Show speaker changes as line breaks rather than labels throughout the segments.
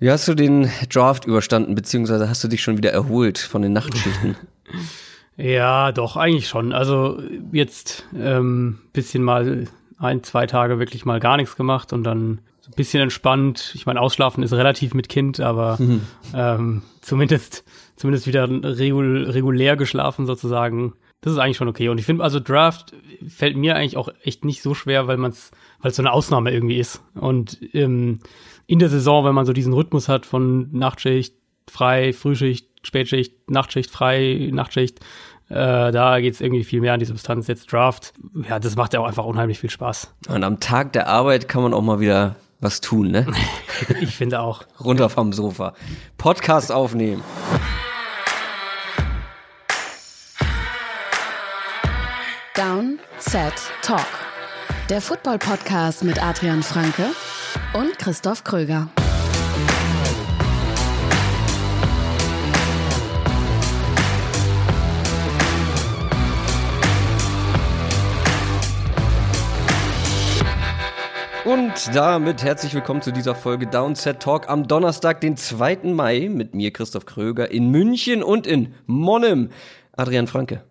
Wie hast du den Draft überstanden, beziehungsweise hast du dich schon wieder erholt von den Nachtschichten?
ja, doch, eigentlich schon. Also jetzt ähm, bisschen mal ein, zwei Tage wirklich mal gar nichts gemacht und dann so ein bisschen entspannt. Ich meine, Ausschlafen ist relativ mit Kind, aber mhm. ähm, zumindest, zumindest wieder regul regulär geschlafen sozusagen. Das ist eigentlich schon okay. Und ich finde, also Draft fällt mir eigentlich auch echt nicht so schwer, weil man es, weil es so eine Ausnahme irgendwie ist. Und ähm, in der Saison, wenn man so diesen Rhythmus hat von Nachtschicht, frei, Frühschicht, Spätschicht, Nachtschicht, frei, Nachtschicht, äh, da geht's irgendwie viel mehr an die Substanz. Jetzt Draft, ja, das macht ja auch einfach unheimlich viel Spaß.
Und am Tag der Arbeit kann man auch mal wieder was tun, ne?
ich finde auch.
Runter vom Sofa. Podcast aufnehmen.
Down, Set, Talk. Der Football-Podcast mit Adrian Franke und Christoph Kröger.
Und damit herzlich willkommen zu dieser Folge Downset Talk am Donnerstag, den 2. Mai mit mir, Christoph Kröger, in München und in Monnem. Adrian Franke.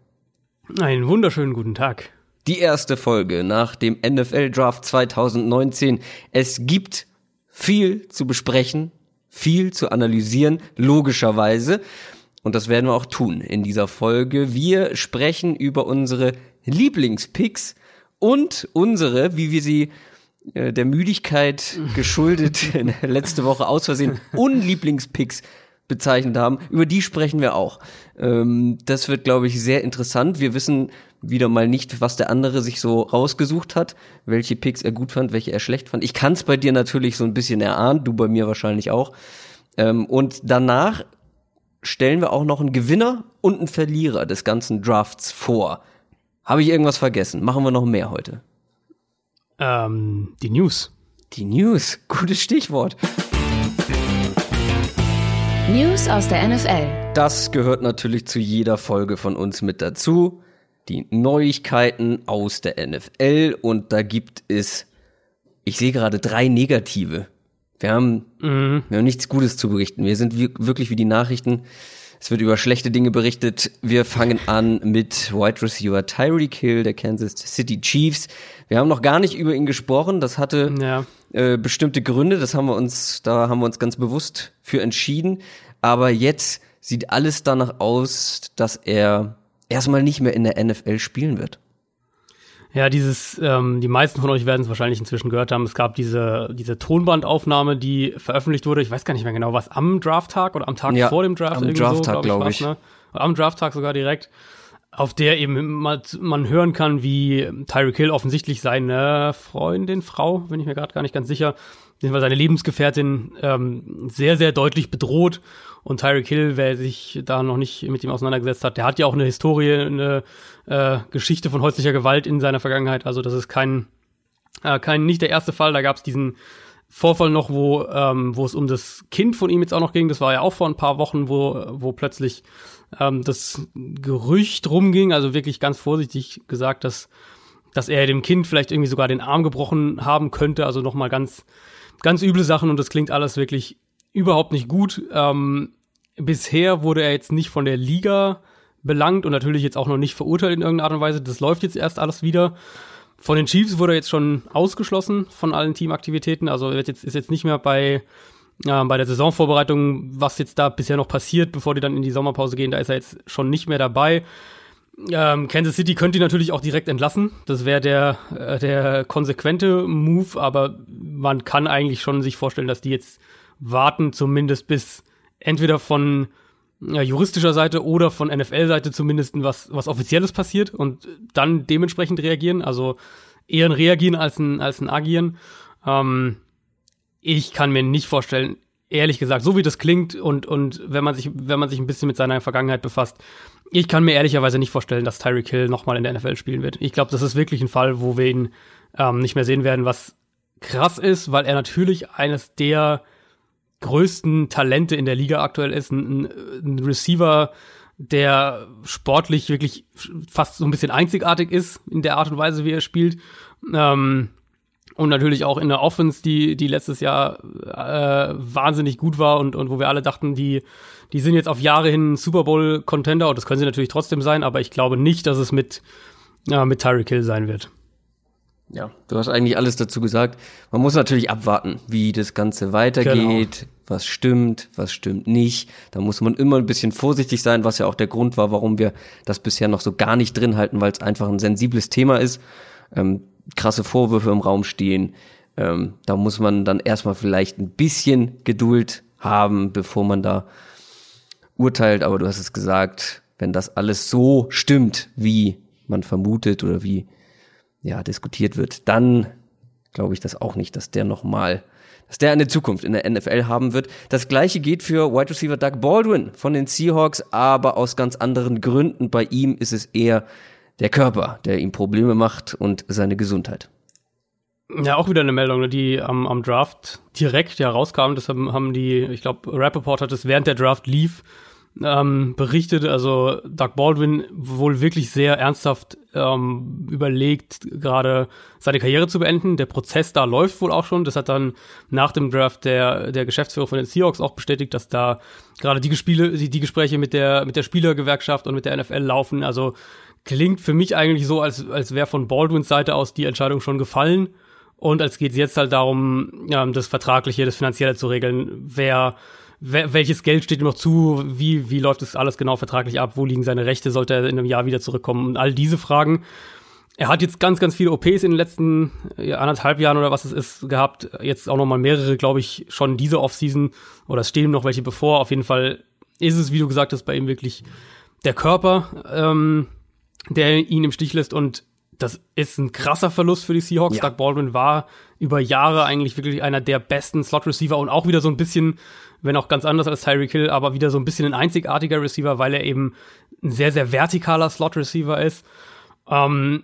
Einen wunderschönen guten Tag
die erste Folge nach dem NFL Draft 2019. Es gibt viel zu besprechen, viel zu analysieren, logischerweise. Und das werden wir auch tun in dieser Folge. Wir sprechen über unsere Lieblingspicks und unsere, wie wir sie äh, der Müdigkeit geschuldet letzte Woche aus Versehen Unlieblingspicks bezeichnet haben. Über die sprechen wir auch. Ähm, das wird, glaube ich, sehr interessant. Wir wissen wieder mal nicht, was der andere sich so rausgesucht hat, welche Picks er gut fand, welche er schlecht fand. Ich kann es bei dir natürlich so ein bisschen erahnen, du bei mir wahrscheinlich auch. Ähm, und danach stellen wir auch noch einen Gewinner und einen Verlierer des ganzen Drafts vor. Habe ich irgendwas vergessen? Machen wir noch mehr heute?
Ähm, die News.
Die News, gutes Stichwort.
News aus der NFL.
Das gehört natürlich zu jeder Folge von uns mit dazu die Neuigkeiten aus der NFL und da gibt es, ich sehe gerade drei negative. Wir haben, mhm. wir haben nichts Gutes zu berichten. Wir sind wirklich wie die Nachrichten. Es wird über schlechte Dinge berichtet. Wir fangen an mit Wide Receiver Tyreek Hill der Kansas City Chiefs. Wir haben noch gar nicht über ihn gesprochen. Das hatte ja. äh, bestimmte Gründe. Das haben wir uns, da haben wir uns ganz bewusst für entschieden. Aber jetzt sieht alles danach aus, dass er erstmal nicht mehr in der NFL spielen wird.
Ja, dieses, ähm, die meisten von euch werden es wahrscheinlich inzwischen gehört haben. Es gab diese, diese Tonbandaufnahme, die veröffentlicht wurde. Ich weiß gar nicht mehr genau, was am Drafttag oder am Tag ja, vor dem Draft.
Am Drafttag, so, glaube ich. Glaub ich.
Ne? Am Drafttag sogar direkt. Auf der eben mal, man hören kann, wie Tyreek Hill offensichtlich seine Freundin, Frau, bin ich mir gerade gar nicht ganz sicher, seine Lebensgefährtin ähm, sehr, sehr deutlich bedroht und Tyreek Hill, wer sich da noch nicht mit ihm auseinandergesetzt hat, der hat ja auch eine Historie, eine äh, Geschichte von häuslicher Gewalt in seiner Vergangenheit. Also das ist kein, äh, kein nicht der erste Fall. Da gab es diesen Vorfall noch, wo, ähm, wo es um das Kind von ihm jetzt auch noch ging. Das war ja auch vor ein paar Wochen, wo, wo plötzlich ähm, das Gerücht rumging, also wirklich ganz vorsichtig gesagt, dass, dass er dem Kind vielleicht irgendwie sogar den Arm gebrochen haben könnte. Also nochmal ganz, ganz üble Sachen und das klingt alles wirklich überhaupt nicht gut. Ähm, bisher wurde er jetzt nicht von der Liga belangt und natürlich jetzt auch noch nicht verurteilt in irgendeiner Art und Weise. Das läuft jetzt erst alles wieder. Von den Chiefs wurde er jetzt schon ausgeschlossen von allen Teamaktivitäten. Also jetzt, ist jetzt nicht mehr bei, äh, bei der Saisonvorbereitung, was jetzt da bisher noch passiert, bevor die dann in die Sommerpause gehen. Da ist er jetzt schon nicht mehr dabei. Ähm, Kansas City könnte ihn natürlich auch direkt entlassen. Das wäre der, äh, der konsequente Move, aber man kann eigentlich schon sich vorstellen, dass die jetzt warten, zumindest bis entweder von ja, juristischer Seite oder von NFL-Seite zumindest was, was Offizielles passiert und dann dementsprechend reagieren. Also eher ein Reagieren als ein, als ein Agieren. Ähm, ich kann mir nicht vorstellen, ehrlich gesagt, so wie das klingt und, und wenn man sich, wenn man sich ein bisschen mit seiner Vergangenheit befasst, ich kann mir ehrlicherweise nicht vorstellen, dass Tyreek Hill nochmal in der NFL spielen wird. Ich glaube, das ist wirklich ein Fall, wo wir ihn ähm, nicht mehr sehen werden, was krass ist, weil er natürlich eines der größten Talente in der Liga aktuell ist. Ein, ein Receiver, der sportlich wirklich fast so ein bisschen einzigartig ist in der Art und Weise, wie er spielt. Ähm, Und natürlich auch in der Offense, die, die letztes Jahr äh, wahnsinnig gut war und, und wo wir alle dachten, die, die sind jetzt auf Jahre hin Super Bowl-Contender. Und das können sie natürlich trotzdem sein, aber ich glaube nicht, dass es mit, ja, mit Tyreek Hill sein wird.
Ja, du hast eigentlich alles dazu gesagt. Man muss natürlich abwarten, wie das Ganze weitergeht, genau. was stimmt, was stimmt nicht. Da muss man immer ein bisschen vorsichtig sein, was ja auch der Grund war, warum wir das bisher noch so gar nicht drin halten, weil es einfach ein sensibles Thema ist. Ähm, krasse Vorwürfe im Raum stehen. Ähm, da muss man dann erstmal vielleicht ein bisschen Geduld haben, bevor man da urteilt. Aber du hast es gesagt, wenn das alles so stimmt, wie man vermutet oder wie ja, diskutiert wird, dann glaube ich das auch nicht, dass der nochmal, dass der eine Zukunft in der NFL haben wird. Das gleiche geht für Wide Receiver Doug Baldwin von den Seahawks, aber aus ganz anderen Gründen. Bei ihm ist es eher der Körper, der ihm Probleme macht und seine Gesundheit.
Ja, auch wieder eine Meldung, ne, die am, am Draft direkt ja rauskam. Das haben, haben die, ich glaube, Rappaport hat es während der Draft lief, ähm, berichtet, also Doug Baldwin wohl wirklich sehr ernsthaft ähm, überlegt, gerade seine Karriere zu beenden. Der Prozess da läuft wohl auch schon. Das hat dann nach dem Draft der, der Geschäftsführer von den Seahawks auch bestätigt, dass da gerade die, Gespiele, die, die Gespräche mit der, mit der Spielergewerkschaft und mit der NFL laufen. Also klingt für mich eigentlich so, als, als wäre von Baldwins Seite aus die Entscheidung schon gefallen. Und als geht es jetzt halt darum, ja, das Vertragliche, das Finanzielle zu regeln. Wer welches Geld steht ihm noch zu, wie, wie läuft das alles genau vertraglich ab, wo liegen seine Rechte, sollte er in einem Jahr wieder zurückkommen und all diese Fragen. Er hat jetzt ganz, ganz viele OPs in den letzten anderthalb Jahren oder was es ist gehabt. Jetzt auch noch mal mehrere, glaube ich, schon diese Offseason oder es stehen noch welche bevor. Auf jeden Fall ist es, wie du gesagt hast, bei ihm wirklich der Körper, ähm, der ihn im Stich lässt und das ist ein krasser Verlust für die Seahawks. Ja. Doug Baldwin war über Jahre eigentlich wirklich einer der besten Slot-Receiver und auch wieder so ein bisschen wenn auch ganz anders als Tyreek Hill, aber wieder so ein bisschen ein einzigartiger Receiver, weil er eben ein sehr, sehr vertikaler Slot-Receiver ist. Ähm,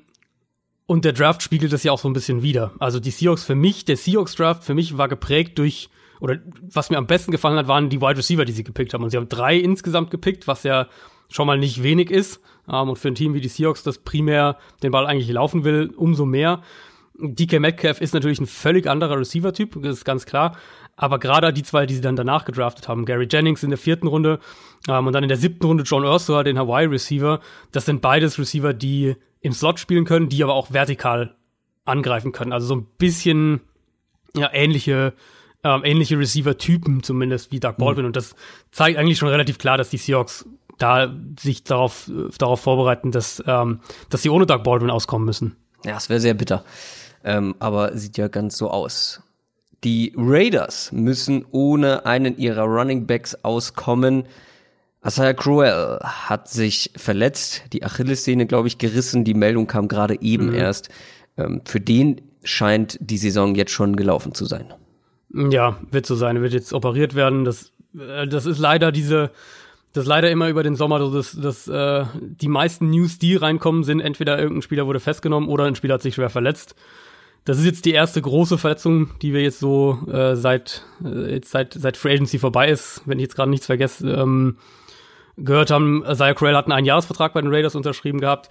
und der Draft spiegelt das ja auch so ein bisschen wieder. Also die Seahawks für mich, der Seahawks-Draft für mich war geprägt durch, oder was mir am besten gefallen hat, waren die Wide Receiver, die sie gepickt haben. Und sie haben drei insgesamt gepickt, was ja schon mal nicht wenig ist. Ähm, und für ein Team wie die Seahawks, das primär den Ball eigentlich laufen will, umso mehr. DK Metcalf ist natürlich ein völlig anderer Receiver-Typ, das ist ganz klar. Aber gerade die zwei, die sie dann danach gedraftet haben, Gary Jennings in der vierten Runde ähm, und dann in der siebten Runde John Ursula, den Hawaii-Receiver, das sind beides Receiver, die im Slot spielen können, die aber auch vertikal angreifen können. Also so ein bisschen ja, ähnliche, ähm, ähnliche Receiver-Typen zumindest wie Doug Baldwin. Mhm. Und das zeigt eigentlich schon relativ klar, dass die Seahawks da sich darauf, darauf vorbereiten, dass, ähm, dass sie ohne Doug Baldwin auskommen müssen.
Ja, es wäre sehr bitter. Ähm, aber sieht ja ganz so aus. Die Raiders müssen ohne einen ihrer Running Backs auskommen. Asaya Cruel hat sich verletzt, die Achillessehne, glaube ich, gerissen. Die Meldung kam gerade eben mhm. erst. Ähm, für den scheint die Saison jetzt schon gelaufen zu sein.
Ja, wird so sein. Er wird jetzt operiert werden. Das, äh, das ist leider diese, das ist leider immer über den Sommer, dass, dass äh, die meisten News, die reinkommen, sind entweder irgendein Spieler wurde festgenommen oder ein Spieler hat sich schwer verletzt. Das ist jetzt die erste große Verletzung, die wir jetzt so äh, seit äh, jetzt seit seit Free Agency vorbei ist, wenn ich jetzt gerade nichts vergesse, ähm, gehört haben. Isaiah Crowell hat einen Einjahresvertrag bei den Raiders unterschrieben gehabt,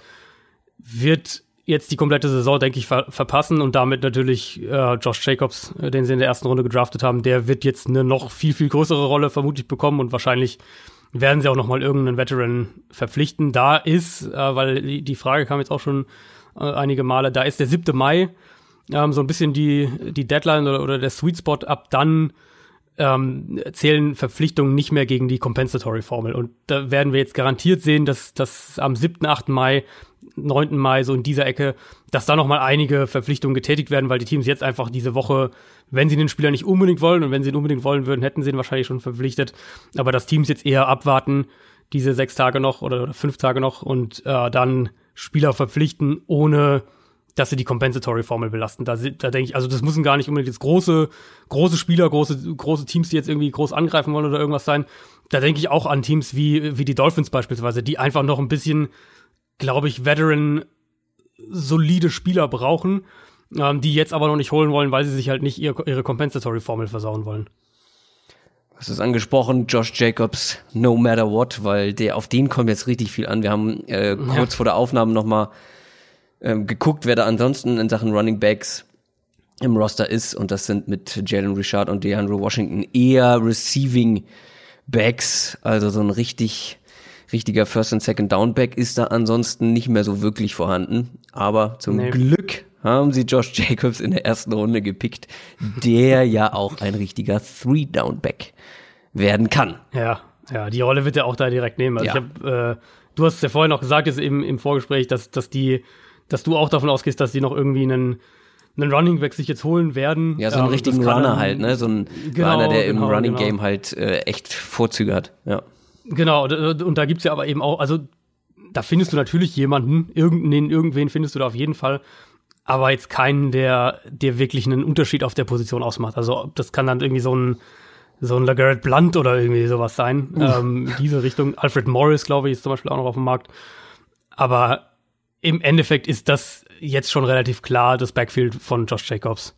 wird jetzt die komplette Saison, denke ich, ver verpassen und damit natürlich äh, Josh Jacobs, äh, den sie in der ersten Runde gedraftet haben, der wird jetzt eine noch viel viel größere Rolle vermutlich bekommen und wahrscheinlich werden sie auch noch mal irgendeinen Veteran verpflichten. Da ist, äh, weil die, Frage kam jetzt auch schon äh, einige Male, da ist der 7. Mai ähm, so ein bisschen die, die Deadline oder, oder der Sweet Spot, ab dann ähm, zählen Verpflichtungen nicht mehr gegen die Compensatory-Formel. Und da werden wir jetzt garantiert sehen, dass, dass am 7., 8. Mai, 9. Mai, so in dieser Ecke, dass da nochmal einige Verpflichtungen getätigt werden, weil die Teams jetzt einfach diese Woche, wenn sie den Spieler nicht unbedingt wollen und wenn sie ihn unbedingt wollen würden, hätten sie ihn wahrscheinlich schon verpflichtet. Aber dass Teams jetzt eher abwarten, diese sechs Tage noch oder, oder fünf Tage noch und äh, dann Spieler verpflichten, ohne dass sie die Compensatory-Formel belasten. Da, da denke ich, also das müssen gar nicht unbedingt jetzt große, große Spieler, große, große Teams, die jetzt irgendwie groß angreifen wollen oder irgendwas sein. Da denke ich auch an Teams wie, wie die Dolphins beispielsweise, die einfach noch ein bisschen, glaube ich, Veteran solide Spieler brauchen, ähm, die jetzt aber noch nicht holen wollen, weil sie sich halt nicht ihr, ihre Compensatory-Formel versauen wollen.
Es ist angesprochen, Josh Jacobs, no matter what, weil der auf den kommt jetzt richtig viel an. Wir haben äh, kurz ja. vor der Aufnahme noch mal ähm, geguckt, wer da ansonsten in Sachen Running Backs im Roster ist. Und das sind mit Jalen Richard und DeAndre Washington eher Receiving Backs, also so ein richtig richtiger First and Second Down Back ist da ansonsten nicht mehr so wirklich vorhanden. Aber zum nee. Glück haben sie Josh Jacobs in der ersten Runde gepickt, der ja auch ein richtiger Three Down Back werden kann.
Ja, ja, die Rolle wird er auch da direkt nehmen. Also ja. ich hab, äh, du hast es ja vorhin noch gesagt, jetzt im, im Vorgespräch, dass, dass die, dass du auch davon ausgehst, dass die noch irgendwie einen einen Running Back sich jetzt holen werden.
Ja, so einen ähm, richtigen Runner halt, ne? So ein genau, einer, der genau, im Running genau. Game halt äh, echt Vorzüge hat. Ja.
Genau, und da gibt's ja aber eben auch, also da findest du natürlich jemanden, irgendwen, irgendwen findest du da auf jeden Fall, aber jetzt keinen, der, der wirklich einen Unterschied auf der Position ausmacht. Also das kann dann irgendwie so ein so ein LeGarrette Blunt oder irgendwie sowas sein. Ähm, diese Richtung. Alfred Morris, glaube ich, ist zum Beispiel auch noch auf dem Markt. Aber im Endeffekt ist das jetzt schon relativ klar, das Backfield von Josh Jacobs.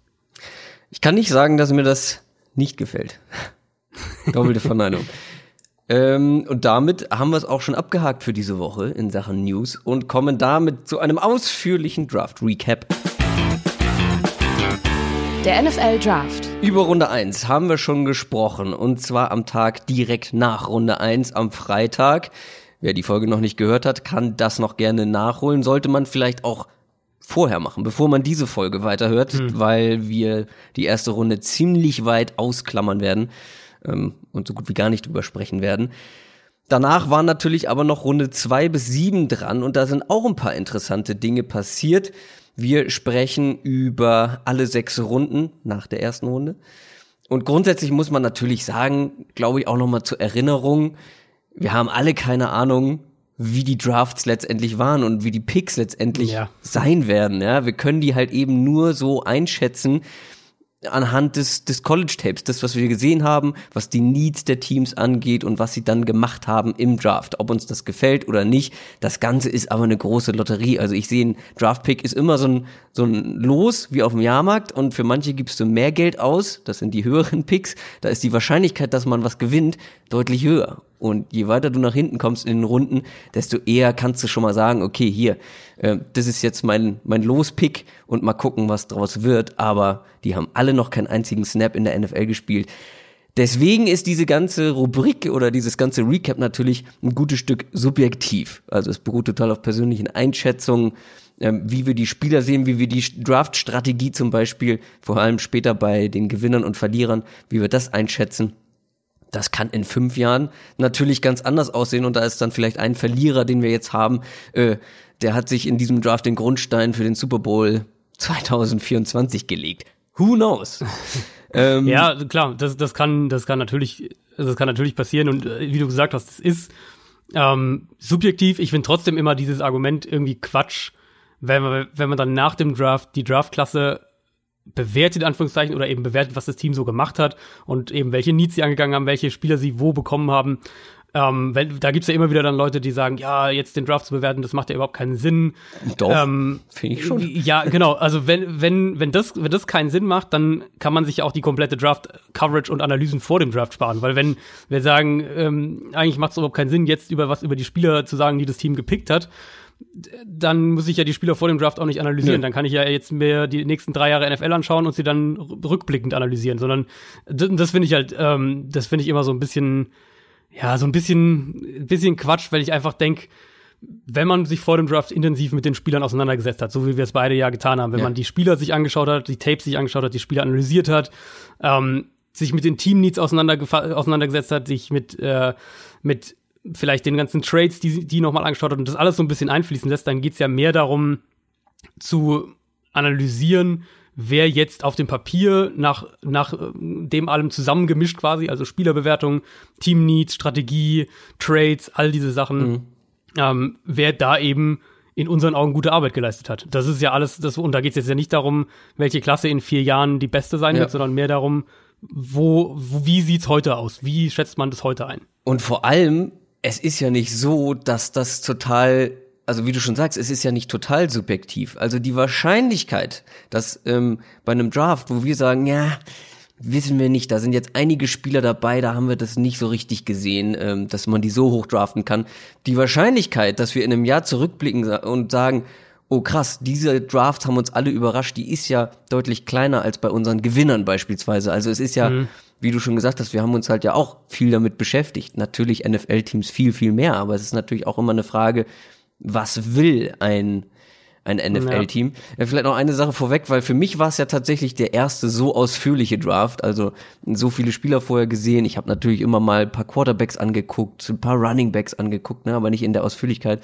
Ich kann nicht sagen, dass mir das nicht gefällt. Doppelte Verneinung. Ähm, und damit haben wir es auch schon abgehakt für diese Woche in Sachen News und kommen damit zu einem ausführlichen Draft-Recap.
Der NFL Draft.
Über Runde 1 haben wir schon gesprochen und zwar am Tag direkt nach Runde 1 am Freitag. Wer die Folge noch nicht gehört hat, kann das noch gerne nachholen. Sollte man vielleicht auch vorher machen, bevor man diese Folge weiterhört, hm. weil wir die erste Runde ziemlich weit ausklammern werden ähm, und so gut wie gar nicht drüber sprechen werden. Danach waren natürlich aber noch Runde 2 bis 7 dran und da sind auch ein paar interessante Dinge passiert. Wir sprechen über alle sechs Runden nach der ersten Runde. Und grundsätzlich muss man natürlich sagen, glaube ich auch nochmal zur Erinnerung, wir haben alle keine Ahnung, wie die Drafts letztendlich waren und wie die Picks letztendlich ja. sein werden. Ja, wir können die halt eben nur so einschätzen, anhand des, des College-Tapes, das, was wir gesehen haben, was die Needs der Teams angeht und was sie dann gemacht haben im Draft. Ob uns das gefällt oder nicht, das Ganze ist aber eine große Lotterie. Also ich sehe, ein Draft-Pick ist immer so ein, so ein Los wie auf dem Jahrmarkt und für manche gibst du mehr Geld aus, das sind die höheren Picks, da ist die Wahrscheinlichkeit, dass man was gewinnt, deutlich höher. Und je weiter du nach hinten kommst in den Runden, desto eher kannst du schon mal sagen, okay, hier, äh, das ist jetzt mein, mein Lospick und mal gucken, was draus wird. Aber die haben alle noch keinen einzigen Snap in der NFL gespielt. Deswegen ist diese ganze Rubrik oder dieses ganze Recap natürlich ein gutes Stück subjektiv. Also es beruht total auf persönlichen Einschätzungen, ähm, wie wir die Spieler sehen, wie wir die Draft-Strategie zum Beispiel, vor allem später bei den Gewinnern und Verlierern, wie wir das einschätzen. Das kann in fünf Jahren natürlich ganz anders aussehen und da ist dann vielleicht ein Verlierer, den wir jetzt haben, äh, der hat sich in diesem Draft den Grundstein für den Super Bowl 2024 gelegt. Who knows?
ähm, ja, klar, das, das kann, das kann natürlich, das kann natürlich passieren und äh, wie du gesagt hast, es ist ähm, subjektiv. Ich finde trotzdem immer dieses Argument irgendwie Quatsch, wenn man, wenn man dann nach dem Draft die Draftklasse bewertet, in Anführungszeichen, oder eben bewertet, was das Team so gemacht hat und eben welche Needs sie angegangen haben, welche Spieler sie wo bekommen haben. Ähm, wenn, da gibt's ja immer wieder dann Leute, die sagen, ja, jetzt den Draft zu bewerten, das macht ja überhaupt keinen Sinn.
Doch, ähm, finde ich schon.
Ja, genau. Also wenn, wenn, wenn, das, wenn das keinen Sinn macht, dann kann man sich auch die komplette Draft-Coverage und Analysen vor dem Draft sparen. Weil wenn wir sagen, ähm, eigentlich macht es überhaupt keinen Sinn, jetzt über was über die Spieler zu sagen, die das Team gepickt hat, dann muss ich ja die Spieler vor dem Draft auch nicht analysieren. Nee. Dann kann ich ja jetzt mir die nächsten drei Jahre NFL anschauen und sie dann rückblickend analysieren. Sondern das finde ich halt, ähm, das finde ich immer so ein bisschen, ja, so ein bisschen, ein bisschen Quatsch, weil ich einfach denke, wenn man sich vor dem Draft intensiv mit den Spielern auseinandergesetzt hat, so wie wir es beide ja getan haben, wenn ja. man die Spieler sich angeschaut hat, die Tapes sich angeschaut hat, die Spieler analysiert hat, ähm, sich mit den Team-Needs auseinandergesetzt hat, sich mit, äh, mit vielleicht den ganzen Trades, die die nochmal angeschaut hat und das alles so ein bisschen einfließen lässt, dann geht's ja mehr darum zu analysieren, wer jetzt auf dem Papier nach, nach äh, dem allem zusammengemischt quasi, also Spielerbewertung, Team Needs, Strategie, Trades, all diese Sachen, mhm. ähm, wer da eben in unseren Augen gute Arbeit geleistet hat. Das ist ja alles, das, und da geht es jetzt ja nicht darum, welche Klasse in vier Jahren die beste sein ja. wird, sondern mehr darum, wo, wo, wie sieht's heute aus? Wie schätzt man das heute ein?
Und vor allem, es ist ja nicht so, dass das total, also wie du schon sagst, es ist ja nicht total subjektiv. Also die Wahrscheinlichkeit, dass ähm, bei einem Draft, wo wir sagen, ja, wissen wir nicht, da sind jetzt einige Spieler dabei, da haben wir das nicht so richtig gesehen, ähm, dass man die so hoch draften kann. Die Wahrscheinlichkeit, dass wir in einem Jahr zurückblicken und sagen, oh krass, diese Drafts haben uns alle überrascht, die ist ja deutlich kleiner als bei unseren Gewinnern beispielsweise. Also es ist ja, mhm. Wie du schon gesagt hast, wir haben uns halt ja auch viel damit beschäftigt. Natürlich NFL-Teams viel, viel mehr, aber es ist natürlich auch immer eine Frage, was will ein ein NFL-Team. Ja. Vielleicht noch eine Sache vorweg, weil für mich war es ja tatsächlich der erste so ausführliche Draft, also so viele Spieler vorher gesehen. Ich habe natürlich immer mal ein paar Quarterbacks angeguckt, ein paar Running Backs angeguckt, ne, aber nicht in der Ausführlichkeit.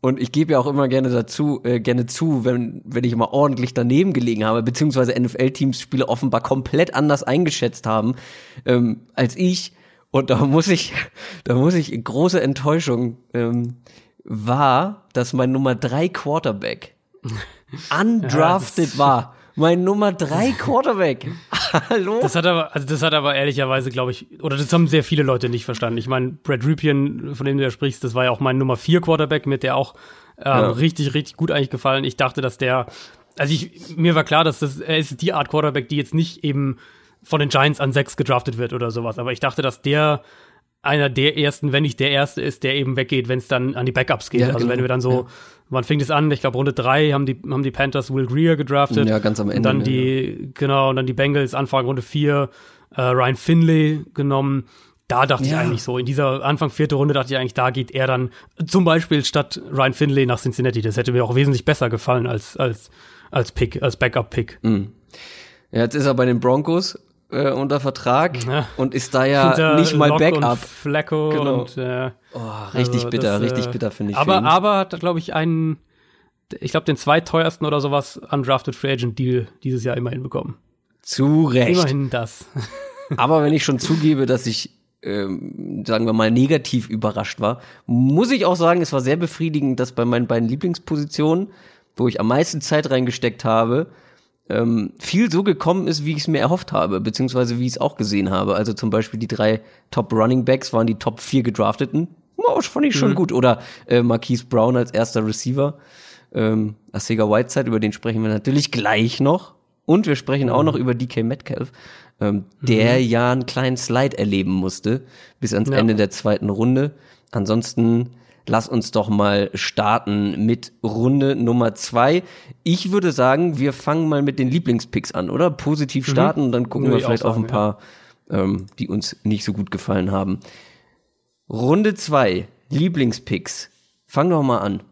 Und ich gebe ja auch immer gerne dazu, äh, gerne zu, wenn, wenn ich mal ordentlich daneben gelegen habe, beziehungsweise NFL-Teams Spiele offenbar komplett anders eingeschätzt haben ähm, als ich. Und da muss ich, da muss ich große Enttäuschung ähm, war, dass mein Nummer drei Quarterback undrafted ja, war. Mein Nummer drei Quarterback. Hallo?
Das hat aber, also das hat aber ehrlicherweise, glaube ich, oder das haben sehr viele Leute nicht verstanden. Ich meine, Brad Ripien, von dem du ja sprichst, das war ja auch mein Nummer vier Quarterback, mit der auch ähm, ja. richtig, richtig gut eigentlich gefallen. Ich dachte, dass der, also ich, mir war klar, dass das, er ist die Art Quarterback, die jetzt nicht eben von den Giants an sechs gedraftet wird oder sowas. Aber ich dachte, dass der einer der ersten, wenn nicht der erste ist, der eben weggeht, wenn es dann an die Backups geht. Ja, also genau. wenn wir dann so, ja. wann fing das an? Ich glaube Runde drei haben die haben die Panthers Will Greer gedraftet.
Ja, ganz am Ende.
Und dann die ja. genau und dann die Bengals Anfang Runde vier äh, Ryan Finley genommen. Da dachte ich eigentlich so, in dieser Anfang vierte Runde dachte ich eigentlich, da geht er dann zum Beispiel statt Ryan Finley nach Cincinnati. Das hätte mir auch wesentlich besser gefallen als als als Pick, als Backup-Pick.
Mhm. Ja, jetzt ist er bei den Broncos äh, unter Vertrag ja. und ist da ja Hinter nicht mal
Lock
Backup. Und
Flacco genau. und äh,
oh, richtig also bitter, das, richtig äh, bitter finde ich.
Aber aber hat glaube ich einen ich glaube den zweiteuersten oder sowas undrafted Free Agent Deal dieses Jahr immerhin bekommen.
Zu Recht.
Immerhin das.
aber wenn ich schon zugebe, dass ich ähm, sagen wir mal negativ überrascht war, muss ich auch sagen, es war sehr befriedigend, dass bei meinen beiden Lieblingspositionen, wo ich am meisten Zeit reingesteckt habe, ähm, viel so gekommen ist, wie ich es mir erhofft habe, beziehungsweise wie ich es auch gesehen habe. Also zum Beispiel die drei Top Running Backs waren die Top vier gedrafteten. Oh, fand ich schon mhm. gut. Oder äh, Marquise Brown als erster Receiver. Ähm, Asega Whiteside, über den sprechen wir natürlich gleich noch. Und wir sprechen mhm. auch noch über DK Metcalf, ähm, der mhm. ja einen kleinen Slide erleben musste bis ans ja. Ende der zweiten Runde. Ansonsten lass uns doch mal starten mit Runde Nummer zwei. Ich würde sagen, wir fangen mal mit den Lieblingspicks an, oder? Positiv mhm. starten mhm. und dann gucken Würde wir vielleicht sagen, auf ein paar, ja. ähm, die uns nicht so gut gefallen haben. Runde zwei, Lieblingspicks. Fang doch mal an.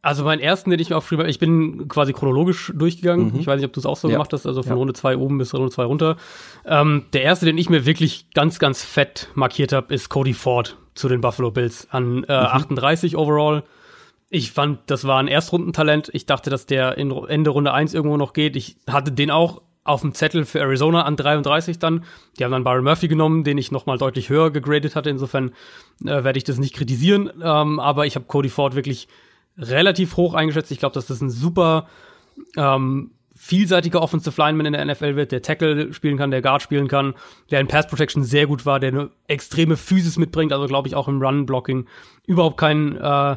Also meinen ersten, den ich mir aufgeschrieben habe, ich bin quasi chronologisch durchgegangen. Mhm. Ich weiß nicht, ob du es auch so ja. gemacht hast, also von ja. Runde 2 oben bis Runde 2 runter. Ähm, der erste, den ich mir wirklich ganz, ganz fett markiert habe, ist Cody Ford zu den Buffalo Bills an äh, mhm. 38 overall. Ich fand, das war ein Erstrundentalent. Ich dachte, dass der in Ende Runde 1 irgendwo noch geht. Ich hatte den auch auf dem Zettel für Arizona an 33 dann. Die haben dann Byron Murphy genommen, den ich noch mal deutlich höher gegradet hatte. Insofern äh, werde ich das nicht kritisieren. Ähm, aber ich habe Cody Ford wirklich relativ hoch eingeschätzt. Ich glaube, dass das ein super ähm, vielseitiger Offensive Lineman in der NFL wird, der Tackle spielen kann, der Guard spielen kann, der in Pass Protection sehr gut war, der eine extreme Physis mitbringt, also glaube ich auch im Run Blocking überhaupt kein äh,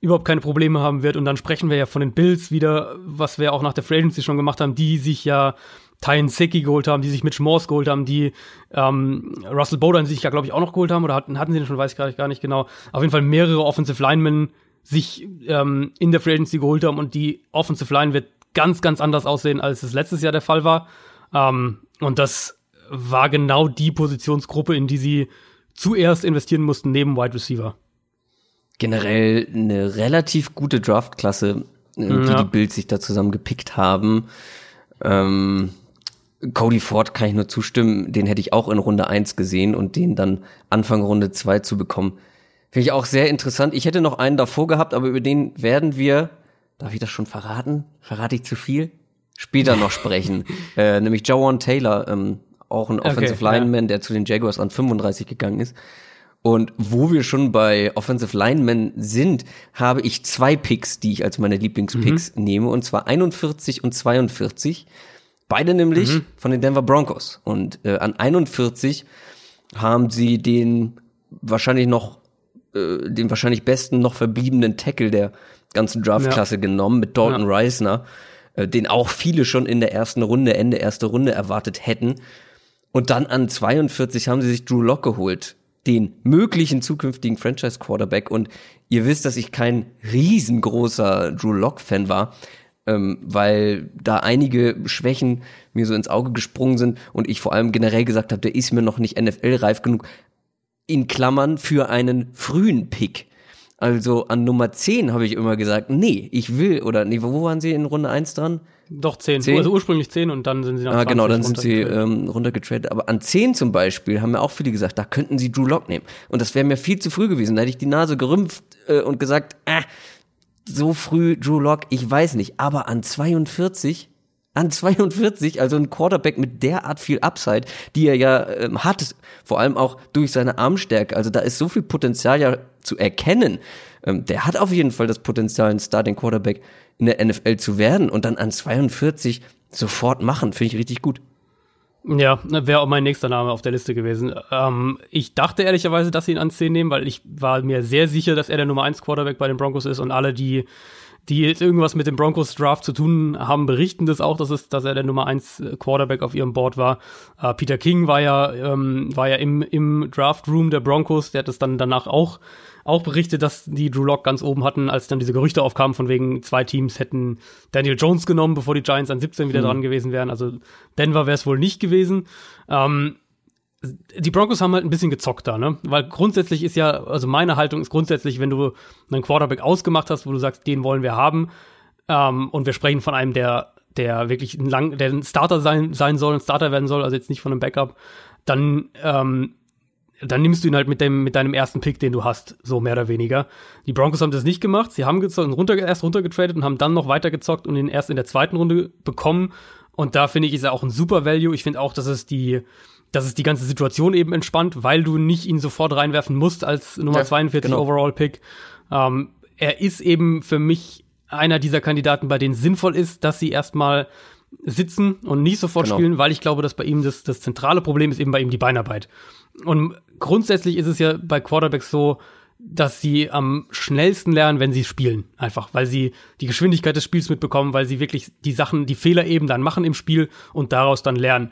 überhaupt keine Probleme haben wird. Und dann sprechen wir ja von den Bills wieder, was wir auch nach der Free Agency schon gemacht haben, die sich ja Tyen Seki geholt haben, die sich Mitch Morse geholt haben, die ähm, Russell Bowden sich ja, glaube ich, auch noch geholt haben oder hatten, hatten sie den schon, weiß ich gar nicht genau. Auf jeden Fall mehrere Offensive Linemen sich ähm, in der Free Agency geholt haben und die Offensive Line wird ganz, ganz anders aussehen, als es letztes Jahr der Fall war. Ähm, und das war genau die Positionsgruppe, in die sie zuerst investieren mussten, neben Wide Receiver.
Generell eine relativ gute Draftklasse, äh, die ja. die Bills sich da zusammen gepickt haben. Ähm, Cody Ford kann ich nur zustimmen, den hätte ich auch in Runde 1 gesehen und den dann Anfang Runde 2 zu bekommen, Finde ich auch sehr interessant. Ich hätte noch einen davor gehabt, aber über den werden wir, darf ich das schon verraten? Verrate ich zu viel? Später noch sprechen. äh, nämlich Jawan Taylor, ähm, auch ein Offensive okay, Lineman, ja. der zu den Jaguars an 35 gegangen ist. Und wo wir schon bei Offensive Linemen sind, habe ich zwei Picks, die ich als meine Lieblingspicks mhm. nehme, und zwar 41 und 42. Beide nämlich mhm. von den Denver Broncos. Und äh, an 41 haben sie den wahrscheinlich noch äh, den wahrscheinlich besten noch verbliebenen Tackle der ganzen Draftklasse ja. genommen mit Dalton ja. Reisner, äh, den auch viele schon in der ersten Runde, Ende erste Runde erwartet hätten. Und dann an 42 haben sie sich Drew Lock geholt. den möglichen zukünftigen Franchise Quarterback und ihr wisst, dass ich kein riesengroßer Drew Lock Fan war, ähm, weil da einige Schwächen mir so ins Auge gesprungen sind und ich vor allem generell gesagt habe, der ist mir noch nicht NFL reif genug. In Klammern für einen frühen Pick. Also an Nummer 10 habe ich immer gesagt, nee, ich will, oder nee, wo waren sie in Runde 1 dran?
Doch 10.
10?
Also ursprünglich 10 und dann sind sie nach
Ah,
20
genau, dann sind sie
runtergetradet.
ähm, runtergetradet. Aber an 10 zum Beispiel haben mir auch viele gesagt, da könnten sie Drew Lock nehmen. Und das wäre mir viel zu früh gewesen. Da hätte ich die Nase gerümpft äh, und gesagt, ah, so früh Drew Lock, ich weiß nicht. Aber an 42, an 42, also ein Quarterback mit derart viel Upside, die er ja ähm, hat, vor allem auch durch seine Armstärke. Also da ist so viel Potenzial ja zu erkennen. Ähm, der hat auf jeden Fall das Potenzial, ein Starting Quarterback in der NFL zu werden und dann an 42 sofort machen, finde ich richtig gut.
Ja, wäre auch mein nächster Name auf der Liste gewesen. Ähm, ich dachte ehrlicherweise, dass sie ihn an 10 nehmen, weil ich war mir sehr sicher, dass er der Nummer 1 Quarterback bei den Broncos ist und alle, die, die jetzt irgendwas mit dem Broncos Draft zu tun haben, berichten das auch, dass, es, dass er der Nummer 1 Quarterback auf ihrem Board war. Äh, Peter King war ja, ähm, war ja im, im Draft Room der Broncos, der hat es dann danach auch auch berichtet, dass die Drew Lock ganz oben hatten, als dann diese Gerüchte aufkamen, von wegen zwei Teams hätten Daniel Jones genommen, bevor die Giants an 17 wieder dran gewesen wären. Also Denver wäre es wohl nicht gewesen. Ähm, die Broncos haben halt ein bisschen gezockt da, ne? Weil grundsätzlich ist ja, also meine Haltung ist grundsätzlich, wenn du einen Quarterback ausgemacht hast, wo du sagst, den wollen wir haben, ähm, und wir sprechen von einem, der, der wirklich ein lang, der ein Starter sein, sein soll, ein Starter werden soll, also jetzt nicht von einem Backup, dann, ähm, dann nimmst du ihn halt mit dem mit deinem ersten Pick, den du hast, so mehr oder weniger. Die Broncos haben das nicht gemacht. Sie haben gezockt, und runter, erst runtergetradet und haben dann noch weiter gezockt und ihn erst in der zweiten Runde bekommen. Und da finde ich, ist er auch ein super Value. Ich finde auch, dass es die, dass es die ganze Situation eben entspannt, weil du nicht ihn sofort reinwerfen musst als Nummer
Ja,
42
genau.
Overall Pick. Ähm, er ist eben für mich einer dieser Kandidaten, bei denen sinnvoll ist, dass sie erstmal sitzen und nicht sofort
Genau.
spielen, weil ich glaube, dass bei ihm das, das zentrale Problem ist eben bei ihm die Beinarbeit. Und grundsätzlich ist es ja bei Quarterbacks so, dass sie am schnellsten lernen, wenn sie spielen. Einfach, weil sie die Geschwindigkeit des Spiels mitbekommen, weil sie wirklich die Sachen, die Fehler eben dann machen im Spiel und daraus dann lernen.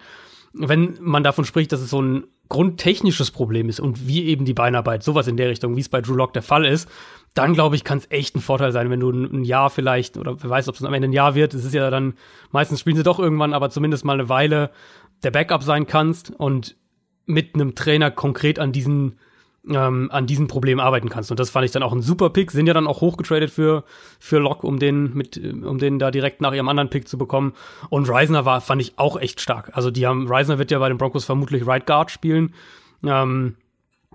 Wenn man davon spricht, dass es so ein grundtechnisches Problem ist und wie eben die Beinarbeit, sowas in der Richtung, wie es bei Drew Lock der Fall ist, dann glaube ich, kann es echt ein Vorteil sein, wenn du ein, Jahr vielleicht, oder wer weiß, ob es am Ende ein Jahr wird, es ist ja dann, meistens spielen sie doch irgendwann, aber zumindest mal eine Weile der Backup sein kannst und mit einem Trainer konkret an diesen ähm, an diesem Problem arbeiten kannst. Und das fand ich dann auch ein super Pick. Sind ja dann auch hochgetradet für, für Lock, um den mit, um den da direkt nach ihrem anderen Pick zu bekommen. Und Reisner war, fand ich auch echt stark. Also die haben, Reisner wird ja bei den Broncos vermutlich Right Guard spielen. Ähm,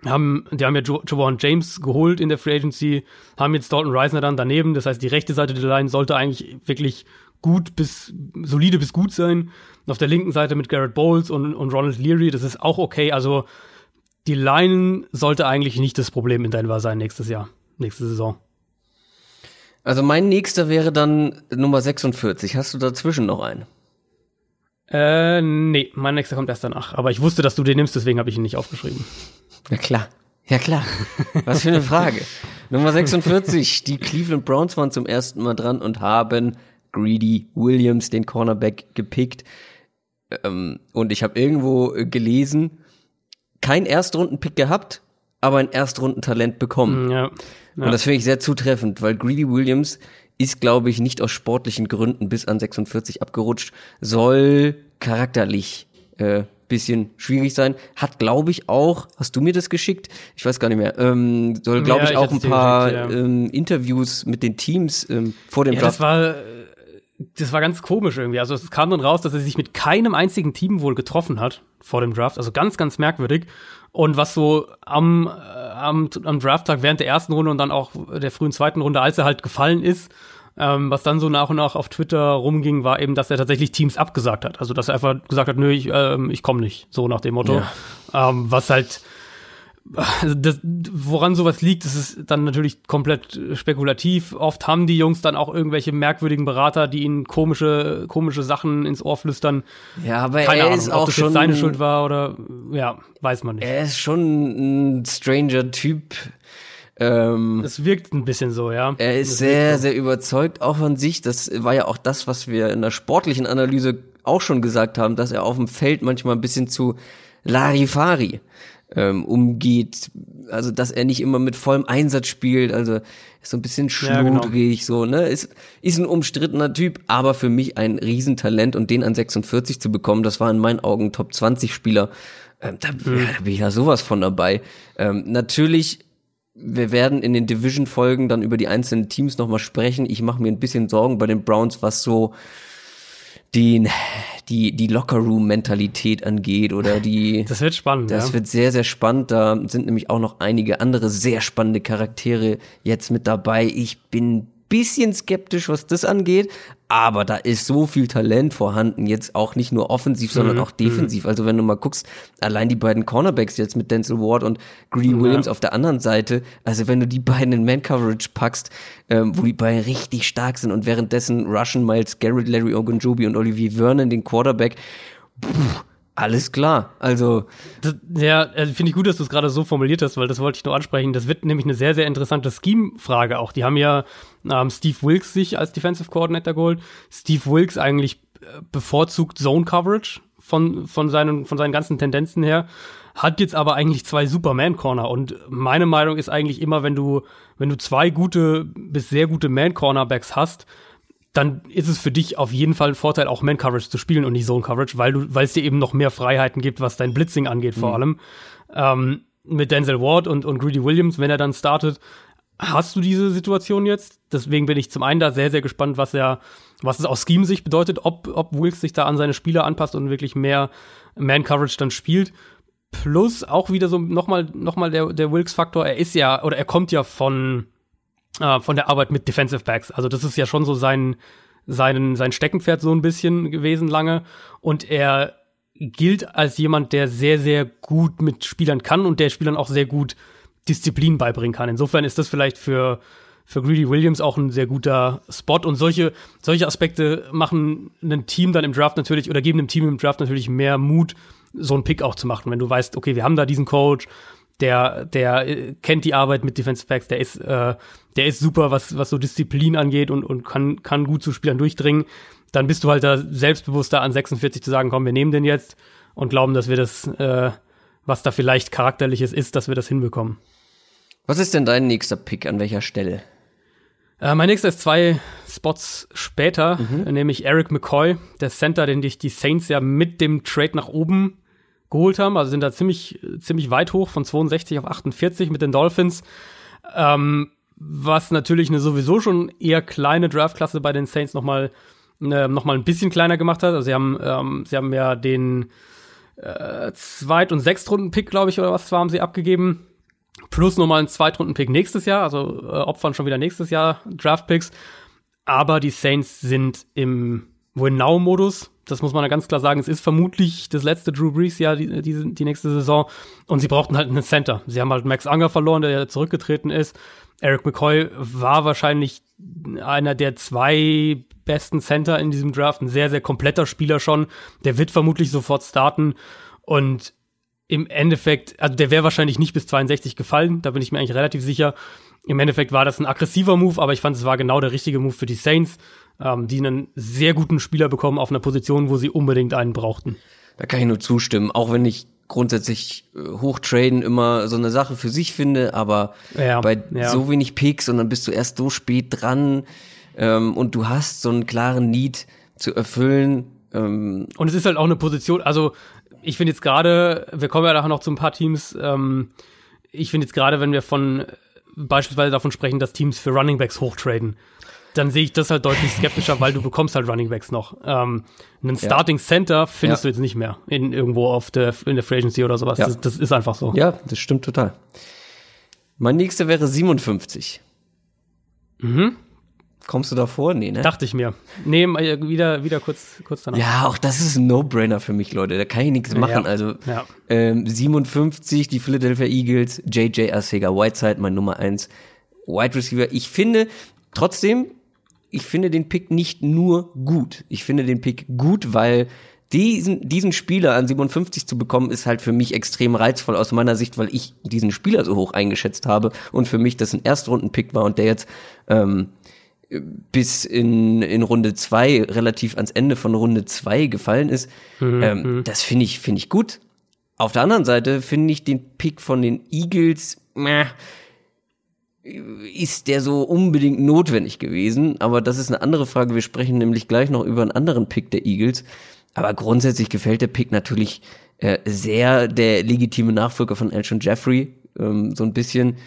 haben, die haben ja Jawan James geholt in der Free Agency, haben jetzt Dalton Reisner dann daneben. Das heißt, die rechte Seite der Line sollte eigentlich wirklich gut bis, solide bis gut sein. Auf der linken Seite mit Garrett Bowles und, und Ronald Leary, das ist auch okay. Also, die Line sollte eigentlich nicht das Problem in Denver sein nächstes Jahr, nächste Saison.
Also mein nächster wäre dann Nummer 46. Hast du dazwischen noch einen?
Äh, nee, mein nächster kommt erst danach. Aber ich wusste, dass du den nimmst, deswegen habe ich ihn nicht aufgeschrieben.
Ja klar. Ja klar. Was für eine Frage. Nummer 46. Die Cleveland Browns waren zum ersten Mal dran und haben Greedy Williams, den Cornerback, gepickt. Ähm, und ich habe irgendwo gelesen, kein Erstrundenpick gehabt, aber ein Erstrundentalent bekommen.
Ja.
Und das finde ich sehr zutreffend, weil Greedy Williams ist, glaube ich, nicht aus sportlichen Gründen bis an 46 abgerutscht, soll charakterlich äh, bisschen schwierig sein. Hat, glaube ich, auch, hast du mir das geschickt? Ich weiß gar nicht mehr. Ähm, soll, glaube
Ja,
ich,
ich
auch
hab's
ein paar
geschickt, ja.
ähm, Interviews mit den Teams ähm, vor dem
Ja,
Draft.
das war, das war ganz komisch irgendwie. Also es kam dann raus, dass er sich mit keinem einzigen Team wohl getroffen hat vor dem Draft. Also ganz, ganz merkwürdig. Und was so am, äh, am, am Drafttag während der ersten Runde und dann auch der frühen zweiten Runde, als er halt gefallen ist, ähm, was dann so nach und nach auf Twitter rumging, war eben, dass er tatsächlich Teams abgesagt hat. Also dass er einfach gesagt hat, nö, ich, ähm, ich komme nicht, so nach dem Motto. Ähm, was halt also das, woran sowas liegt, das ist dann natürlich komplett spekulativ. Oft haben die Jungs dann auch irgendwelche merkwürdigen Berater, die ihnen komische, komische Sachen ins Ohr flüstern.
ja, aber
Keine
er
Ahnung,
ist
ob
auch
das
schon
seine Schuld war oder ja, weiß man nicht.
er ist schon ein stranger Typ. Ähm,
Es wirkt ein bisschen so, ja.
Er ist
Das
sehr,
so.
sehr überzeugt, auch von sich. Das war ja auch das, was wir in der sportlichen Analyse auch schon gesagt haben, dass er auf dem Feld manchmal ein bisschen zu Larifari ähm, umgeht. Also, dass er nicht immer mit vollem Einsatz spielt. Also, ist so ein bisschen schludrig, ja, genau. so, ne? Ist, ist ein umstrittener Typ, aber für mich ein Riesentalent und den an 46 zu bekommen, das war in meinen Augen Top 20 Spieler. Ähm, da, mhm. ja, da bin ich ja sowas von dabei. Ähm, natürlich wir werden in den Division-Folgen dann über die einzelnen Teams nochmal sprechen. Ich mache mir ein bisschen Sorgen bei den Browns, was so den, die, die Locker-Room-Mentalität angeht oder die.
Das wird spannend.
Das
ja.
wird sehr, sehr spannend. Da sind nämlich auch noch einige andere sehr spannende Charaktere jetzt mit dabei. Ich bin bisschen skeptisch, was das angeht, aber da ist so viel Talent vorhanden, jetzt auch nicht nur offensiv, sondern mhm. auch defensiv. Mhm. Also wenn du mal guckst, allein die beiden Cornerbacks jetzt mit Denzel Ward und Greedy ja. Williams auf der anderen Seite, also wenn du die beiden in Man-Coverage packst, ähm, wo die beiden richtig stark sind und währenddessen rushen Miles Garrett, Larry Ogunjobi und Olivier Vernon den Quarterback, pff, alles klar. Also.
Das, ja, also finde ich gut, dass du es gerade so formuliert hast, weil das wollte ich nur ansprechen. Das wird nämlich eine sehr, sehr interessante Scheme-Frage auch. Die haben ja ähm, Steve Wilkes sich als Defensive Coordinator geholt. Steve Wilkes eigentlich äh, bevorzugt Zone Coverage von, von, seinen, von seinen ganzen Tendenzen her. Hat jetzt aber eigentlich zwei Superman-Corner. Und meine Meinung ist eigentlich immer, wenn du, wenn du zwei gute bis sehr gute Man-Cornerbacks hast, dann ist es für dich auf jeden Fall ein Vorteil, auch Man-Coverage zu spielen und nicht Zone-Coverage, weil du, weil es dir eben noch mehr Freiheiten gibt, was dein Blitzing angeht, vor mhm. allem. Ähm, mit Denzel Ward und, und Greedy Williams, wenn er dann startet, hast du diese Situation jetzt. Deswegen bin ich zum einen da sehr, sehr gespannt, was er, was es aus Scheme-Sicht bedeutet, ob, ob Wilkes sich da an seine Spieler anpasst und wirklich mehr Man-Coverage dann spielt. Plus auch wieder so nochmal noch mal der, der Wilkes-Faktor, er ist ja, oder er kommt ja von, äh, von der Arbeit mit Defensive Backs. Also das ist ja schon so sein, sein, sein Steckenpferd so ein bisschen gewesen lange. Und er gilt als jemand, der sehr, sehr gut mit Spielern kann und der Spielern auch sehr gut Disziplin beibringen kann. Insofern ist das vielleicht für, für Greedy Williams auch ein sehr guter Spot. Und solche, solche Aspekte machen ein Team dann im Draft natürlich oder geben dem Team im Draft natürlich mehr Mut, so einen Pick auch zu machen. Wenn du weißt, okay, wir haben da diesen Coach, der, der äh, kennt die Arbeit mit Defensive Backs, der ist, äh, der ist super, was, was so Disziplin angeht und, und kann, kann gut zu Spielern durchdringen. Dann bist du halt da selbstbewusster an 46 zu sagen, komm, wir nehmen den jetzt und glauben, dass wir das, äh, was da vielleicht charakterliches ist, dass wir das hinbekommen.
Was ist denn dein nächster Pick? An welcher Stelle?
Äh, mein nächster ist zwei Spots später, mhm. nämlich Eric McCoy, der Center, den dich die Saints ja mit dem Trade nach oben geholt haben. Also sind da ziemlich, ziemlich weit hoch von 62 auf 48 mit den Dolphins. Ähm, was natürlich eine sowieso schon eher kleine Draftklasse bei den Saints nochmal äh, noch mal ein bisschen kleiner gemacht hat. Also sie haben, ähm, sie haben ja den äh, Zweit- und Sechstrunden-Pick, glaube ich, oder was war, haben sie abgegeben. Plus nochmal einen Zweitrunden-Pick nächstes Jahr, also äh, opfern schon wieder nächstes Jahr Draft-Picks. Aber die Saints sind im Win-Now-Modus das muss man ja ganz klar sagen. Es ist vermutlich das letzte Drew Brees-Jahr, die, die, die nächste Saison. Und sie brauchten halt einen Center. Sie haben halt Max Anger verloren, der ja zurückgetreten ist. Eric McCoy war wahrscheinlich einer der zwei besten Center in diesem Draft. Ein sehr, sehr kompletter Spieler schon. Der wird vermutlich sofort starten. Und im Endeffekt, also der wäre wahrscheinlich nicht bis 62 gefallen. Da bin ich mir eigentlich relativ sicher. Im Endeffekt war das ein aggressiver Move, aber ich fand, es war genau der richtige Move für die Saints ähm, die einen sehr guten Spieler bekommen auf einer Position, wo sie unbedingt einen brauchten.
Da kann ich nur zustimmen, auch wenn ich grundsätzlich äh, Hochtraden immer so eine Sache für sich finde, aber ja, bei ja. so wenig Picks und dann bist du erst so spät dran ähm, und du hast so einen klaren Need zu erfüllen.
Ähm. Und es ist halt auch eine Position, also ich finde jetzt gerade, wir kommen ja nachher noch zu ein paar Teams, ähm, ich finde jetzt gerade, wenn wir von beispielsweise davon sprechen, dass Teams für Runningbacks hochtraden, dann sehe ich das halt deutlich skeptischer, weil du bekommst halt Running Backs noch. Ähm, einen Starting Center findest ja. du jetzt nicht mehr in irgendwo auf der in der Free Agency oder sowas. Ja. Das, das, ist einfach so.
Ja, das stimmt total. Mein nächster wäre 57. Mhm. Kommst du davor? Nee, ne?
Dachte ich mir. Nee, äh, wieder, wieder kurz, kurz danach.
Ja, auch das ist ein No-Brainer für mich, Leute. Da kann ich nichts machen. Ja. Also ja. Ähm, 57, die Philadelphia Eagles, JJ Arcega Whiteside, mein Nummer 1 Wide Receiver. Ich finde trotzdem, ich finde den Pick nicht nur gut. Ich finde den Pick gut, weil diesen, diesen Spieler an 57 zu bekommen, ist halt für mich extrem reizvoll aus meiner Sicht, weil ich diesen Spieler so hoch eingeschätzt habe und für mich das ein Erstrunden-Pick war und der jetzt ähm, bis in, in Runde zwei relativ ans Ende von Runde zwei gefallen ist. Mhm. Ähm, mhm. das finde ich, finde ich gut. Auf der anderen Seite finde ich den Pick von den Eagles, meh, ist der so unbedingt notwendig gewesen? Aber das ist eine andere Frage. Wir sprechen nämlich gleich noch über einen anderen Pick der Eagles. Aber grundsätzlich gefällt der Pick natürlich äh, sehr der legitime Nachfolger von Elton Jeffrey. Ähm, so ein bisschen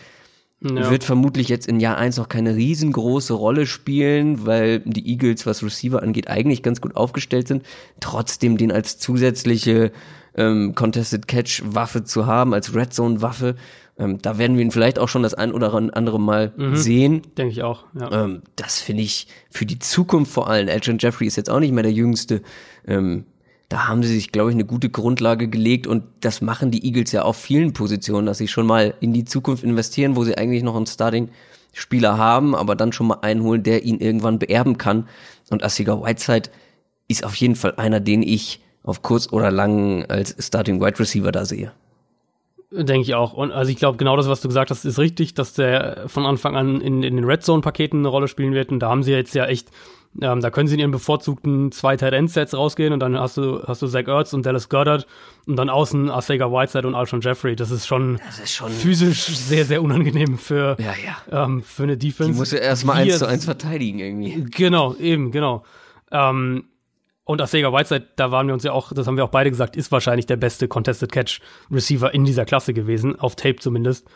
ja. wird vermutlich jetzt in Jahr eins noch keine riesengroße Rolle spielen, weil die Eagles, was Receiver angeht, eigentlich ganz gut aufgestellt sind. Trotzdem den als zusätzliche ähm, Contested Catch Waffe zu haben, als Red Zone Waffe ähm, da werden wir ihn vielleicht auch schon das ein oder andere Mal mhm, sehen.
Denke ich auch.
Ja. Ähm, das finde ich für die Zukunft vor allem. Elton Jeffrey ist jetzt auch nicht mehr der Jüngste. Ähm, da haben sie sich, glaube ich, eine gute Grundlage gelegt und das machen die Eagles ja auf vielen Positionen, dass sie schon mal in die Zukunft investieren, wo sie eigentlich noch einen Starting-Spieler haben, aber dann schon mal einholen, der ihn irgendwann beerben kann. Und Asiga Whiteside ist auf jeden Fall einer, den ich auf kurz oder lang als Starting Wide Receiver da sehe.
Denke ich auch. Und also ich glaube, genau das, was du gesagt hast, ist richtig, dass der von Anfang an in, in den Red Zone-Paketen eine Rolle spielen wird. Und da haben sie jetzt ja echt, ähm, da können sie in ihren bevorzugten zwei Tight End Sets rausgehen und dann hast du, hast du Zach Ertz und Dallas Goddard und dann außen Asega Whiteside und Alshon Jeffrey. Das ist schon,
das ist schon
physisch sehr, sehr unangenehm für,
ja, ja.
Ähm, für eine Defense. Die
muss ja erstmal eins zu eins verteidigen irgendwie.
Genau, eben, genau. Ähm, und Asega Whiteside, da waren wir uns ja auch, das haben wir auch beide gesagt, ist wahrscheinlich der beste Contested Catch Receiver in dieser Klasse gewesen, auf Tape zumindest.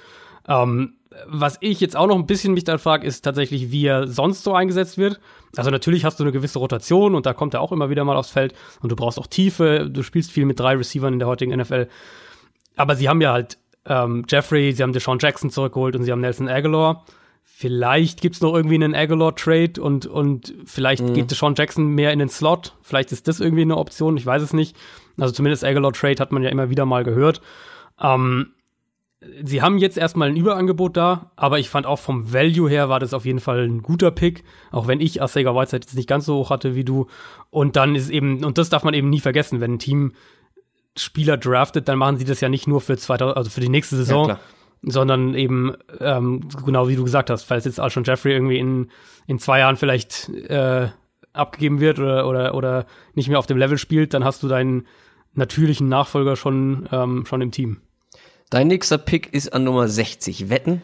Ähm, was ich jetzt auch noch ein bisschen mich dann frage, ist tatsächlich, wie er sonst so eingesetzt wird. Also natürlich hast du eine gewisse Rotation und da kommt er auch immer wieder mal aufs Feld und du brauchst auch Tiefe, du spielst viel mit drei Receivern in der heutigen NFL. Aber sie haben ja halt ähm, Jeffrey, sie haben Deshaun Jackson zurückgeholt und sie haben Nelson Aguilar. Vielleicht gibt's noch irgendwie einen Aguilar-Trade und, und vielleicht mhm. geht Sean Jackson mehr in den Slot. Vielleicht ist das irgendwie eine Option, ich weiß es nicht. Also zumindest Aguilar-Trade hat man ja immer wieder mal gehört. Ähm, sie haben jetzt erstmal ein Überangebot da, aber ich fand auch vom Value her war das auf jeden Fall ein guter Pick, auch wenn ich Asega Whiteside jetzt nicht ganz so hoch hatte wie du. Und dann ist eben, und das darf man eben nie vergessen, wenn ein Team Spieler draftet, dann machen sie das ja nicht nur für 2000, also für die nächste Saison, ja, sondern eben, ähm, genau wie du gesagt hast, falls jetzt Alshon Jeffrey irgendwie in, in zwei Jahren vielleicht äh, abgegeben wird oder, oder, oder nicht mehr auf dem Level spielt, dann hast du deinen natürlichen Nachfolger schon, ähm, schon im Team.
Dein nächster Pick ist an Nummer 60. Wetten?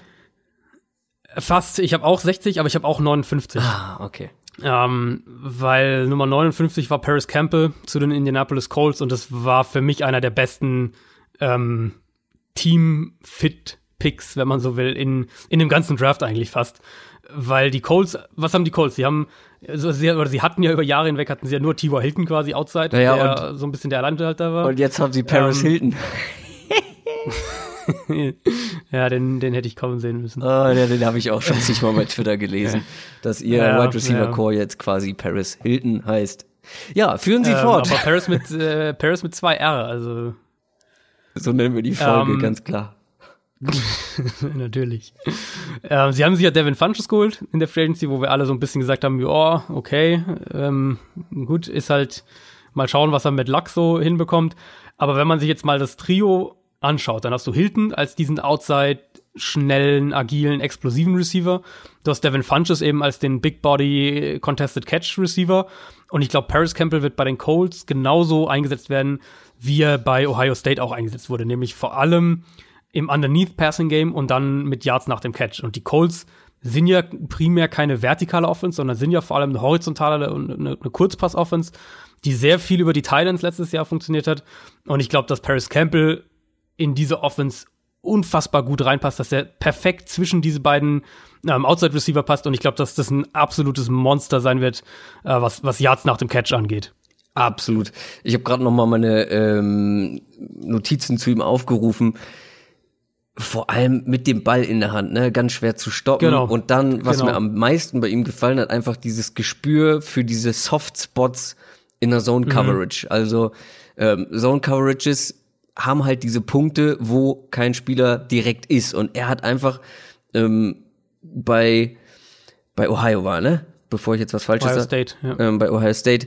Fast. Ich habe auch 60, aber ich habe auch 59.
Ah, okay.
Ähm, weil Nummer 59 war Paris Campbell zu den Indianapolis Colts und das war für mich einer der besten ähm, Team-Fit Picks, wenn man so will, in, in dem ganzen Draft eigentlich fast. Weil die Colts, was haben die Colts? Sie haben, also sie, oder sie hatten ja über Jahre hinweg, hatten sie ja nur T.Y. Hilton quasi outside,
naja,
der so ein bisschen der Alleinunterhalter war.
Und jetzt haben sie Paris ähm, Hilton.
ja, den, den hätte ich kommen sehen müssen.
Oh, den, den habe ich auch schon zigmal bei Twitter gelesen, dass ihr ja, Wide Receiver ja. Core jetzt quasi Paris Hilton heißt. Ja, führen Sie ähm, fort.
Aber Paris mit, äh, Paris mit zwei R, also.
So nennen wir die Folge, ähm, ganz klar.
Natürlich. Ähm, sie haben sich ja Devin Funches geholt in der Free Agency, wo wir alle so ein bisschen gesagt haben, ja, okay, ähm, gut, ist halt mal schauen, was er mit Luck so hinbekommt. Aber wenn man sich jetzt mal das Trio anschaut, dann hast du Hilton als diesen Outside schnellen, agilen, explosiven Receiver. Du hast Devin Funches eben als den Big Body Contested Catch Receiver. Und ich glaube, Paris Campbell wird bei den Colts genauso eingesetzt werden, wie er bei Ohio State auch eingesetzt wurde. Nämlich vor allem im Underneath Passing Game und dann mit Yards nach dem Catch. Und die Colts sind ja primär keine vertikale Offense, sondern sind ja vor allem eine horizontale und eine, eine Kurzpass-Offense, die sehr viel über die Titans letztes Jahr funktioniert hat. Und ich glaube, dass Paris Campbell in diese Offense unfassbar gut reinpasst, dass er perfekt zwischen diese beiden ähm, Outside Receiver passt. Und ich glaube, dass das ein absolutes Monster sein wird, äh, was, was Yards nach dem Catch angeht.
Absolut. Ich habe gerade noch mal meine ähm, Notizen zu ihm aufgerufen vor allem mit dem Ball in der Hand, ne, ganz schwer zu stoppen. Genau. Und dann, was genau. mir am meisten bei ihm gefallen hat, einfach dieses Gespür für diese Soft Spots in der Zone mhm. Coverage. Mhm. Also ähm, Zone Coverages haben halt diese Punkte, wo kein Spieler direkt ist. Und er hat einfach ähm, bei bei Ohio war, ne? Bevor ich jetzt was Falsches
sage. State,
ja. ähm, bei Ohio State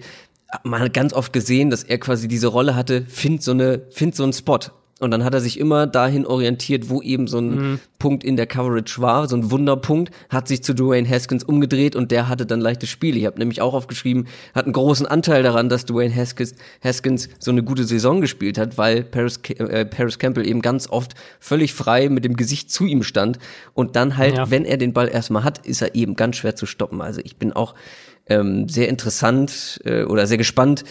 man hat ganz oft gesehen, dass er quasi diese Rolle hatte, find so eine, find so einen Spot Und dann hat er sich immer dahin orientiert, wo eben so ein mhm. Punkt in der Coverage war, so ein Wunderpunkt, hat sich zu Dwayne Haskins umgedreht und der hatte dann leichtes Spiel. Ich habe nämlich auch aufgeschrieben, hat einen großen Anteil daran, dass Dwayne Haskins, Haskins so eine gute Saison gespielt hat, weil Paris, äh, Paris Campbell eben ganz oft völlig frei mit dem Gesicht zu ihm stand. Und dann halt, ja. wenn er den Ball erstmal hat, ist er eben ganz schwer zu stoppen. Also ich bin auch ähm, sehr interessant äh, oder sehr gespannt,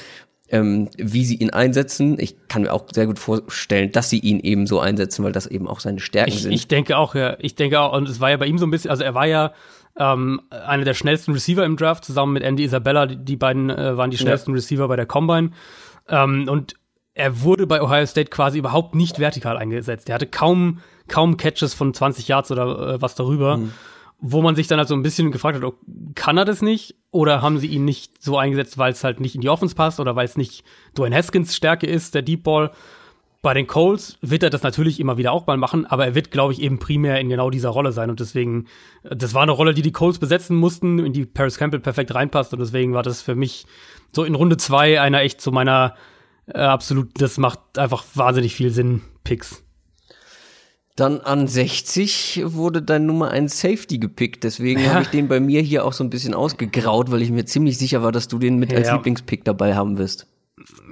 ähm, wie sie ihn einsetzen. Ich kann mir auch sehr gut vorstellen, dass sie ihn eben so einsetzen, weil das eben auch seine Stärken
ich,
sind.
Ich denke auch, ja. Ich denke auch, und es war ja bei ihm so ein bisschen, also er war ja ähm, einer der schnellsten Receiver im Draft, zusammen mit Andy Isabella. Die, die beiden äh, waren die schnellsten ja. Receiver bei der Combine. Ähm, und er wurde bei Ohio State quasi überhaupt nicht vertikal eingesetzt. Er hatte kaum, kaum Catches von 20 Yards oder äh, was darüber. Mhm wo man sich dann halt so ein bisschen gefragt hat, oh, kann er das nicht? Oder haben sie ihn nicht so eingesetzt, weil es halt nicht in die Offense passt oder weil es nicht Dwayne Haskins Stärke ist, der Deep Ball? Bei den Coles wird er das natürlich immer wieder auch mal machen, aber er wird, glaube ich, eben primär in genau dieser Rolle sein. Und deswegen, das war eine Rolle, die die Coles besetzen mussten, in die Paris Campbell perfekt reinpasst. Und deswegen war das für mich so in Runde zwei einer echt zu meiner äh, absolut, das macht einfach wahnsinnig viel Sinn, Picks.
Dann an 60 wurde dein Nummer 1 Safety gepickt. Deswegen ja. habe ich den bei mir hier auch so ein bisschen ausgegraut, weil ich mir ziemlich sicher war, dass du den mit ja. als Lieblingspick dabei haben wirst.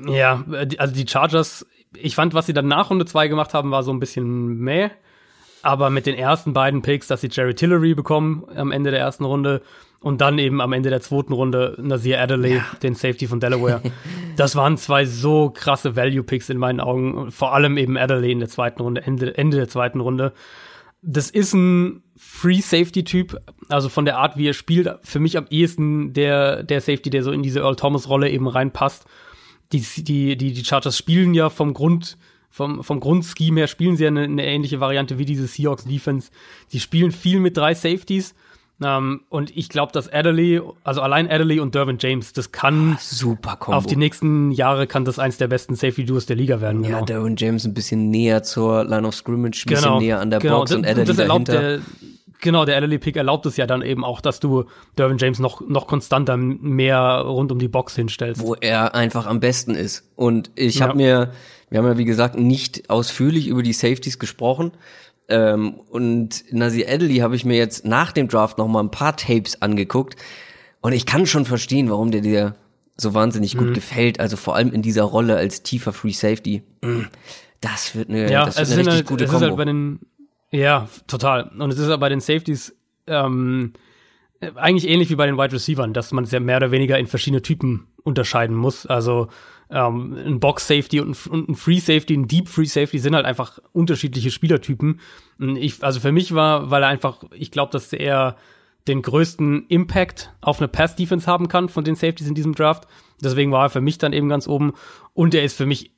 Ja, also die Chargers, ich fand, was sie dann nach Runde 2 gemacht haben, war so ein bisschen mäh. Aber mit den ersten beiden Picks, dass sie Jerry Tillery bekommen am Ende der ersten Runde und dann eben am Ende der zweiten Runde Nazir Adderley, ja. den Safety von Delaware. das waren zwei so krasse Value-Picks in meinen Augen. Vor allem eben Adderley in der zweiten Runde, Ende, Ende der zweiten Runde. Das ist ein Free Safety-Typ, also von der Art, wie er spielt, für mich am ehesten der, der Safety, der so in diese Earl Thomas-Rolle eben reinpasst. Die, die, die, die Chargers spielen ja vom Grund, vom, vom Grundscheme her spielen sie ja eine, eine ähnliche Variante wie diese Seahawks Defense. Sie spielen viel mit drei Safeties um, ähm, und ich glaube, dass Adderley, also allein Adderley und Dervin James, das kann
ah, super Kombo.
auf die nächsten Jahre kann das eins der besten Safety Duos der Liga werden.
Ja, genau. Dervin James ein bisschen näher zur Line of Scrimmage, ein bisschen genau, näher an der genau. Box und, Adderley das erlaubt dahinter.
Der, genau, der Adderley Pick erlaubt es ja dann eben auch, dass du Dervin James noch noch konstanter mehr rund um die Box hinstellst,
wo er einfach am besten ist. Und ich ja. habe mir, wir haben ja wie gesagt nicht ausführlich über die Safeties gesprochen. Ähm, und Nasir Adderley habe ich mir jetzt nach dem Draft noch mal ein paar Tapes angeguckt und ich kann schon verstehen, warum der dir so wahnsinnig mhm. gut gefällt. Also vor allem in dieser Rolle als tiefer Free Safety. Mm, das wird eine, ja, das wird eine richtig halt, gute es Kombo. Ist halt
bei den, ja, total. Und es ist halt bei den Safeties ähm, eigentlich ähnlich wie bei den Wide Receivers, dass man es ja mehr oder weniger in verschiedene Typen unterscheiden muss. Also ähm, ein Box Safety und ein, und ein, Free Safety, ein Deep Free Safety sind halt einfach unterschiedliche Spielertypen. Ich, also für mich war, weil er einfach, ich glaube, dass er den größten Impact auf eine Pass Defense haben kann von den Safeties in diesem Draft. Deswegen war er für mich dann eben ganz oben. Und er ist für mich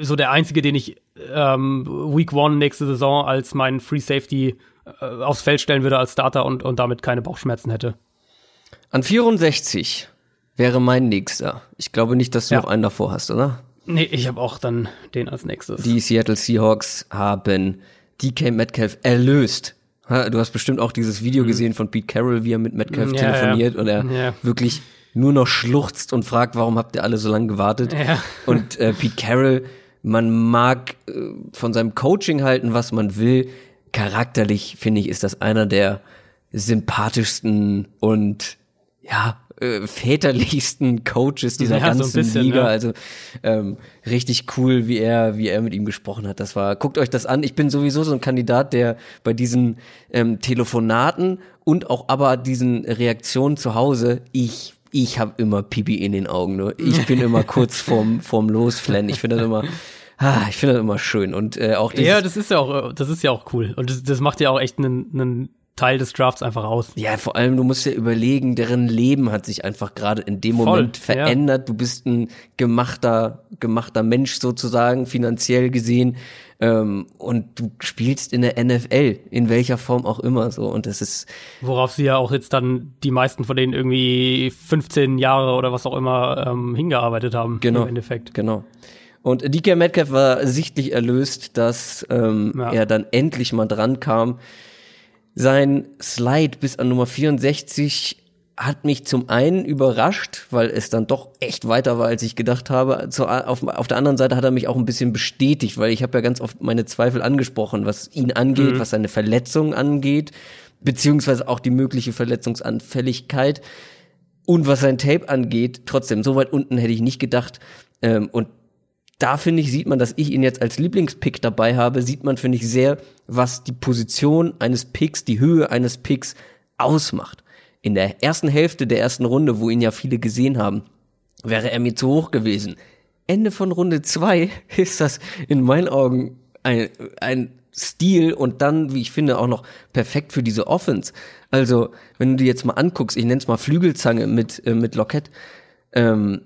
so der einzige, den ich ähm, Week One nächste Saison als meinen Free Safety äh, aufs Feld stellen würde als Starter und, und damit keine Bauchschmerzen hätte.
An 64 wäre mein nächster. Ich glaube nicht, dass du ja. noch einen davor hast, oder?
Nee, ich habe auch dann den als nächstes.
Die Seattle Seahawks haben DK Metcalf erlöst. Du hast bestimmt auch dieses Video mhm. gesehen von Pete Carroll, wie er mit Metcalf ja, telefoniert ja. und er wirklich nur noch schluchzt und fragt, warum habt ihr alle so lange gewartet? Und äh, Pete Carroll, man mag äh, von seinem Coaching halten, was man will. Charakterlich, finde ich, ist das einer der sympathischsten und ja, äh, väterlichsten Coaches dieser ja, ganzen so bisschen, Liga. Ja. Also ähm, richtig cool, wie er, wie er mit ihm gesprochen hat. Das war, guckt euch das an. Ich bin sowieso so ein Kandidat, der bei diesen ähm, Telefonaten und auch aber diesen Reaktionen zu Hause, ich ich habe immer Pipi in den Augen. Nur ich bin immer kurz vorm vorm Losflennen. Ich finde das immer Ah, ich finde das immer schön und äh, auch
Ja, das ist ja auch das ist ja auch cool und das, das macht ja auch echt einen, einen Teil des Drafts einfach aus.
Ja, vor allem, du musst ja überlegen, deren Leben hat sich einfach gerade in dem Voll, Moment verändert. Ja. Du bist ein gemachter, gemachter Mensch sozusagen, finanziell gesehen. Ähm, und du spielst in der NFL, in welcher Form auch immer so. Und das ist.
Worauf sie ja auch jetzt dann die meisten von denen irgendwie 15 Jahre oder was auch immer ähm, hingearbeitet haben.
Genau.
Im Endeffekt.
Genau. Und DK Metcalf war sichtlich erlöst, dass ähm, ja. er dann endlich mal dran kam sein Slide bis an Nummer 64 hat mich zum einen überrascht, weil es dann doch echt weiter war, als ich gedacht habe. Zu, auf, auf der anderen Seite hat er mich auch ein bisschen bestätigt, weil ich habe ja ganz oft meine Zweifel angesprochen, was ihn angeht, mhm. was seine Verletzung angeht, beziehungsweise auch die mögliche Verletzungsanfälligkeit und was sein Tape angeht. Trotzdem, so weit unten hätte ich nicht gedacht. Ähm, und da finde ich, sieht man, dass ich ihn jetzt als Lieblingspick dabei habe, sieht man, finde ich, sehr, was die Position eines Picks, die Höhe eines Picks ausmacht in der ersten Hälfte der ersten Runde, wo ihn ja viele gesehen haben, wäre er mir zu hoch gewesen. Ende von Runde zwei ist das in meinen Augen ein, ein Stil und dann, wie ich finde, auch noch perfekt für diese Offense. Also, wenn du dir jetzt mal anguckst, ich nenne es mal Flügelzange mit, äh, mit Lockett, ähm,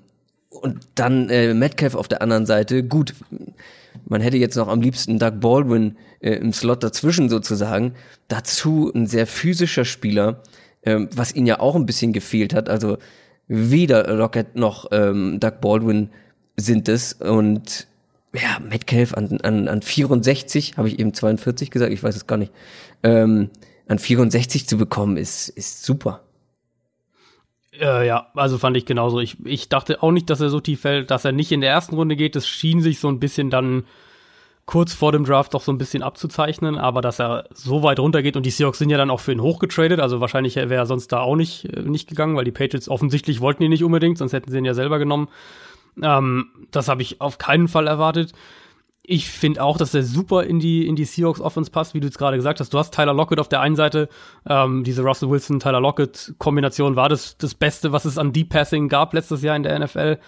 und dann äh, Metcalf auf der anderen Seite, gut, man hätte jetzt noch am liebsten Doug Baldwin äh, im Slot dazwischen sozusagen. Dazu ein sehr physischer Spieler, ähm, was ihnen ja auch ein bisschen gefehlt hat. Also weder Rocket noch ähm, Doug Baldwin sind es und ja, Metcalf an, an, an 64, habe ich eben 42 gesagt, ich weiß es gar nicht, ähm, an 64 zu bekommen, ist, ist super.
Äh, ja, also fand ich genauso. Ich, ich dachte auch nicht, dass er so tief fällt, dass er nicht in der ersten Runde geht. Das schien sich so ein bisschen dann kurz vor dem Draft doch so ein bisschen abzuzeichnen, aber dass er so weit runtergeht und die Seahawks sind ja dann auch für ihn hochgetradet, also wahrscheinlich wäre er sonst da auch nicht, äh, nicht gegangen, weil die Patriots offensichtlich wollten ihn nicht unbedingt, sonst hätten sie ihn ja selber genommen. Ähm, das habe ich auf keinen Fall erwartet. Ich finde auch, dass er super in die, in die Seahawks Offense passt, wie du jetzt gerade gesagt hast. Du hast Tyler Lockett auf der einen Seite. Ähm, diese Russell Wilson, Tyler Lockett Kombination war das, das Beste, was es an Deep Passing gab letztes Jahr in der NFL.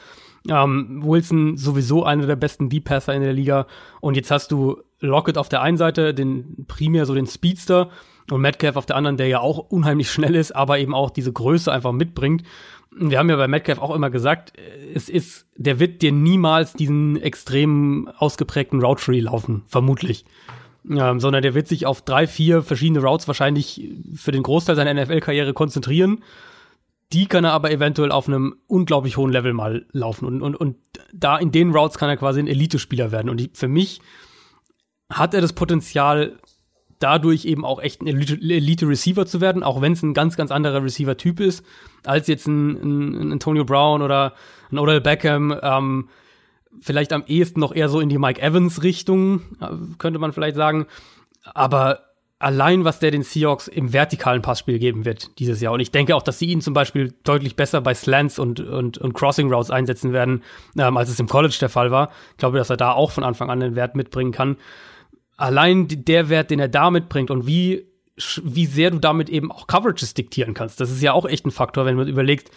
Ähm, Wilson sowieso einer der besten Deep Passer in der Liga. Und jetzt hast du Lockett auf der einen Seite, den primär so den Speedster und Metcalf auf der anderen, der ja auch unheimlich schnell ist, aber eben auch diese Größe einfach mitbringt. Wir haben ja bei Metcalf auch immer gesagt, es ist, der wird dir niemals diesen extrem ausgeprägten Route Tree laufen, vermutlich. Ähm, sondern der wird sich auf drei, vier verschiedene Routes wahrscheinlich für den Großteil seiner NFL-Karriere konzentrieren die kann er aber eventuell auf einem unglaublich hohen Level mal laufen. Und, und, und da in den Routes kann er quasi ein Elite-Spieler werden. Und die, für mich hat er das Potenzial, dadurch eben auch echt ein Elite-Receiver zu werden, auch wenn es ein ganz, ganz anderer Receiver-Typ ist, als jetzt ein, ein, Antonio Brown oder ein Odell Beckham. Ähm, vielleicht am ehesten noch eher so in die Mike Evans-Richtung, äh, könnte man vielleicht sagen. Aber allein, was der den Seahawks im vertikalen Passspiel geben wird dieses Jahr. Und ich denke auch, dass sie ihn zum Beispiel deutlich besser bei Slants und, und, und Crossing Routes einsetzen werden, ähm, als es im College der Fall war. Ich glaube, dass er da auch von Anfang an den Wert mitbringen kann. Allein der Wert, den er da mitbringt und wie, wie sehr du damit eben auch Coverages diktieren kannst, das ist ja auch echt ein Faktor, wenn man überlegt,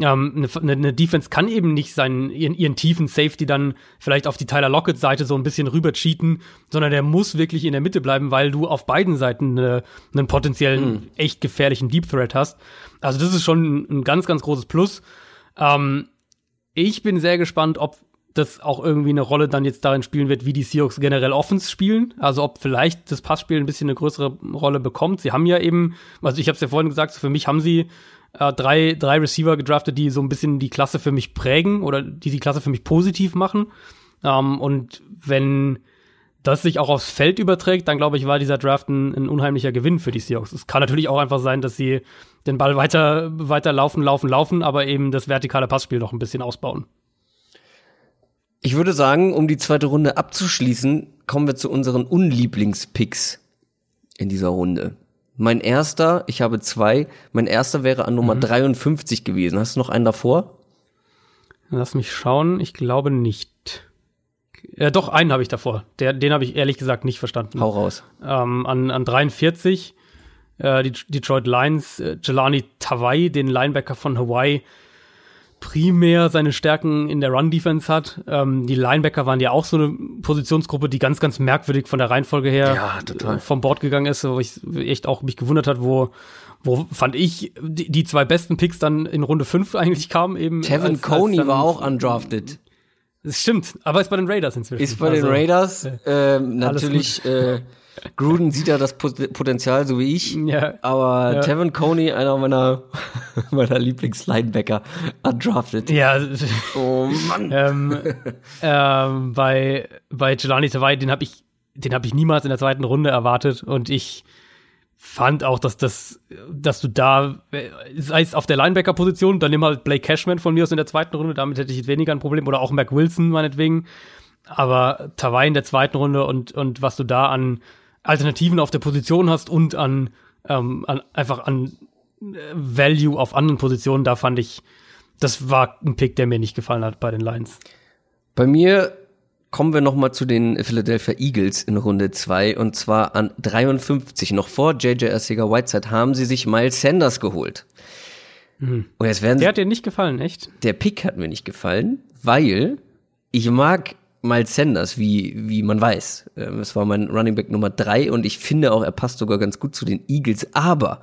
ähm, eine, eine Defense kann eben nicht seinen, ihren, ihren tiefen Safety dann vielleicht auf die Tyler Lockett-Seite so ein bisschen rüber cheaten, sondern der muss wirklich in der Mitte bleiben, weil du auf beiden Seiten eine, einen potenziellen, mhm. echt gefährlichen Deep Threat hast. Also das ist schon ein, ganz, ganz großes Plus. Ähm, ich bin sehr gespannt, ob das auch irgendwie eine Rolle dann jetzt darin spielen wird, wie die Seahawks generell Offense spielen. Also ob vielleicht das Passspiel ein bisschen eine größere Rolle bekommt. Sie haben ja eben, also ich habe es ja vorhin gesagt, für mich haben sie äh, drei, drei Receiver gedraftet, die so ein bisschen die Klasse für mich prägen oder die die Klasse für mich positiv machen. Ähm, und wenn das sich auch aufs Feld überträgt, dann glaube ich, war dieser Draft ein, ein, unheimlicher Gewinn für die Seahawks. Es kann natürlich auch einfach sein, dass sie den Ball weiter, weiter laufen, laufen, laufen, aber eben das vertikale Passspiel noch ein bisschen ausbauen.
Ich würde sagen, um die zweite Runde abzuschließen, kommen wir zu unseren Unlieblingspicks in dieser Runde. Mein erster, ich habe zwei, mein erster wäre an Nummer mhm. 53 gewesen. Hast du noch einen davor?
Lass mich schauen, ich glaube nicht. Ja, doch, einen habe ich davor. Der, den habe ich ehrlich gesagt nicht verstanden.
Hau raus.
Ähm, an, an 43, äh, die Detroit Lions, äh, Jelani Tawai, den Linebacker von Hawaii, primär seine Stärken in der Run-Defense hat. Ähm, die Linebacker waren ja auch so eine Positionsgruppe, die ganz, ganz merkwürdig von der Reihenfolge her
ja,
vom Board gegangen ist, wo ich echt auch mich gewundert hat, wo wo fand ich die, die zwei besten Picks dann in Runde 5 eigentlich kamen eben.
Tevin als, Coney als war auch undrafted.
Das stimmt, aber ist bei den Raiders inzwischen.
Ist bei also, den Raiders äh, natürlich äh, Gruden sieht ja das Potenzial, so wie ich. Ja. Aber ja. Tevin Coney, einer meiner, meiner Lieblingslinebacker, undrafted.
Ja. Oh Mann. ähm, ähm, bei, bei Jelani Tawai, den habe ich, den habe ich niemals in der zweiten Runde erwartet und ich fand auch, dass das, dass du da, sei es auf der Linebacker-Position, dann nimm halt Blake Cashman von mir aus in der zweiten Runde, damit hätte ich jetzt weniger ein Problem, oder auch Mac Wilson meinetwegen. Aber Tawai in der zweiten Runde und, und was du da an Alternativen auf der Position hast und an, ähm, an einfach an äh, Value auf anderen Positionen, da fand ich, das war ein Pick, der mir nicht gefallen hat bei den Lions.
Bei mir kommen wir nochmal zu den Philadelphia Eagles in Runde 2 und zwar an 53. Noch vor JJ Arcega Whiteside haben sie sich Miles Sanders geholt.
Mhm. Und jetzt werden der hat dir nicht gefallen, echt?
Der Pick hat mir nicht gefallen, weil ich mag Miles Sanders, wie, wie man weiß. Ähm, es war mein Running Back Nummer 3 und ich finde auch, er passt sogar ganz gut zu den Eagles, aber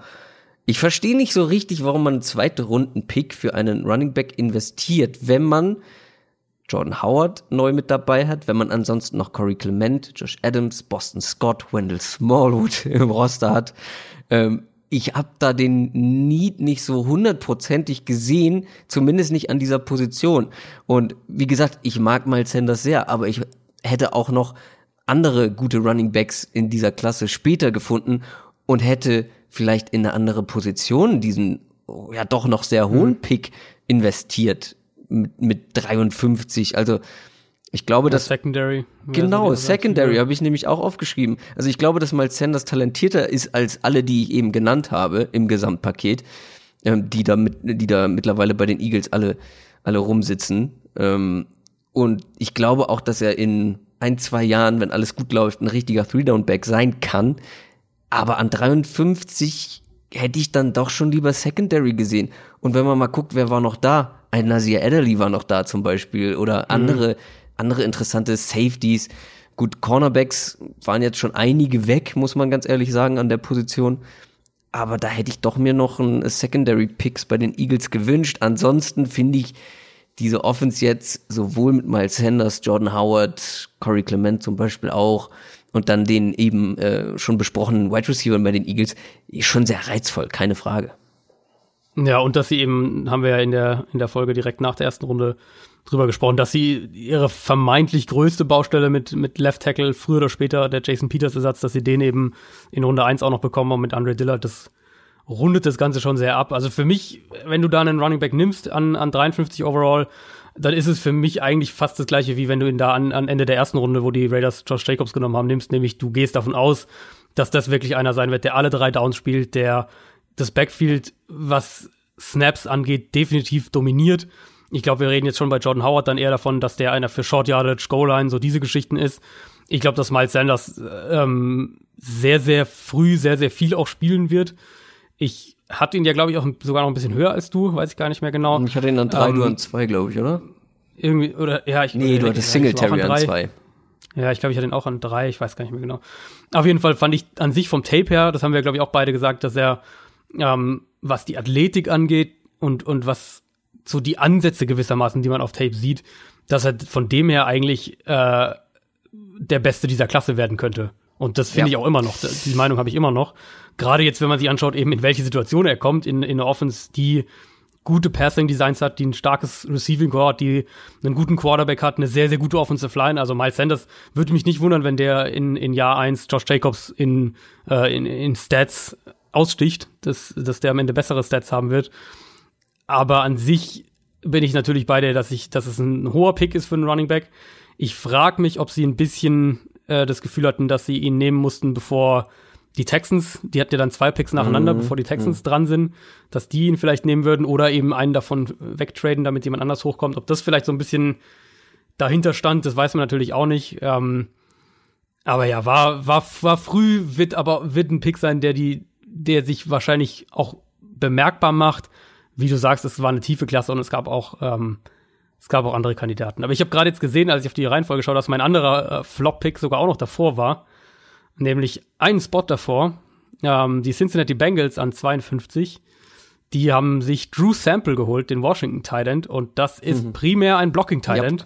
ich verstehe nicht so richtig, warum man einen zweiten Runden-Pick für einen Running Back investiert, wenn man Jordan Howard neu mit dabei hat, wenn man ansonsten noch Corey Clement, Josh Adams, Boston Scott, Wendell Smallwood im Roster hat. Ähm, ich habe da den Need nicht so hundertprozentig gesehen, zumindest nicht an dieser Position. Und wie gesagt, ich mag Miles Sanders sehr, aber ich hätte auch noch andere gute Running Backs in dieser Klasse später gefunden und hätte vielleicht in eine andere Position diesen ja doch noch sehr hohen mhm. Pick investiert mit, mit 53. Also ich glaube, dass
Secondary.
Genau, Secondary habe ich nämlich auch aufgeschrieben. Also ich glaube, dass Miles Sanders talentierter ist als alle, die ich eben genannt habe im Gesamtpaket, ähm, die da mit, die da mittlerweile bei den Eagles alle alle rumsitzen. Ähm, und ich glaube auch, dass er in ein zwei Jahren, wenn alles gut läuft, ein richtiger Three-Down-Back sein kann. Aber an 53 hätte ich dann doch schon lieber Secondary gesehen. Und wenn man mal guckt, wer war noch da? Ein Nasir Adderley war noch da zum Beispiel oder mhm. andere, mhm. Andere interessante Safeties. Gut, Cornerbacks waren jetzt schon einige weg, muss man ganz ehrlich sagen, an der Position. Aber da hätte ich doch mir noch ein Secondary Picks bei den Eagles gewünscht. Ansonsten finde ich diese Offense jetzt sowohl mit Miles Sanders, Jordan Howard, Corey Clement zum Beispiel auch und dann den eben äh, schon besprochenen Wide Receiver bei den Eagles schon sehr reizvoll, keine Frage.
Ja, und dass sie eben, haben wir ja in der, in der Folge direkt nach der ersten Runde drüber gesprochen, dass sie ihre vermeintlich größte Baustelle mit, mit Left Tackle früher oder später, der Jason Peters Ersatz, dass sie den eben in Runde 1 auch noch bekommen haben mit Andre Dillard, das rundet das Ganze schon sehr ab. Also für mich, wenn du da einen Running Back nimmst an, an 53 overall, dann ist es für mich eigentlich fast das gleiche, wie wenn du ihn da an, an Ende der ersten Runde, wo die Raiders Josh Jacobs genommen haben, nimmst, nämlich du gehst davon aus, dass das wirklich einer sein wird, der alle drei Downs spielt, der das Backfield, was Snaps angeht, definitiv dominiert. Ich glaube, wir reden jetzt schon bei Jordan Howard dann eher davon, dass der einer für Short Yardage, Goal Line, so diese Geschichten ist. Ich glaube, dass Miles Sanders ähm, sehr, sehr früh, sehr, sehr viel auch spielen wird. Ich hatte ihn ja, glaube ich, auch sogar noch ein bisschen höher als du, weiß ich gar nicht mehr genau.
Ich hatte ihn an drei, ähm, du an zwei, glaube ich, oder?
Irgendwie, oder, ja, ich.
Nee, du hattest Singletary an, an zwei.
Ja, ich glaube, ich hatte ihn auch an drei, ich weiß gar nicht mehr genau. Auf jeden Fall fand ich an sich vom Tape her, das haben wir, glaube ich, auch beide gesagt, dass er ähm, was die Athletik angeht und, und was so die Ansätze gewissermaßen, die man auf Tape sieht, dass er von dem her eigentlich äh, der Beste dieser Klasse werden könnte. Und das finde ja. ich auch immer noch. Die Meinung habe ich immer noch. Gerade jetzt, wenn man sich anschaut, eben in welche Situation er kommt, in, in eine Offense, die gute Passing-Designs hat, die ein starkes Receiving Core hat, die einen guten Quarterback hat, eine sehr, sehr gute Offensive Line. Also Miles Sanders würde mich nicht wundern, wenn der in, in Jahr eins Josh Jacobs in, äh, in, in Stats aussticht, dass, dass der am Ende bessere Stats haben wird. Aber an sich bin ich natürlich bei dir, dass ich, dass es ein hoher Pick ist für einen Running Back. Ich frage mich, ob sie ein bisschen äh, das Gefühl hatten, dass sie ihn nehmen mussten, bevor die Texans, die hatten ja dann zwei Picks nacheinander, mhm. bevor die Texans mhm. dran sind, dass die ihn vielleicht nehmen würden oder eben einen davon wegtraden, damit jemand anders hochkommt. Ob das vielleicht so ein bisschen dahinter stand, das weiß man natürlich auch nicht. Ähm, aber ja, war, war, war früh, wird aber wird ein Pick sein, der die, der sich wahrscheinlich auch bemerkbar macht. Wie du sagst, es war eine tiefe Klasse und es gab auch, ähm, es gab auch andere Kandidaten. Aber ich habe gerade jetzt gesehen, als ich auf die Reihenfolge schaue, dass mein anderer äh, Flop-Pick sogar auch noch davor war. Nämlich einen Spot davor. Ähm, die Cincinnati Bengals an 52. Die haben sich Drew Sample geholt, den Washington Tight Und das ist mhm. primär ein Blocking Tight Yep.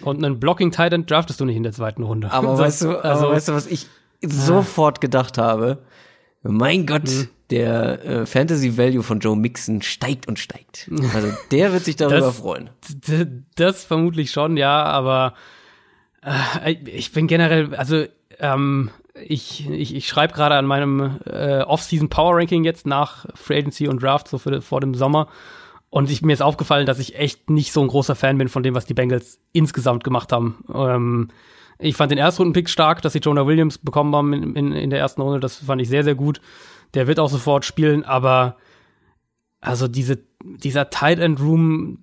Und einen Blocking Tight draftest du nicht in der zweiten Runde.
Aber, weißt, du, also, aber weißt du, was ich sofort gedacht habe? Mein Gott, mhm. der äh, Fantasy Value von Joe Mixon steigt und steigt. Also der wird sich darüber
das,
freuen.
Das vermutlich schon, ja, aber äh, ich bin generell, also ähm, ich, ich, ich schreibe gerade an meinem äh, Off-Season Power Ranking jetzt nach Free Agency und Draft, so für, vor dem Sommer. Und ich, mir ist aufgefallen, dass ich echt nicht so ein großer Fan bin von dem, was die Bengals insgesamt gemacht haben. Ähm, ich fand den Erstrunden-Pick stark, dass sie Jonah Williams bekommen haben in, in, in der ersten Runde. Das fand ich sehr, sehr gut. Der wird auch sofort spielen, aber also diese, dieser Tight End Room,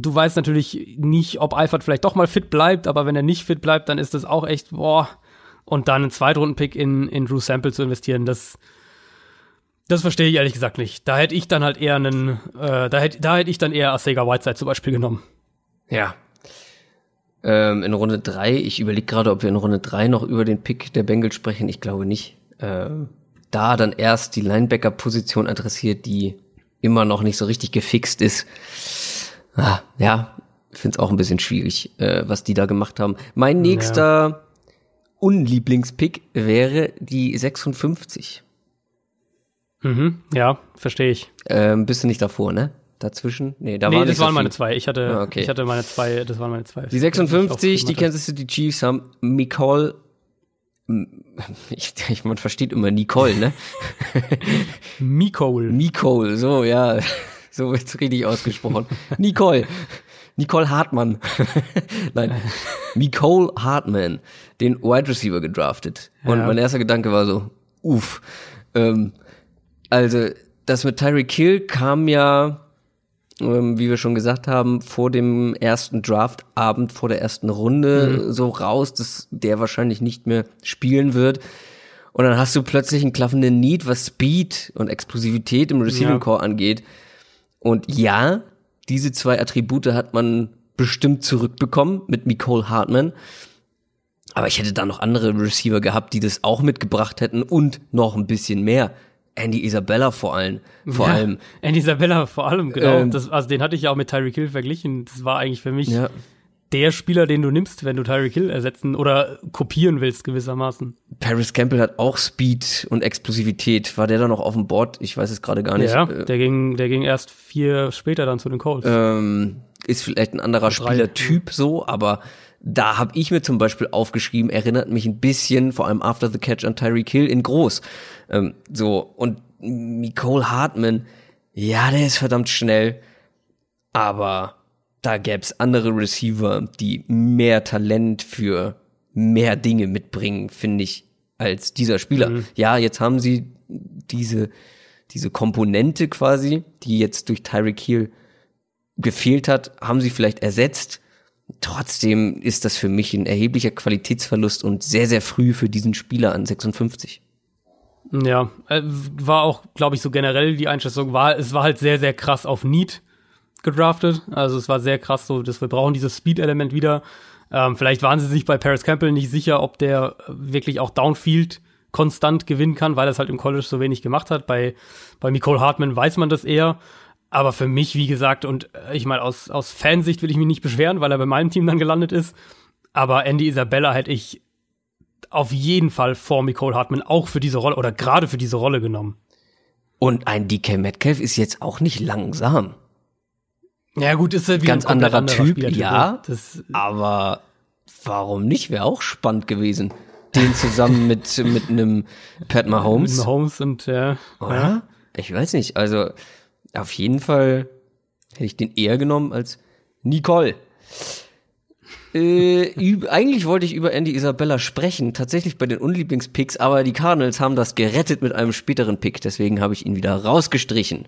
du weißt natürlich nicht, ob Eifert vielleicht doch mal fit bleibt, aber wenn er nicht fit bleibt, dann ist das auch echt, boah. Und dann einen Zweitrunden-Pick in, in Drew Sample zu investieren, das, das verstehe ich ehrlich gesagt nicht. Da hätte ich dann halt eher einen, äh, da hätte da hätte ich dann eher Sega Whiteside zum Beispiel genommen.
Ja. Ähm, in Runde drei, ich überlege gerade, ob wir in Runde drei noch über den Pick der Bengals sprechen. Ich glaube nicht. Ähm, da dann erst die Linebacker-Position adressiert, die immer noch nicht so richtig gefixt ist. Ah, ja, ich finde es auch ein bisschen schwierig, äh, was die da gemacht haben. Mein nächster ja. Unlieblingspick wäre die 56.
Mhm, ja, verstehe ich.
Ähm, bist du nicht davor, ne? Dazwischen?
Nee, da nee, war das waren so meine zwei. Ich hatte, ah, okay. ich hatte meine zwei, das waren meine zwei.
Die 56, die Kansas City Chiefs haben Nicole, ich, ich, man versteht immer Nicole, ne?
Nicole.
Nicole, so, ja. So wird's richtig ausgesprochen. Nicole. Nicole Hartmann. Nein. Nicole Hartman, den Wide Receiver gedraftet. Und ja. mein erster Gedanke war so, uff. Ähm, also, das mit Tyreek Hill kam ja, ähm, wie wir schon gesagt haben, vor dem ersten Draftabend, vor der ersten Runde mhm. so raus, dass der wahrscheinlich nicht mehr spielen wird. Und dann hast du plötzlich einen klaffenden Need, was Speed und Explosivität im Receiving ja. Core angeht. Und ja, diese zwei Attribute hat man bestimmt zurückbekommen mit Nicole Hartman. Aber ich hätte da noch andere Receiver gehabt, die das auch mitgebracht hätten und noch ein bisschen mehr. Andy Isabella vor allem. Vor ja, allem.
Andy Isabella vor allem, genau. Ähm, das, also den hatte ich ja auch mit Tyreek Hill verglichen. Das war eigentlich für mich ja. der Spieler, den du nimmst, wenn du Tyreek Hill ersetzen oder kopieren willst, gewissermaßen.
Paris Campbell hat auch Speed und Explosivität. War der da noch auf dem Board? Ich weiß es gerade gar nicht.
Ja, der ging, der ging erst vier später dann zu den Colts.
Ähm, ist vielleicht ein anderer Spielertyp so, aber da habe ich mir zum Beispiel aufgeschrieben, erinnert mich ein bisschen, vor allem After the Catch an Tyreek Hill in groß. Ähm, so, und Nicole Hartman, ja, der ist verdammt schnell, aber da gäb's andere Receiver, die mehr Talent für mehr Dinge mitbringen, finde ich, als dieser Spieler. Mhm. Ja, jetzt haben sie diese, diese Komponente quasi, die jetzt durch Tyreek Hill gefehlt hat, haben sie vielleicht ersetzt Trotzdem ist das für mich ein erheblicher Qualitätsverlust und sehr, sehr früh für diesen Spieler an 56.
Ja, äh, war auch, glaube ich, so generell die Einschätzung war, es war halt sehr, sehr krass auf Need gedraftet. Also es war sehr krass so, dass wir brauchen dieses Speed-Element wieder. Ähm, vielleicht waren sie sich bei Paris Campbell nicht sicher, ob der wirklich auch Downfield konstant gewinnen kann, weil er es halt im College so wenig gemacht hat. Bei, bei Nicole Hartman weiß man das eher. Aber für mich, wie gesagt, und äh, ich meine, aus, aus Fansicht will ich mich nicht beschweren, weil er bei meinem Team dann gelandet ist. Aber Andy Isabella hätte ich auf jeden Fall vor Nicole Hartman auch für diese Rolle oder gerade für diese Rolle genommen.
Und ein DK Metcalf ist jetzt auch nicht langsam.
Ja, gut, ist er
wie ganz ein anderer, anderer Typ, ja. Das, aber warum nicht? Wäre auch spannend gewesen. Den zusammen mit mit einem Pat Mahomes.
Mit Mahomes und ja.
Oder? Ja. Ich weiß nicht. Also auf jeden Fall hätte ich den eher genommen als Nicole. Äh, eigentlich wollte ich über Andy Isabella sprechen, tatsächlich bei den Unlieblingspicks, aber die Cardinals haben das gerettet mit einem späteren Pick, deswegen habe ich ihn wieder rausgestrichen.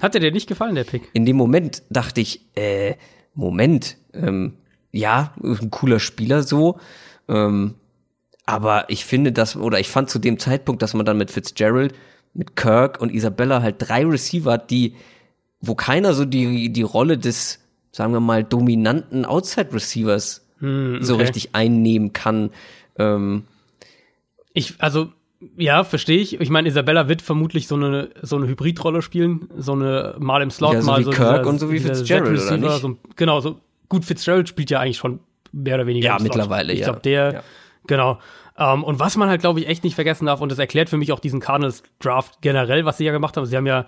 Hat dir der nicht gefallen, der Pick?
In dem Moment dachte ich, äh, Moment, ähm, ja, ein cooler Spieler so, ähm, aber ich finde das, oder ich fand zu dem Zeitpunkt, dass man dann mit Fitzgerald mit Kirk und Isabella halt drei Receiver hat, die, wo keiner so die, die Rolle des, sagen wir mal, dominanten Outside-Receivers hm, okay. so richtig einnehmen kann. Ähm,
ich, also, ja, verstehe ich. Ich meine, Isabella wird vermutlich so eine, so eine Hybridrolle spielen, so eine mal im Slot,
ja, so
mal
wie
so
Kirk dieser, und so wie Fitzgerald, oder nicht?
So, genau, so gut, Fitzgerald spielt ja eigentlich schon mehr oder weniger.
Ja, mittlerweile,
ich
ja.
Ich glaube, der, ja. genau. Um, ähm, und was man halt, glaube ich, echt nicht vergessen darf, und das erklärt für mich auch diesen Cardinals Draft generell, was sie ja gemacht haben. Sie haben ja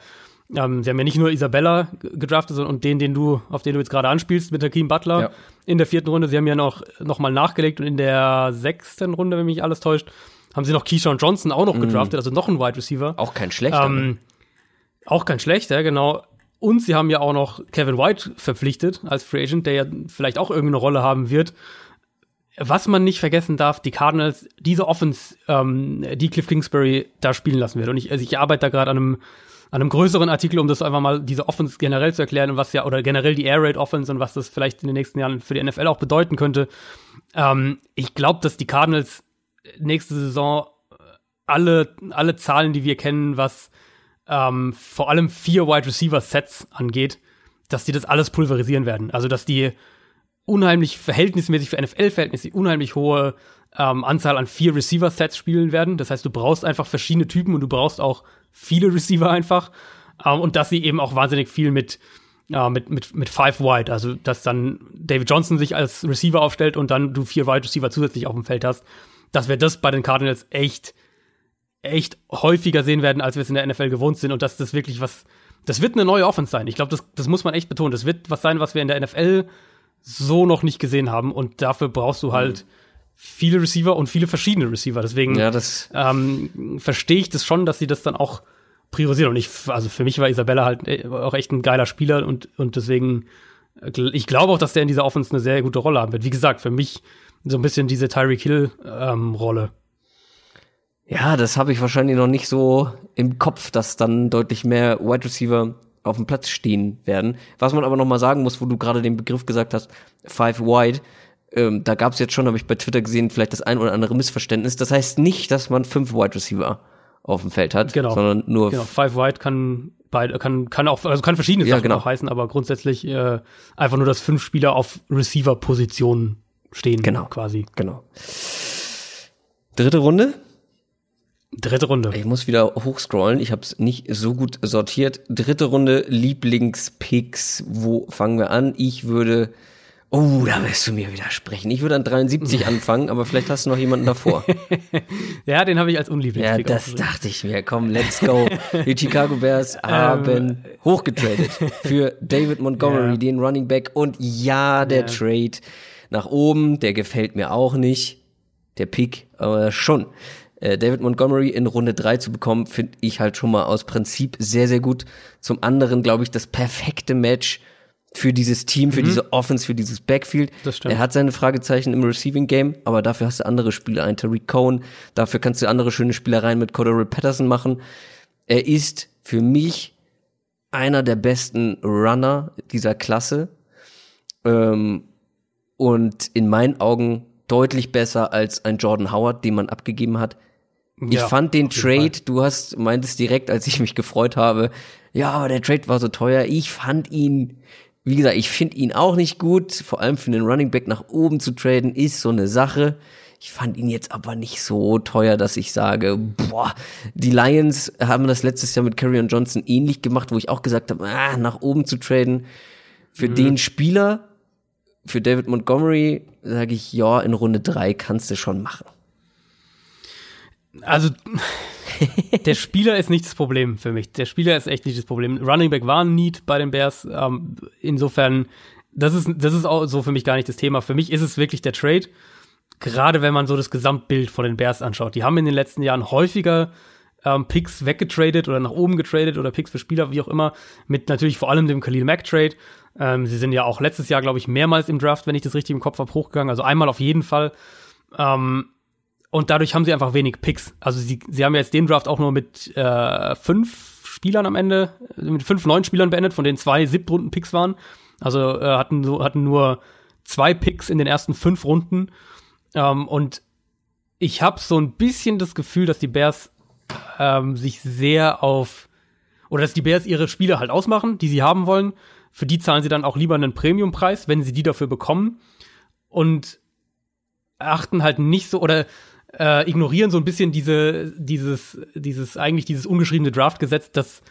Ähm, sie haben ja nicht nur Isabella gedraftet, sondern und den, den du, auf den du jetzt gerade anspielst, mit Hakeem Butler ja. in der vierten Runde. Sie haben ja noch, noch mal nachgelegt und in der sechsten Runde, wenn mich alles täuscht, haben sie noch Keyshawn Johnson auch noch mhm. gedraftet, also noch ein Wide Receiver.
Auch kein schlechter. Ähm,
ne? auch kein schlechter, genau. Und sie haben ja auch noch Kevin White verpflichtet als Free Agent, der ja vielleicht auch irgendeine Rolle haben wird. Was man nicht vergessen darf, die Cardinals, diese Offense, ähm, die Cliff Kingsbury da spielen lassen wird. Und ich, also ich arbeite da gerade an einem, an einem größeren Artikel, um das einfach mal, diese Offense generell zu erklären und was ja, oder generell die Air Raid Offense und was das vielleicht in den nächsten Jahren für die NFL auch bedeuten könnte. Ähm, ich glaube, dass die Cardinals nächste Saison alle, alle Zahlen, die wir kennen, was ähm, vor allem vier Wide Receiver Sets angeht, dass die das alles pulverisieren werden. Also, dass die unheimlich verhältnismäßig für NFL-Verhältnisse unheimlich hohe ähm, Anzahl an vier Receiver-Sets spielen werden. Das heißt, du brauchst einfach verschiedene Typen und du brauchst auch viele Receiver einfach. Ähm, und dass sie eben auch wahnsinnig viel mit, äh, mit, mit, mit Five Wide, also dass dann David Johnson sich als Receiver aufstellt und dann du vier Wide Receiver zusätzlich auf dem Feld hast, dass wir das bei den Cardinals echt, echt häufiger sehen werden, als wir es in der NFL gewohnt sind und dass das wirklich was, das wird eine neue Offense sein. Ich glaube, das, das muss man echt betonen. Das wird was sein, was wir in der NFL so noch nicht gesehen haben. Und dafür brauchst du halt mhm. viele Receiver und viele verschiedene Receiver. Deswegen
ja,
ähm, verstehe ich das schon, dass sie das dann auch priorisieren. Und ich, also für mich war Isabella halt äh, auch echt ein geiler Spieler und, und deswegen, ich glaube auch, dass der in dieser Offense eine sehr gute Rolle haben wird. Wie gesagt, für mich so ein bisschen diese Tyreek Hill-Rolle. Ähm,
ja, das habe ich wahrscheinlich noch nicht so im Kopf, dass dann deutlich mehr Wide Receiver auf dem Platz stehen werden. Was man aber noch mal sagen muss, wo du gerade den Begriff gesagt hast, Five Wide, ähm, da gab es jetzt schon, habe ich bei Twitter gesehen, vielleicht das ein oder andere Missverständnis. Das heißt nicht, dass man fünf Wide Receiver auf dem Feld hat, genau. sondern nur
genau. Five Wide kann beide kann kann auch also kann verschiedene Sachen genau. auch heißen, aber grundsätzlich äh, einfach nur, dass fünf Spieler auf Receiver Positionen stehen,
genau.
quasi.
Genau. Dritte Runde,
Dritte Runde.
Ich muss wieder hochscrollen. Ich habe es nicht so gut sortiert. Dritte Runde Lieblingspicks. Wo fangen wir an? Ich würde. Oh, da wirst du mir widersprechen. Ich würde an 73 anfangen, aber vielleicht hast du noch jemanden davor.
ja, den habe ich als Unlieblingspick.
Ja, das dachte ich mir. Komm, let's go. Die Chicago Bears haben ähm, hochgetradet für David Montgomery, ja. den Running Back. Und ja, der ja. Trade nach oben, der gefällt mir auch nicht. Der Pick, aber schon. Äh, David Montgomery in Runde 3 zu bekommen, finde ich halt schon mal aus Prinzip sehr, sehr gut. Zum anderen, glaube ich, das perfekte Match für dieses Team, für mhm. diese Offense, für dieses Backfield.
Das stimmt.
Er hat seine Fragezeichen im Receiving Game, aber dafür hast du andere Spieler, ein Tariq Cohen, dafür kannst du andere schöne Spielereien mit Cordero Patterson machen. Er ist für mich einer der besten Runner dieser Klasse. Ähm, und in meinen Augen deutlich besser als ein Jordan Howard, den man abgegeben hat. Ich ja, fand den Trade, du hast meintest direkt, als ich mich gefreut habe, ja, aber der Trade war so teuer. Ich fand ihn, wie gesagt, ich finde ihn auch nicht gut. Vor allem für den Running Back nach oben zu traden ist so eine Sache. Ich fand ihn jetzt aber nicht so teuer, dass ich sage, boah, die Lions haben das letztes Jahr mit Carrion Johnson ähnlich gemacht, wo ich auch gesagt habe, ah, nach oben zu traden. Für mhm. den Spieler, für David Montgomery, sage ich, ja, in Runde drei kannst du schon machen.
Also, der Spieler ist nicht das Problem für mich. Der Spieler ist echt nicht das Problem. Running Back war ein Need bei den Bears. Ähm, insofern, das ist, das ist auch so für mich gar nicht das Thema. Für mich ist es wirklich der Trade. Gerade wenn man so das Gesamtbild von den Bears anschaut. Die haben in den letzten Jahren häufiger ähm, Picks weggetradet oder nach oben getradet oder Picks für Spieler, wie auch immer, mit natürlich vor allem dem Khalil Mack Trade. Ähm, sie sind ja auch letztes Jahr, glaube ich, mehrmals im Draft, wenn ich das richtig im Kopf habe, hochgegangen. Also einmal auf jeden Fall. Ähm, und dadurch haben sie einfach wenig Picks. Also sie, sie haben jetzt den Draft auch nur mit äh, fünf Spielern am Ende, mit fünf neuen Spielern beendet, von denen zwei Siebtrunden-Picks waren. Also äh, hatten, so, hatten nur zwei Picks in den ersten fünf Runden. Ähm, und ich habe so ein bisschen das Gefühl, dass die Bears ähm, sich sehr auf oder dass die Bears ihre Spiele halt ausmachen, die sie haben wollen. Für die zahlen sie dann auch lieber einen Premiumpreis, wenn sie die dafür bekommen. Und achten halt nicht so oder äh, ignorieren so ein bisschen diese, dieses, dieses, eigentlich dieses ungeschriebene Draftgesetz, dass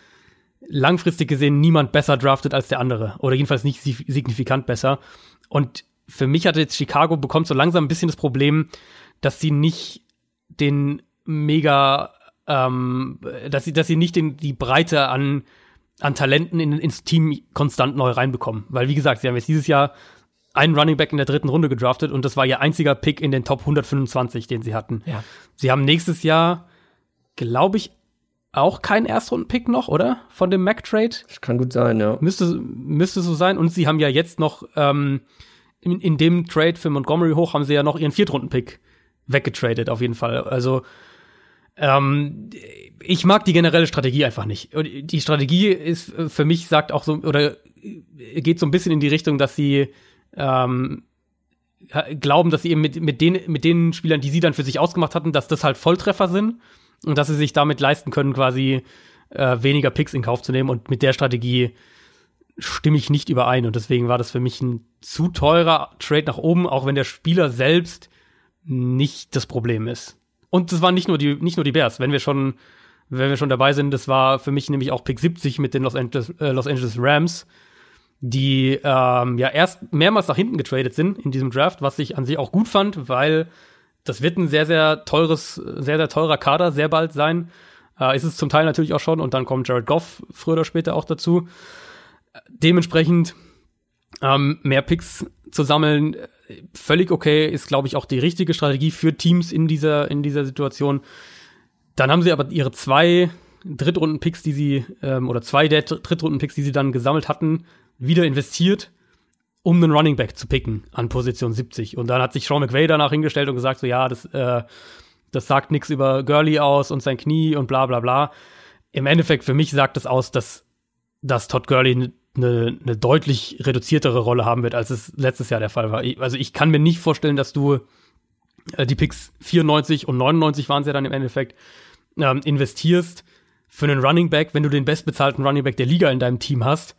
langfristig gesehen niemand besser draftet als der andere. Oder jedenfalls nicht signifikant besser. Und für mich hatte jetzt Chicago bekommt so langsam ein bisschen das Problem, dass sie nicht den mega, ähm, dass sie, dass sie nicht den, die Breite an an Talenten in, ins Team konstant neu reinbekommen. Weil, wie gesagt, sie haben jetzt dieses Jahr einen Running Back in der dritten Runde gedraftet und das war ihr einziger Pick in den Top 125, den sie hatten.
Ja.
Sie haben nächstes Jahr, glaube ich, auch keinen Erstrunden-Pick noch, oder? Von dem Mac-Trade.
Das kann gut sein, ja.
Müsste, müsste so sein. Und sie haben ja jetzt noch ähm, in, in dem Trade für Montgomery hoch haben sie ja noch ihren Viertrunden-Pick weggetradet, auf jeden Fall. Also ähm, ich mag die generelle Strategie einfach nicht. Die Strategie ist für mich sagt auch so oder geht so ein bisschen in die Richtung, dass sie ähm, glauben, dass sie eben mit, mit, den, mit den Spielern, die sie dann für sich ausgemacht hatten, dass das halt Volltreffer sind und dass sie sich damit leisten können, quasi äh, weniger Picks in Kauf zu nehmen. Und mit der Strategie stimme ich nicht überein. Und deswegen war das für mich ein zu teurer Trade nach oben, auch wenn der Spieler selbst nicht das Problem ist. Und das waren nicht nur die, nicht nur die Bears. Wenn wir schon, wenn wir schon dabei sind, das war für mich nämlich auch Pick 70 mit den Los Angeles, äh, Los Angeles Rams, die ähm, ja erst mehrmals nach hinten getradet sind in diesem Draft, was ich an sich auch gut fand, weil das wird ein sehr, sehr teures, sehr, sehr teurer Kader sehr bald sein. Äh, ist es zum Teil natürlich auch schon und dann kommt Jared Goff früher oder später auch dazu. Dementsprechend ähm, mehr Picks zu sammeln, völlig okay, ist, glaube ich, auch die richtige Strategie für Teams in dieser, in dieser Situation. Dann haben sie aber ihre zwei Drittrunden-Picks, die sie, ähm, oder zwei der Drittrunden-Picks, die sie dann gesammelt hatten, wieder investiert um einen Running Back zu picken an Position 70. Und dann hat sich Sean McVay danach hingestellt und gesagt, so ja, das, äh, das sagt nichts über Gurley aus und sein Knie und bla bla bla. Im Endeffekt für mich sagt es aus, dass, dass Todd Gurley eine ne, ne deutlich reduziertere Rolle haben wird, als es letztes Jahr der Fall war. Also ich kann mir nicht vorstellen, dass du äh, die Picks 94 und 99 waren es ja dann im Endeffekt, ähm, investierst für einen Running Back, wenn du den bestbezahlten Running Back der Liga in deinem Team hast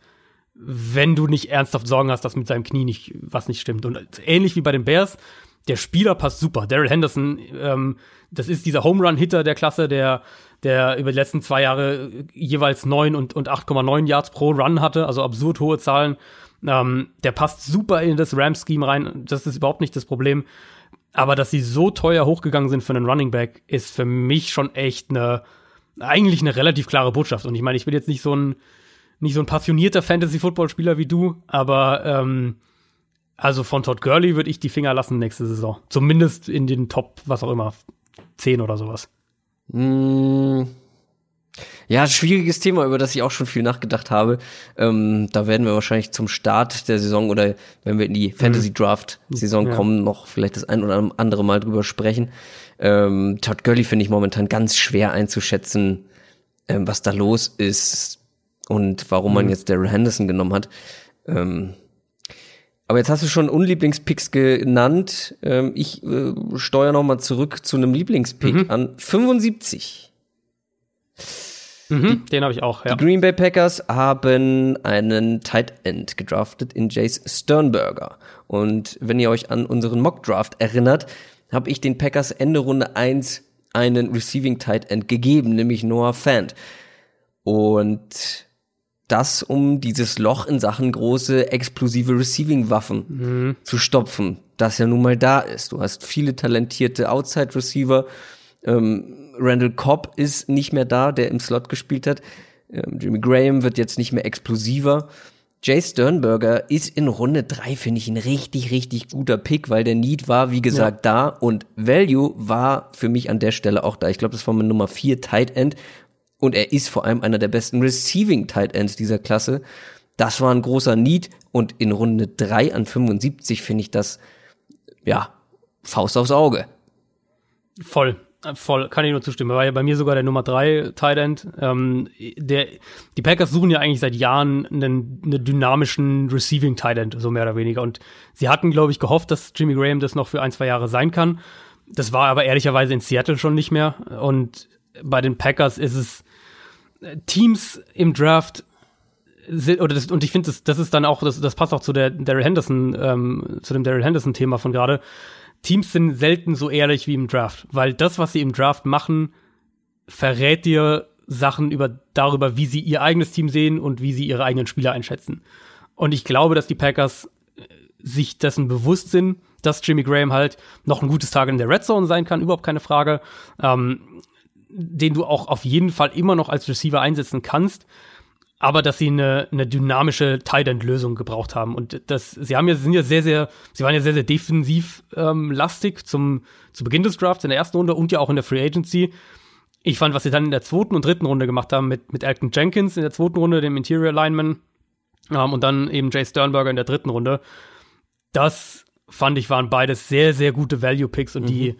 wenn du nicht ernsthaft Sorgen hast, dass mit seinem Knie nicht was nicht stimmt. Und ähnlich wie bei den Bears, der Spieler passt super. Daryl Henderson, ähm, das ist dieser Home Run Hitter der Klasse, der der über die letzten zwei Jahre jeweils neun und, und 8,9 Yards pro Run hatte, also absurd hohe Zahlen. Ähm, der passt super in das Rams-Scheme rein. Das ist überhaupt nicht das Problem. Aber dass sie so teuer hochgegangen sind für einen Running Back, ist für mich schon echt eine, eigentlich eine relativ klare Botschaft. Und ich meine, ich bin jetzt nicht so ein, nicht so ein passionierter Fantasy-Football-Spieler wie du, aber ähm, also von Todd Gurley würde ich die Finger lassen nächste Saison. Zumindest in den Top, was auch immer, 10 oder sowas.
Mm. Ja, schwieriges Thema, über das ich auch schon viel nachgedacht habe. Ähm, da werden wir wahrscheinlich zum Start der Saison oder wenn wir in die Fantasy Draft Saison ja. kommen, noch vielleicht das ein oder andere Mal drüber sprechen. Ähm, Todd Gurley finde ich momentan ganz schwer einzuschätzen, ähm, was da los ist und warum man mhm. jetzt Daryl Henderson genommen hat. Ähm, aber jetzt hast du schon Unlieblingspicks genannt. Ähm, ich äh, steuere noch mal zurück zu einem Lieblingspick mhm. an 75.
Mhm, die, den habe ich auch,
ja. Die Green Bay Packers haben einen Tight End gedraftet in Jace Sternberger. Und wenn ihr euch an unseren Mock Draft erinnert, habe ich den Packers Ende Runde 1 einen Receiving Tight End gegeben, nämlich Noah Fant. Und das, um dieses Loch in Sachen große explosive Receiving-Waffen mhm. zu stopfen, das ja nun mal da ist. Du hast viele talentierte Outside-Receiver. Ähm, Randall Cobb ist nicht mehr da, der im Slot gespielt hat. Ähm, Jimmy Graham wird jetzt nicht mehr explosiver. Jay Sternberger ist in Runde drei finde ich, ein richtig, richtig guter Pick, weil der Need war, wie gesagt, ja. da und Value war für mich an der Stelle auch da. Ich glaube, das war mein Nummer vier Tight End und er ist vor allem einer der besten Receiving Tight Ends dieser Klasse. Das war ein großer Need und in Runde 3 an 75 finde ich das, ja, Faust aufs Auge.
Voll, voll, kann ich nur zustimmen. War ja bei mir sogar der Nummer 3 Tight End. Ähm, der, die Packers suchen ja eigentlich seit Jahren einen, einen dynamischen Receiving Tight End, so mehr oder weniger. Und sie hatten, glaube ich, gehofft, dass Jimmy Graham das noch für ein, zwei Jahre sein kann. Das war aber ehrlicherweise in Seattle schon nicht mehr. Und bei den Packers ist es, Teams im Draft sind, oder das, und ich finde, das, das ist dann auch, das, das passt auch zu der Daryl Henderson, ähm, zu dem Daryl Henderson-Thema von gerade. Teams sind selten so ehrlich wie im Draft, weil das, was sie im Draft machen, verrät dir Sachen über darüber, wie sie ihr eigenes Team sehen und wie sie ihre eigenen Spieler einschätzen. Und ich glaube, dass die Packers äh, sich dessen bewusst sind, dass Jimmy Graham halt noch ein gutes Tag in der Red Zone sein kann, überhaupt keine Frage. Ähm, den du auch auf jeden Fall immer noch als Receiver einsetzen kannst. aber dass sie eine, eine dynamische Tight End Lösung gebraucht haben und das sie haben ja sind ja sehr sehr sie waren ja sehr sehr defensiv ähm, lastig zum zu Beginn des Drafts in der ersten Runde und ja auch in der Free Agency. Ich fand, was sie dann in der zweiten und dritten Runde gemacht haben mit mit Elton Jenkins in der zweiten Runde, dem Interior Lineman ähm, und dann eben Jay Sternberger in der dritten Runde. Das fand ich waren beides sehr sehr gute Value Picks und mhm. die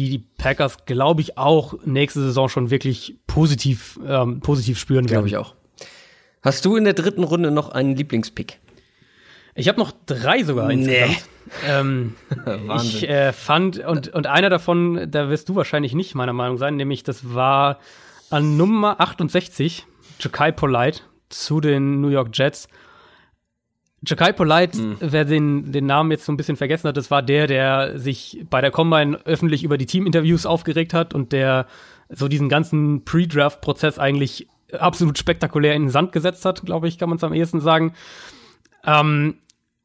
die die Packers, glaube ich, auch nächste Saison schon wirklich positiv, ähm, positiv spüren
werden. Glaube ich auch. Hast du in der dritten Runde noch einen Lieblingspick?
Ich habe noch drei sogar insgesamt. Nee. Ähm, ich äh, fand, und, und einer davon, da wirst du wahrscheinlich nicht meiner Meinung sein, nämlich das war an Nummer 68, Jakai Polite zu den New York Jets. Jakai Polite, mhm. wer den, den Namen jetzt so ein bisschen vergessen hat, das war der, der sich bei der Combine öffentlich über die Teaminterviews aufgeregt hat und der so diesen ganzen Pre-Draft-Prozess eigentlich absolut spektakulär in den Sand gesetzt hat, glaube ich, kann man es am ehesten sagen. Ähm,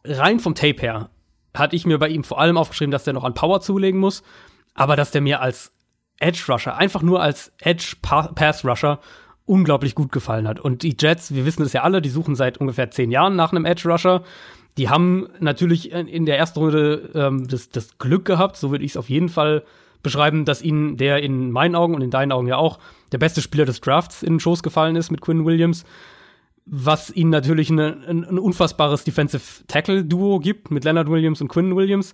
rein vom Tape her hatte ich mir bei ihm vor allem aufgeschrieben, dass der noch an Power zulegen muss, aber dass der mir als Edge Rusher, einfach nur als Edge Pass Rusher, unglaublich gut gefallen hat. Und die Jets, wir wissen es ja alle, die suchen seit ungefähr zehn Jahren nach einem Edge Rusher. Die haben natürlich in der ersten Runde ähm, das, das Glück gehabt, so würde ich es auf jeden Fall beschreiben, dass ihnen der in meinen Augen und in deinen Augen ja auch der beste Spieler des Drafts in den Schoß gefallen ist mit Quinn Williams, was ihnen natürlich eine, ein, ein unfassbares Defensive Tackle Duo gibt mit Leonard Williams und Quinn Williams.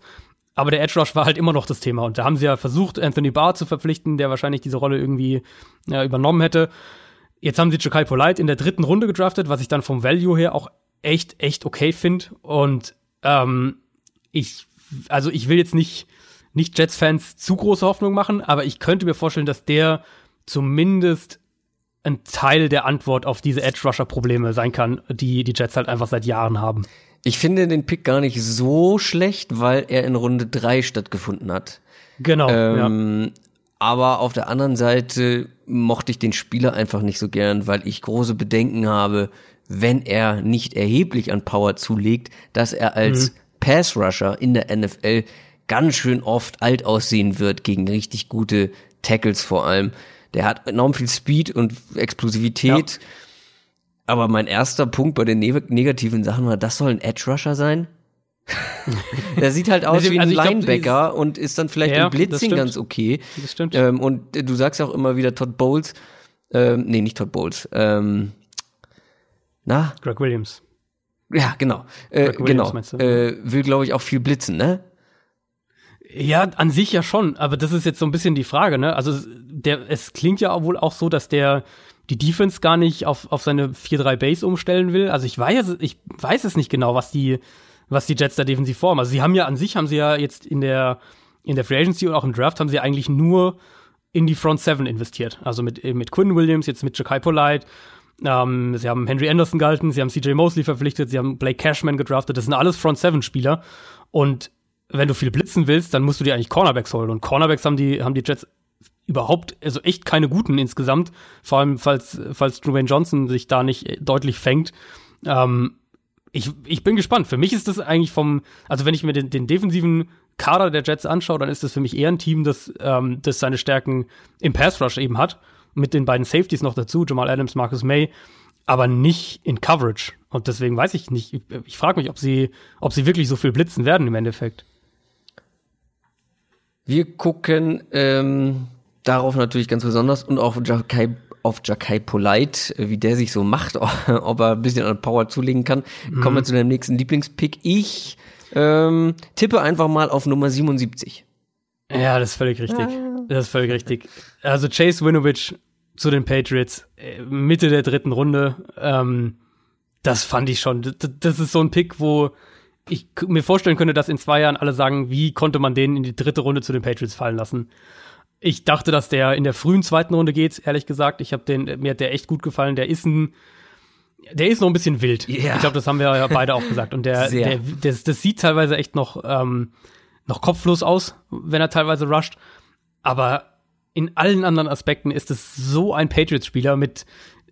Aber der Edge Rush war halt immer noch das Thema. Und da haben sie ja versucht, Anthony Barr zu verpflichten, der wahrscheinlich diese Rolle irgendwie ja, übernommen hätte. Jetzt haben sie Jakai Polite in der dritten Runde gedraftet, was ich dann vom Value her auch echt, echt okay finde. Und ähm, ich, also ich will jetzt nicht nicht Jets-Fans zu große Hoffnung machen, aber ich könnte mir vorstellen, dass der zumindest ein Teil der Antwort auf diese Edge-Rusher-Probleme sein kann, die die Jets halt einfach seit Jahren haben.
Ich finde den Pick gar nicht so schlecht, weil er in Runde drei stattgefunden hat.
Genau. Ähm,
ja. Aber auf der anderen Seite mochte ich den Spieler einfach nicht so gern, weil ich große Bedenken habe, wenn er nicht erheblich an Power zulegt, dass er als mhm. Pass-Rusher in der NFL ganz schön oft alt aussehen wird gegen richtig gute Tackles vor allem. Der hat enorm viel Speed und Explosivität. Ja. Aber mein erster Punkt bei den ne negativen Sachen war, das soll ein Edge Rusher sein? Der sieht halt aus wie ein also Linebacker glaub, und ist dann vielleicht ja, im Blitzing ganz okay.
Das stimmt.
Ähm, und du sagst auch immer wieder Todd Bowles, ähm, nee, nicht Todd Bowles, ähm, na?
Greg Williams.
Ja, genau. Äh, genau. Äh, will, glaube ich, auch viel blitzen, ne?
Ja, an sich ja schon, aber das ist jetzt so ein bisschen die Frage, ne? Also der, es klingt ja wohl auch so, dass der die Defense gar nicht auf, auf seine 4-3 Base umstellen will. Also ich weiß, ich weiß es nicht genau, was die, was die Jets da defensiv formen. Also sie haben ja an sich, haben sie ja jetzt in der, in der Free Agency und auch im Draft haben sie eigentlich nur in die Front 7 investiert. Also mit, mit Quinn Williams, jetzt mit Jakai Polite. Ähm, sie haben Henry Anderson gehalten, sie haben CJ Mosley verpflichtet, sie haben Blake Cashman gedraftet. Das sind alles Front 7 Spieler. Und wenn du viel blitzen willst, dann musst du dir eigentlich Cornerbacks holen. Und Cornerbacks haben die, haben die Jets überhaupt, also echt keine guten insgesamt. Vor allem, falls, falls Dwayne Johnson sich da nicht deutlich fängt. Ähm, ich, ich bin gespannt. Für mich ist das eigentlich vom, also wenn ich mir den, den defensiven Kader der Jets anschaue, dann ist das für mich eher ein Team, das, ähm, das seine Stärken im Pass Rush eben hat. Mit den beiden Safeties noch dazu, Jamal Adams, Marcus May, aber nicht in Coverage. Und deswegen weiß ich nicht. Ich, ich frage mich, ob sie, ob sie wirklich so viel blitzen werden im Endeffekt.
Wir gucken ähm, darauf natürlich ganz besonders und auch Jakai, auf Jakai Polite, äh, wie der sich so macht, ob er ein bisschen an Power zulegen kann. Mhm. Kommen wir zu deinem nächsten Lieblingspick. Ich ähm, tippe einfach mal auf Nummer 77.
Ja, das ist völlig richtig. Das ist völlig richtig. Also Chase Winovich zu den Patriots, äh, Mitte der dritten Runde, ähm, das fand ich schon. Das, das ist so ein Pick, wo ich mir vorstellen könnte, dass in zwei Jahren alle sagen, wie konnte man den in die dritte Runde zu den Patriots fallen lassen. Ich dachte, dass der in der frühen zweiten Runde geht, ehrlich gesagt. Ich habe den, mir hat der echt gut gefallen. Der ist ein, der ist noch ein bisschen wild. Yeah. Ich glaube, das haben wir ja beide auch gesagt. Und der, der das, das sieht teilweise echt noch, ähm, noch kopflos aus, wenn er teilweise rusht. Aber in allen anderen Aspekten ist es so ein Patriots-Spieler mit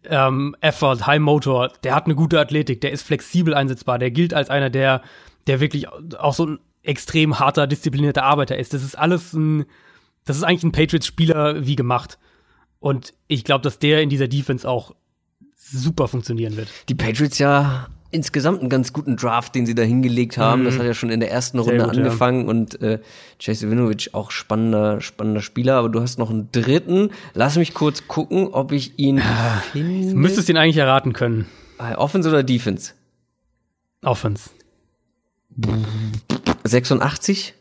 ähm, Effort, High Motor. Der hat eine gute Athletik, der ist flexibel einsetzbar. Der gilt als einer, der der wirklich auch so ein extrem harter, disziplinierter Arbeiter ist. Das ist alles ein, das ist eigentlich ein Patriots-Spieler wie gemacht. Und ich glaube, dass der in dieser Defense auch super funktionieren wird.
Die Patriots ja insgesamt einen ganz guten Draft, den sie da hingelegt haben. Mhm. Das hat ja schon in der ersten Runde gut, angefangen ja. und äh, Chase Winovich auch spannender, spannender Spieler, aber du hast noch einen dritten. Lass mich kurz gucken, ob ich ihn
ah, finde. Du müsstest ihn eigentlich erraten können.
Offense oder Defense?
Offense.
86?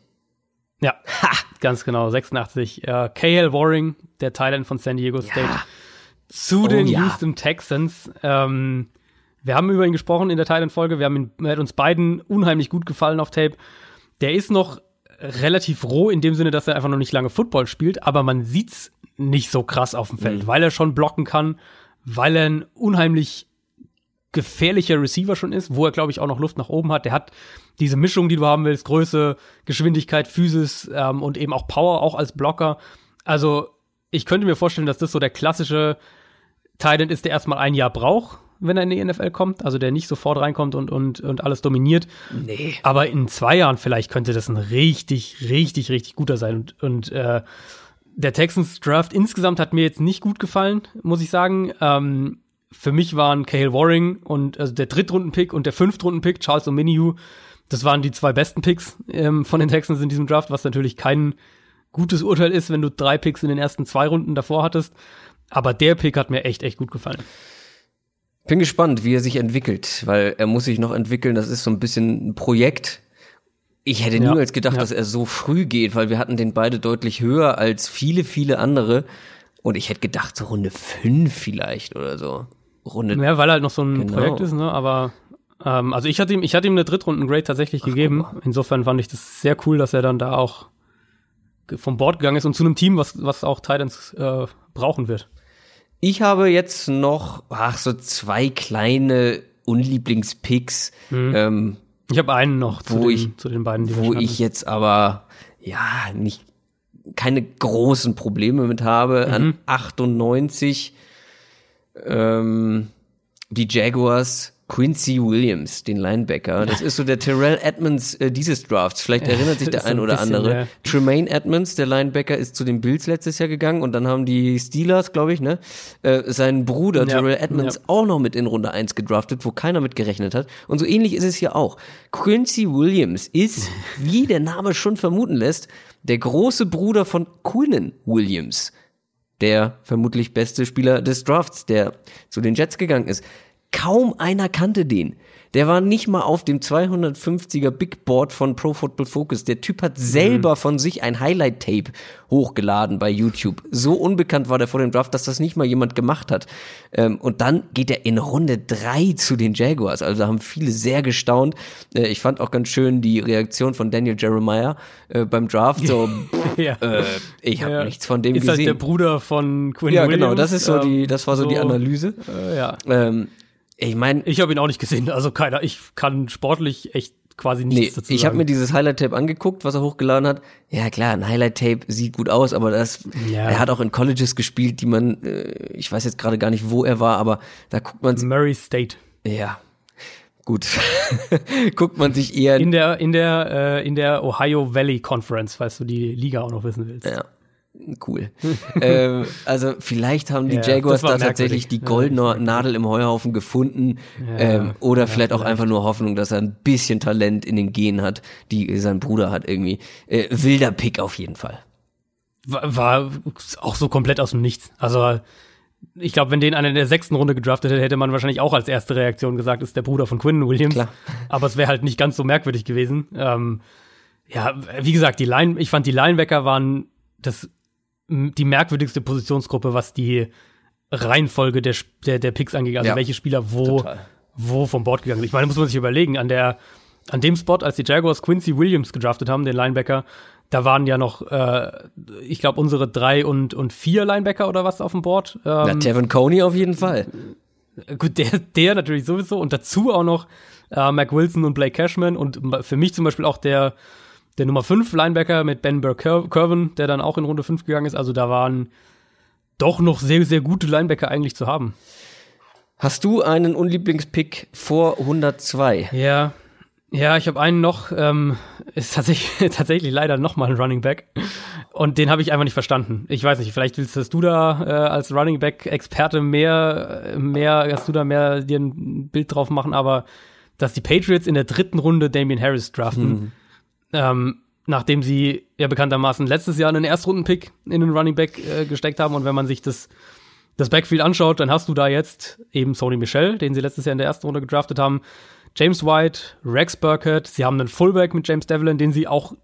Ja, ha, ganz genau, 86. Äh, KL Waring, der Thailand von San Diego State, ja. zu oh, den ja. Houston Texans. Ähm, wir haben über ihn gesprochen in der Thailand-Folge. Wir haben ihn, er hat uns beiden unheimlich gut gefallen auf Tape. Der ist noch relativ roh in dem Sinne, dass er einfach noch nicht lange Football spielt, aber man sieht's nicht so krass auf dem Feld, mhm. weil er schon blocken kann, weil er ein unheimlich gefährlicher Receiver schon ist, wo er, glaube ich, auch noch Luft nach oben hat. Der hat diese Mischung, die du haben willst, Größe, Geschwindigkeit, Physis ähm, und eben auch Power, auch als Blocker. Also ich könnte mir vorstellen, dass das so der klassische Titan ist, der erstmal ein Jahr braucht, wenn er in die NFL kommt, also der nicht sofort reinkommt und, und, und alles dominiert.
Nee.
Aber in zwei Jahren vielleicht könnte das ein richtig, richtig, richtig guter sein. Und, und äh, der Texans Draft insgesamt hat mir jetzt nicht gut gefallen, muss ich sagen. Ähm, für mich waren Cale Waring und also der Drittrunden-Pick und der Fünftrunden-Pick, Charles O'Miniu, das waren die zwei besten Picks ähm, von den Texans in diesem Draft, was natürlich kein gutes Urteil ist, wenn du drei Picks in den ersten zwei Runden davor hattest. Aber der Pick hat mir echt, echt gut gefallen.
Bin gespannt, wie er sich entwickelt, weil er muss sich noch entwickeln. Das ist so ein bisschen ein Projekt. Ich hätte ja, niemals gedacht, ja. dass er so früh geht, weil wir hatten den beide deutlich höher als viele, viele andere. Und ich hätte gedacht, so Runde fünf vielleicht oder so.
Runde. Ja, weil er halt noch so ein genau. Projekt ist, ne? Aber ähm, also ich hatte ihm, ich hatte ihm eine Drittrunden-Grade tatsächlich Ach, gegeben. Insofern fand ich das sehr cool, dass er dann da auch vom Bord gegangen ist und zu einem Team, was, was auch Titans äh, brauchen wird.
Ich habe jetzt noch, ach, so zwei kleine Unlieblingspicks.
Mhm. Ähm, ich habe einen noch
wo zu, den, ich, zu den beiden, die Wo ich jetzt aber, ja, nicht, keine großen Probleme mit habe. Mhm. An 98, ähm, die Jaguars Quincy Williams, den Linebacker. Das ist so der Terrell Edmonds äh, dieses Drafts. Vielleicht erinnert sich der ein oder bisschen, andere. Ja. Tremaine Edmonds, der Linebacker, ist zu den Bills letztes Jahr gegangen und dann haben die Steelers, glaube ich, ne, äh, seinen Bruder ja. Terrell Edmonds ja. auch noch mit in Runde 1 gedraftet, wo keiner mit gerechnet hat. Und so ähnlich ist es hier auch. Quincy Williams ist, wie der Name schon vermuten lässt, der große Bruder von Quinnen Williams. Der vermutlich beste Spieler des Drafts, der zu den Jets gegangen ist. Kaum einer kannte den. Der war nicht mal auf dem 250er Big Board von Pro Football Focus. Der Typ hat selber mhm. von sich ein Highlight-Tape hochgeladen bei YouTube. So unbekannt war der vor dem Draft, dass das nicht mal jemand gemacht hat. Ähm, und dann geht er in Runde drei zu den Jaguars. Also da haben viele sehr gestaunt. Äh, ich fand auch ganz schön die Reaktion von Daniel Jeremiah äh, beim Draft. So, ja. äh, ich habe ja. nichts von dem
Ist
gesehen. Ist
halt der Bruder von Quinn
Ja,
Williams.
genau. Das ist so die, das war so, so die Analyse.
Äh, ja. Ähm,
ich meine,
ich habe ihn auch nicht gesehen. Also keiner. Ich kann sportlich echt quasi nichts nee, dazu
Ich habe mir dieses Highlight-Tape angeguckt, was er hochgeladen hat. Ja klar, ein Highlight-Tape sieht gut aus, aber das, ja. er hat auch in Colleges gespielt, die man, äh, ich weiß jetzt gerade gar nicht, wo er war, aber da guckt man
Murray State.
Ja, gut. guckt man sich eher
in der in der äh, in der Ohio Valley Conference, falls du die Liga auch noch wissen willst.
Ja cool. ähm, also vielleicht haben die ja, Jaguars da tatsächlich die goldene ja, Nadel im Heuhaufen gefunden ja, ähm, oder vielleicht auch einfach nur Hoffnung, dass er ein bisschen Talent in den Genen hat, die sein Bruder hat irgendwie. Äh, wilder Pick auf jeden Fall.
War, war auch so komplett aus dem Nichts. Also ich glaube, wenn den einer in der sechsten Runde gedraftet hätte, hätte man wahrscheinlich auch als erste Reaktion gesagt, ist der Bruder von Quinn Williams. Klar. Aber es wäre halt nicht ganz so merkwürdig gewesen. Ähm, ja, wie gesagt, die Line, ich fand die Linebacker waren das die merkwürdigste Positionsgruppe, was die Reihenfolge der, der, der Picks angeht, also ja, welche Spieler wo, wo vom Board gegangen sind. Ich meine, muss man sich überlegen, an der, an dem Spot, als die Jaguars Quincy Williams gedraftet haben, den Linebacker, da waren ja noch, äh, ich glaube, unsere drei und, und vier Linebacker oder was auf dem Board.
Ähm, Na, Tevin Coney auf jeden Fall.
Gut, der, der natürlich sowieso und dazu auch noch äh, Mac Wilson und Blake Cashman und für mich zum Beispiel auch der der Nummer 5 Linebacker mit Ben Burke-Curvin, der dann auch in Runde 5 gegangen ist. Also da waren doch noch sehr, sehr gute Linebacker eigentlich zu haben.
Hast du einen Unlieblingspick vor 102?
Ja, ja, ich habe einen noch. Ähm, ist tatsächlich, tatsächlich leider nochmal ein Running Back. Und den habe ich einfach nicht verstanden. Ich weiß nicht, vielleicht willst du da äh, als Running Back-Experte mehr, mehr, hast du da mehr dir ein Bild drauf machen, aber dass die Patriots in der dritten Runde Damian Harris draften, mhm. Ähm, nachdem sie ja bekanntermaßen letztes Jahr einen Erstrunden-Pick in den Running Back äh, gesteckt haben. Und wenn man sich das, das Backfield anschaut, dann hast du da jetzt eben Sony Michel, den sie letztes Jahr in der ersten Runde gedraftet haben, James White, Rex Burkett, sie haben einen Fullback mit James Devlin, den sie auch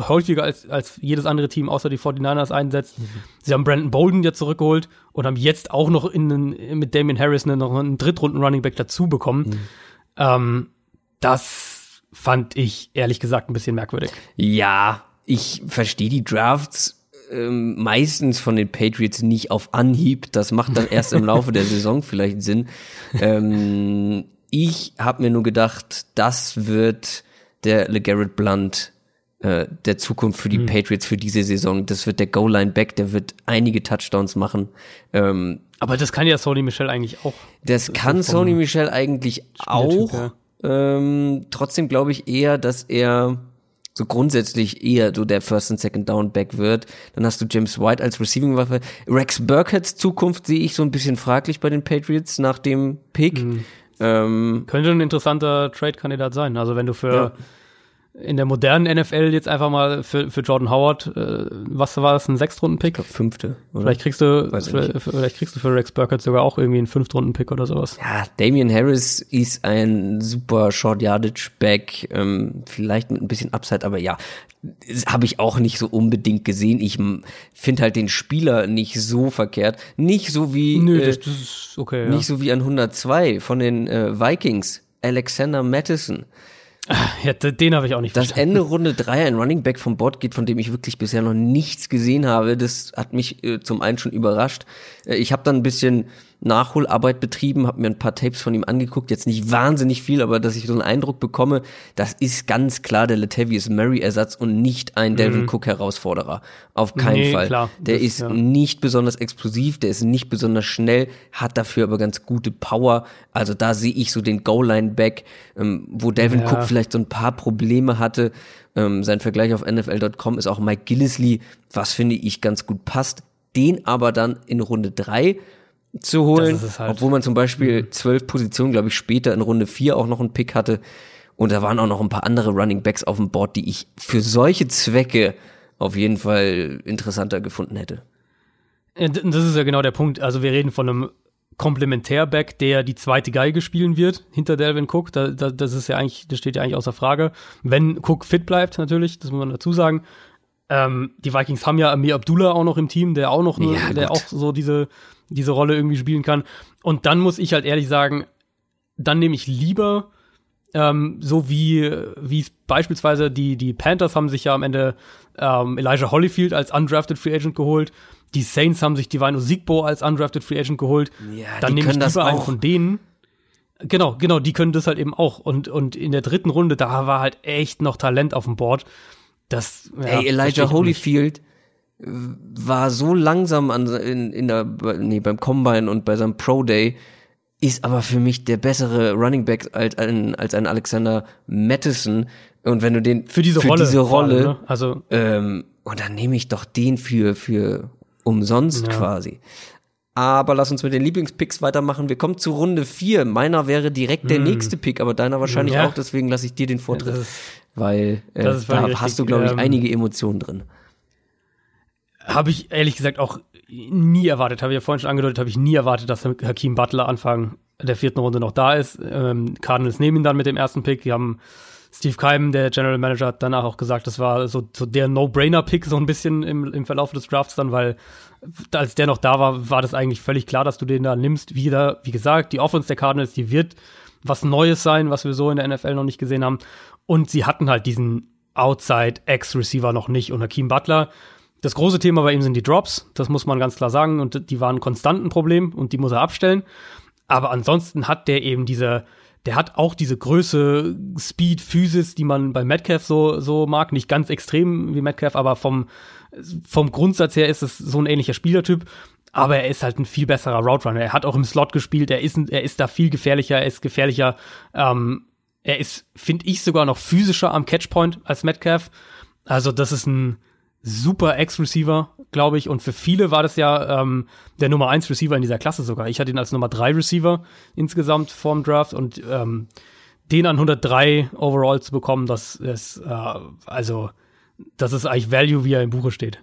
häufiger als, als jedes andere Team außer die 49ers einsetzt. Mhm. Sie haben Brandon Bolden ja zurückgeholt und haben jetzt auch noch in den, mit Damien Harris einen, noch einen Drittrunden-Running-Back dazu bekommen. Mhm. Ähm, das fand ich ehrlich gesagt ein bisschen merkwürdig.
Ja, ich verstehe die Drafts ähm, meistens von den Patriots nicht auf Anhieb. Das macht dann erst im Laufe der Saison vielleicht Sinn. Ähm, ich habe mir nur gedacht, das wird der LeGarrette Blunt äh, der Zukunft für die mhm. Patriots für diese Saison. Das wird der Goal-Line-Back, der wird einige Touchdowns machen. Ähm,
Aber das kann ja Sony Michel eigentlich auch.
Das, das kann Sony Michel eigentlich auch. Ähm, trotzdem glaube ich eher, dass er so grundsätzlich eher so der First and Second Down Back wird. Dann hast du James White als Receiving Waffe. Rex Burkheads Zukunft sehe ich so ein bisschen fraglich bei den Patriots nach dem Pick. Mhm.
Ähm, Könnte ein interessanter Trade-Kandidat sein. Also wenn du für ja in der modernen NFL jetzt einfach mal für, für Jordan Howard, äh, was war das, ein Sechstrunden-Pick?
Fünfte.
Oder? Vielleicht kriegst du, vielleicht, vielleicht, kriegst du für Rex Burkett sogar auch irgendwie einen Fünftrunden-Pick oder sowas.
Ja, Damian Harris ist ein super Short Yardage Back, ähm, vielleicht mit ein bisschen Upside, aber ja, habe ich auch nicht so unbedingt gesehen. Ich finde halt den Spieler nicht so verkehrt, nicht so wie
Nö, äh, das, das ist okay,
nicht ja. so wie an 102 von den äh, Vikings, Alexander Madison.
Ja, den habe ich auch nicht
Das Ende Runde 3 ein Running Back vom Bord geht, von dem ich wirklich bisher noch nichts gesehen habe, das hat mich äh, zum einen schon überrascht. Äh, ich habe dann ein bisschen Nachholarbeit betrieben, habe mir ein paar Tapes von ihm angeguckt, jetzt nicht wahnsinnig viel, aber dass ich so einen Eindruck bekomme, das ist ganz klar der Latavius Murray Ersatz und nicht ein Delvin mhm. Cook Herausforderer. Auf keinen nee, Fall. Klar, der das, ist ja. nicht besonders explosiv, der ist nicht besonders schnell, hat dafür aber ganz gute Power. Also da sehe ich so den Goal-Line Back, ähm, wo Delvin ja. Cook vielleicht so ein paar Probleme hatte. Ähm, sein Vergleich auf NFL.com ist auch Mike Gillisley, was finde ich ganz gut passt. Den aber dann in Runde drei zu holen, halt. obwohl man zum Beispiel mhm. zwölf Positionen, glaube ich, später in Runde vier auch noch einen Pick hatte. Und da waren auch noch ein paar andere Running Backs auf dem Board, die ich für solche Zwecke auf jeden Fall interessanter gefunden hätte.
Das ist ja genau der Punkt. Also wir reden von einem Komplementärback, der die zweite Geige spielen wird hinter Delvin Cook. Da, da, das ist ja eigentlich, das steht ja eigentlich außer Frage. Wenn Cook fit bleibt, natürlich, das muss man dazu sagen. Ähm, die Vikings haben ja Amir Abdullah auch noch im Team, der auch noch, eine, ja, der auch so diese diese Rolle irgendwie spielen kann. Und dann muss ich halt ehrlich sagen, dann nehme ich lieber ähm, so wie wie es beispielsweise die die Panthers haben sich ja am Ende ähm, Elijah Holyfield als undrafted Free Agent geholt. Die Saints haben sich Divino Sigbo als undrafted Free Agent geholt. Ja, dann nehme ich lieber einen von denen. Genau, genau, die können das halt eben auch. Und, und in der dritten Runde, da war halt echt noch Talent auf dem Board. Das,
ja, Ey, Elijah Holyfield, war so langsam an, in, in der, nee, beim Combine und bei seinem Pro Day, ist aber für mich der bessere Running Back als ein, als ein Alexander Madison. Und wenn du den
für diese
für
Rolle,
diese Rolle
allem, ne? also
ähm, und dann nehme ich doch den für für umsonst ja. quasi. Aber lass uns mit den Lieblingspicks weitermachen. Wir kommen zu Runde vier. Meiner wäre direkt der hm. nächste Pick, aber deiner wahrscheinlich ja. auch. Deswegen lasse ich dir den Vortritt, weil äh, da richtig. hast du, glaube ich, ähm, einige Emotionen drin.
Habe ich ehrlich gesagt auch nie erwartet, habe ich ja vorhin schon angedeutet, habe ich nie erwartet, dass Hakim Butler Anfang der vierten Runde noch da ist. Ähm, Cardinals nehmen ihn dann mit dem ersten Pick. Die haben Steve Keim, der General Manager, hat danach auch gesagt, das war so, so der No-Brainer-Pick so ein bisschen im, im Verlauf des Drafts dann, weil als der noch da war, war das eigentlich völlig klar, dass du den da nimmst. Wieder, wie gesagt, die Offense der Cardinals, die wird was Neues sein, was wir so in der NFL noch nicht gesehen haben. Und sie hatten halt diesen Outside-Ex-Receiver noch nicht. Und Hakim Butler das große Thema bei ihm sind die Drops, das muss man ganz klar sagen, und die waren konstant ein Problem und die muss er abstellen. Aber ansonsten hat der eben diese, der hat auch diese Größe, Speed, Physis, die man bei Metcalf so, so mag. Nicht ganz extrem wie Metcalf, aber vom, vom Grundsatz her ist es so ein ähnlicher Spielertyp. Aber er ist halt ein viel besserer Route Runner. Er hat auch im Slot gespielt. Er ist, er ist da viel gefährlicher. Er ist gefährlicher ähm, Er ist, finde ich, sogar noch physischer am Catchpoint als Metcalf. Also das ist ein super Ex-Receiver, glaube ich. Und für viele war das ja ähm, der Nummer 1 Receiver in dieser Klasse sogar. Ich hatte ihn als Nummer 3 Receiver insgesamt vorm Draft und ähm, den an 103 overall zu bekommen, das ist äh, also das ist eigentlich Value, wie er im Buche steht.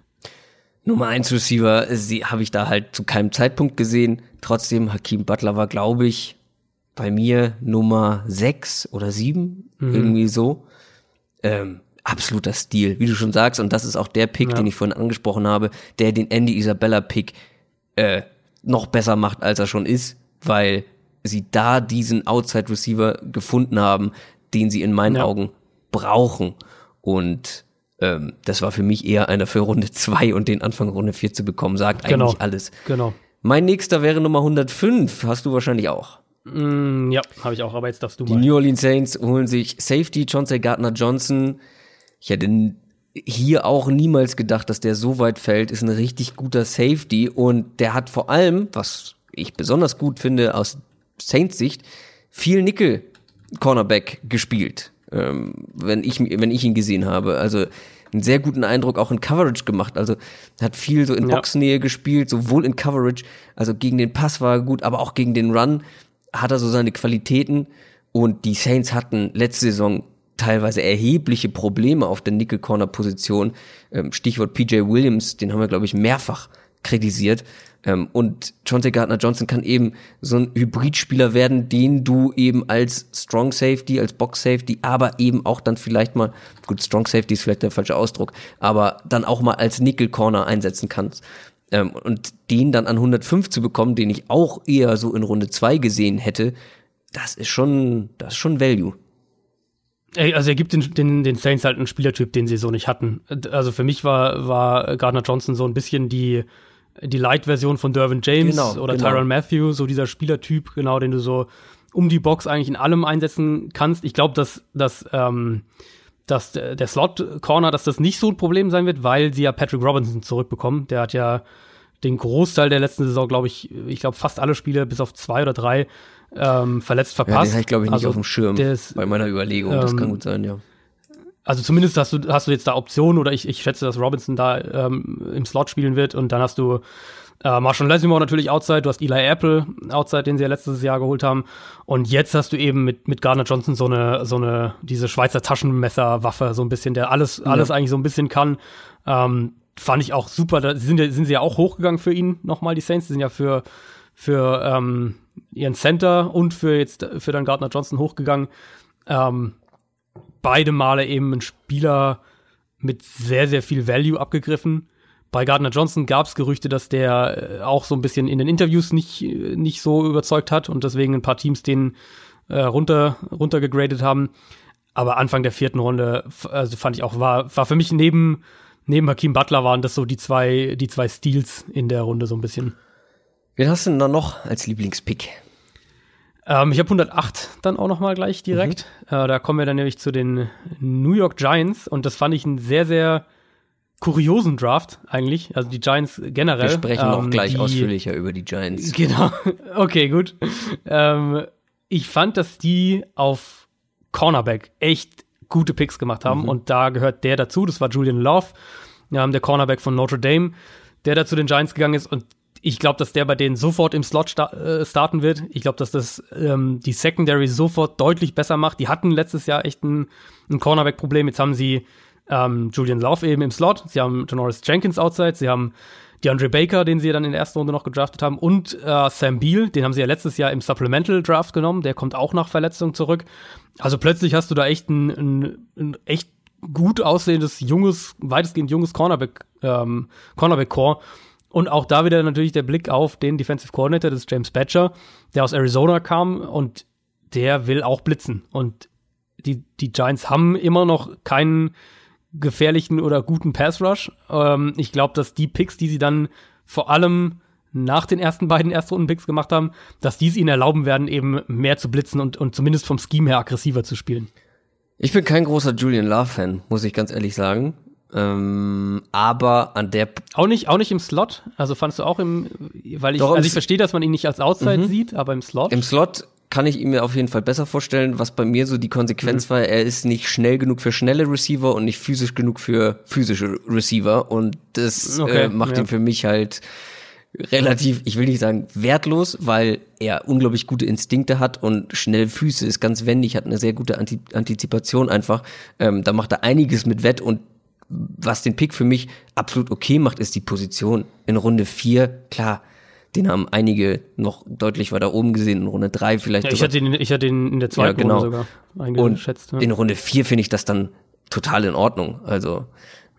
Nummer 1 Receiver, habe ich da halt zu keinem Zeitpunkt gesehen. Trotzdem, Hakim Butler war, glaube ich, bei mir Nummer 6 oder 7, mhm. irgendwie so. Ähm, absoluter Stil, wie du schon sagst. Und das ist auch der Pick, ja. den ich vorhin angesprochen habe, der den Andy Isabella Pick äh, noch besser macht, als er schon ist, weil sie da diesen Outside Receiver gefunden haben, den sie in meinen ja. Augen brauchen. Und ähm, das war für mich eher einer für Runde 2 und den Anfang Runde 4 zu bekommen, sagt genau. eigentlich alles.
Genau.
Mein nächster wäre Nummer 105, hast du wahrscheinlich auch.
Mm, ja, habe ich auch, aber jetzt darfst du
Die mal. Die New Orleans Saints holen sich Safety Chauncey Gardner Johnson. Ich hätte hier auch niemals gedacht, dass der so weit fällt, ist ein richtig guter Safety und der hat vor allem, was ich besonders gut finde aus Saints Sicht, viel Nickel Cornerback gespielt ähm, wenn, ich, wenn ich ihn gesehen habe. Also einen sehr guten Eindruck auch in Coverage gemacht. Also hat viel so in ja. Boxnähe gespielt, sowohl in Coverage, also gegen den Pass war er gut, aber auch gegen den Run hat er so seine Qualitäten. Und die Saints hatten letzte Saison teilweise erhebliche Probleme auf der Nickel-Corner-Position. Ähm, Stichwort PJ Williams, den haben wir, glaube ich, mehrfach kritisiert. Ähm, und Chauncey Gardner Johnson kann eben so ein Hybridspieler werden, den du eben als Strong Safety, als Box Safety, aber eben auch dann vielleicht mal, gut, Strong Safety ist vielleicht der falsche Ausdruck, aber dann auch mal als Nickel Corner einsetzen kannst. Ähm, und den dann an 105 zu bekommen, den ich auch eher so in Runde 2 gesehen hätte, das ist schon, das ist schon Value.
Also er gibt den, den, den Saints halt einen Spielertyp, den sie so nicht hatten. Also für mich war, war Gardner Johnson so ein bisschen die, die Light-Version von Dervin James genau, oder genau. Tyron Matthew, so dieser Spielertyp, genau, den du so um die Box eigentlich in allem einsetzen kannst. Ich glaube, dass, dass, ähm, dass der Slot-Corner, dass das nicht so ein Problem sein wird, weil sie ja Patrick Robinson zurückbekommen. Der hat ja den Großteil der letzten Saison, glaube ich, ich glaube fast alle Spiele bis auf zwei oder drei ähm, verletzt verpasst. Ja, den
habe ich, glaube ich, nicht also, auf dem Schirm ist, bei meiner Überlegung. Ähm, das kann ähm, gut sein, ja
also zumindest hast du, hast du jetzt da Optionen oder ich, ich schätze, dass Robinson da ähm, im Slot spielen wird und dann hast du äh, Marshall Lasimore natürlich outside, du hast Eli Apple outside, den sie ja letztes Jahr geholt haben und jetzt hast du eben mit, mit Gardner Johnson so eine, so eine, diese Schweizer Taschenmesserwaffe, so ein bisschen, der alles, alles ja. eigentlich so ein bisschen kann. Ähm, fand ich auch super, da sind, sind sie ja auch hochgegangen für ihn nochmal, die Saints, die sind ja für, für ähm, ihren Center und für jetzt, für dann Gardner Johnson hochgegangen. Ähm, beide Male eben ein Spieler mit sehr, sehr viel Value abgegriffen. Bei Gardner Johnson gab es Gerüchte, dass der äh, auch so ein bisschen in den Interviews nicht, nicht so überzeugt hat und deswegen ein paar Teams den äh, runter, runtergegradet haben. Aber Anfang der vierten Runde, also fand ich auch, war, war für mich neben, neben Hakim Butler waren das so die zwei, die zwei Steals in der Runde so ein bisschen.
Wen hast du denn da noch als Lieblingspick?
Ähm, ich habe 108 dann auch noch mal gleich direkt. Mhm. Äh, da kommen wir dann nämlich zu den New York Giants und das fand ich einen sehr, sehr kuriosen Draft eigentlich. Also die Giants generell. Wir
sprechen ähm, noch gleich die, ausführlicher über die Giants.
Genau. Okay, gut. Ähm, ich fand, dass die auf Cornerback echt gute Picks gemacht haben mhm. und da gehört der dazu. Das war Julian Love, ähm, der Cornerback von Notre Dame, der da zu den Giants gegangen ist und ich glaube, dass der bei denen sofort im Slot sta äh, starten wird. Ich glaube, dass das ähm, die Secondary sofort deutlich besser macht. Die hatten letztes Jahr echt ein, ein Cornerback-Problem. Jetzt haben sie ähm, Julian Love eben im Slot. Sie haben Janoris Jenkins outside. Sie haben DeAndre Baker, den sie dann in der ersten Runde noch gedraftet haben. Und äh, Sam Beal, den haben sie ja letztes Jahr im Supplemental Draft genommen. Der kommt auch nach Verletzung zurück. Also plötzlich hast du da echt ein, ein, ein echt gut aussehendes, junges, weitestgehend junges Cornerback, ähm, Cornerback-Core. Und auch da wieder natürlich der Blick auf den Defensive Coordinator, das ist James Batcher, der aus Arizona kam und der will auch blitzen. Und die, die Giants haben immer noch keinen gefährlichen oder guten Pass Rush. Ähm, ich glaube, dass die Picks, die sie dann vor allem nach den ersten beiden Erstrunden-Picks gemacht haben, dass die es ihnen erlauben werden, eben mehr zu blitzen und, und zumindest vom Scheme her aggressiver zu spielen.
Ich bin kein großer Julian Love-Fan, muss ich ganz ehrlich sagen. Ähm, aber an der
auch nicht auch nicht im Slot. Also fandst du auch im, weil ich Doch, also ich verstehe, dass man ihn nicht als Outside mhm. sieht, aber im Slot.
Im Slot kann ich ihn mir auf jeden Fall besser vorstellen. Was bei mir so die Konsequenz mhm. war, er ist nicht schnell genug für schnelle Receiver und nicht physisch genug für physische Receiver. Und das okay, äh, macht ja. ihn für mich halt relativ, ich will nicht sagen wertlos, weil er unglaublich gute Instinkte hat und schnell Füße ist ganz wendig, hat eine sehr gute Antizipation einfach. Ähm, da macht er einiges mit Wett und was den Pick für mich absolut okay macht, ist die Position. In Runde vier, klar, den haben einige noch deutlich weiter oben gesehen, in Runde drei vielleicht.
Ja, ich, hatte ihn, ich hatte ihn in der zweiten ja, genau. Runde
sogar eingeschätzt. Und ja. in Runde vier finde ich das dann total in Ordnung. Also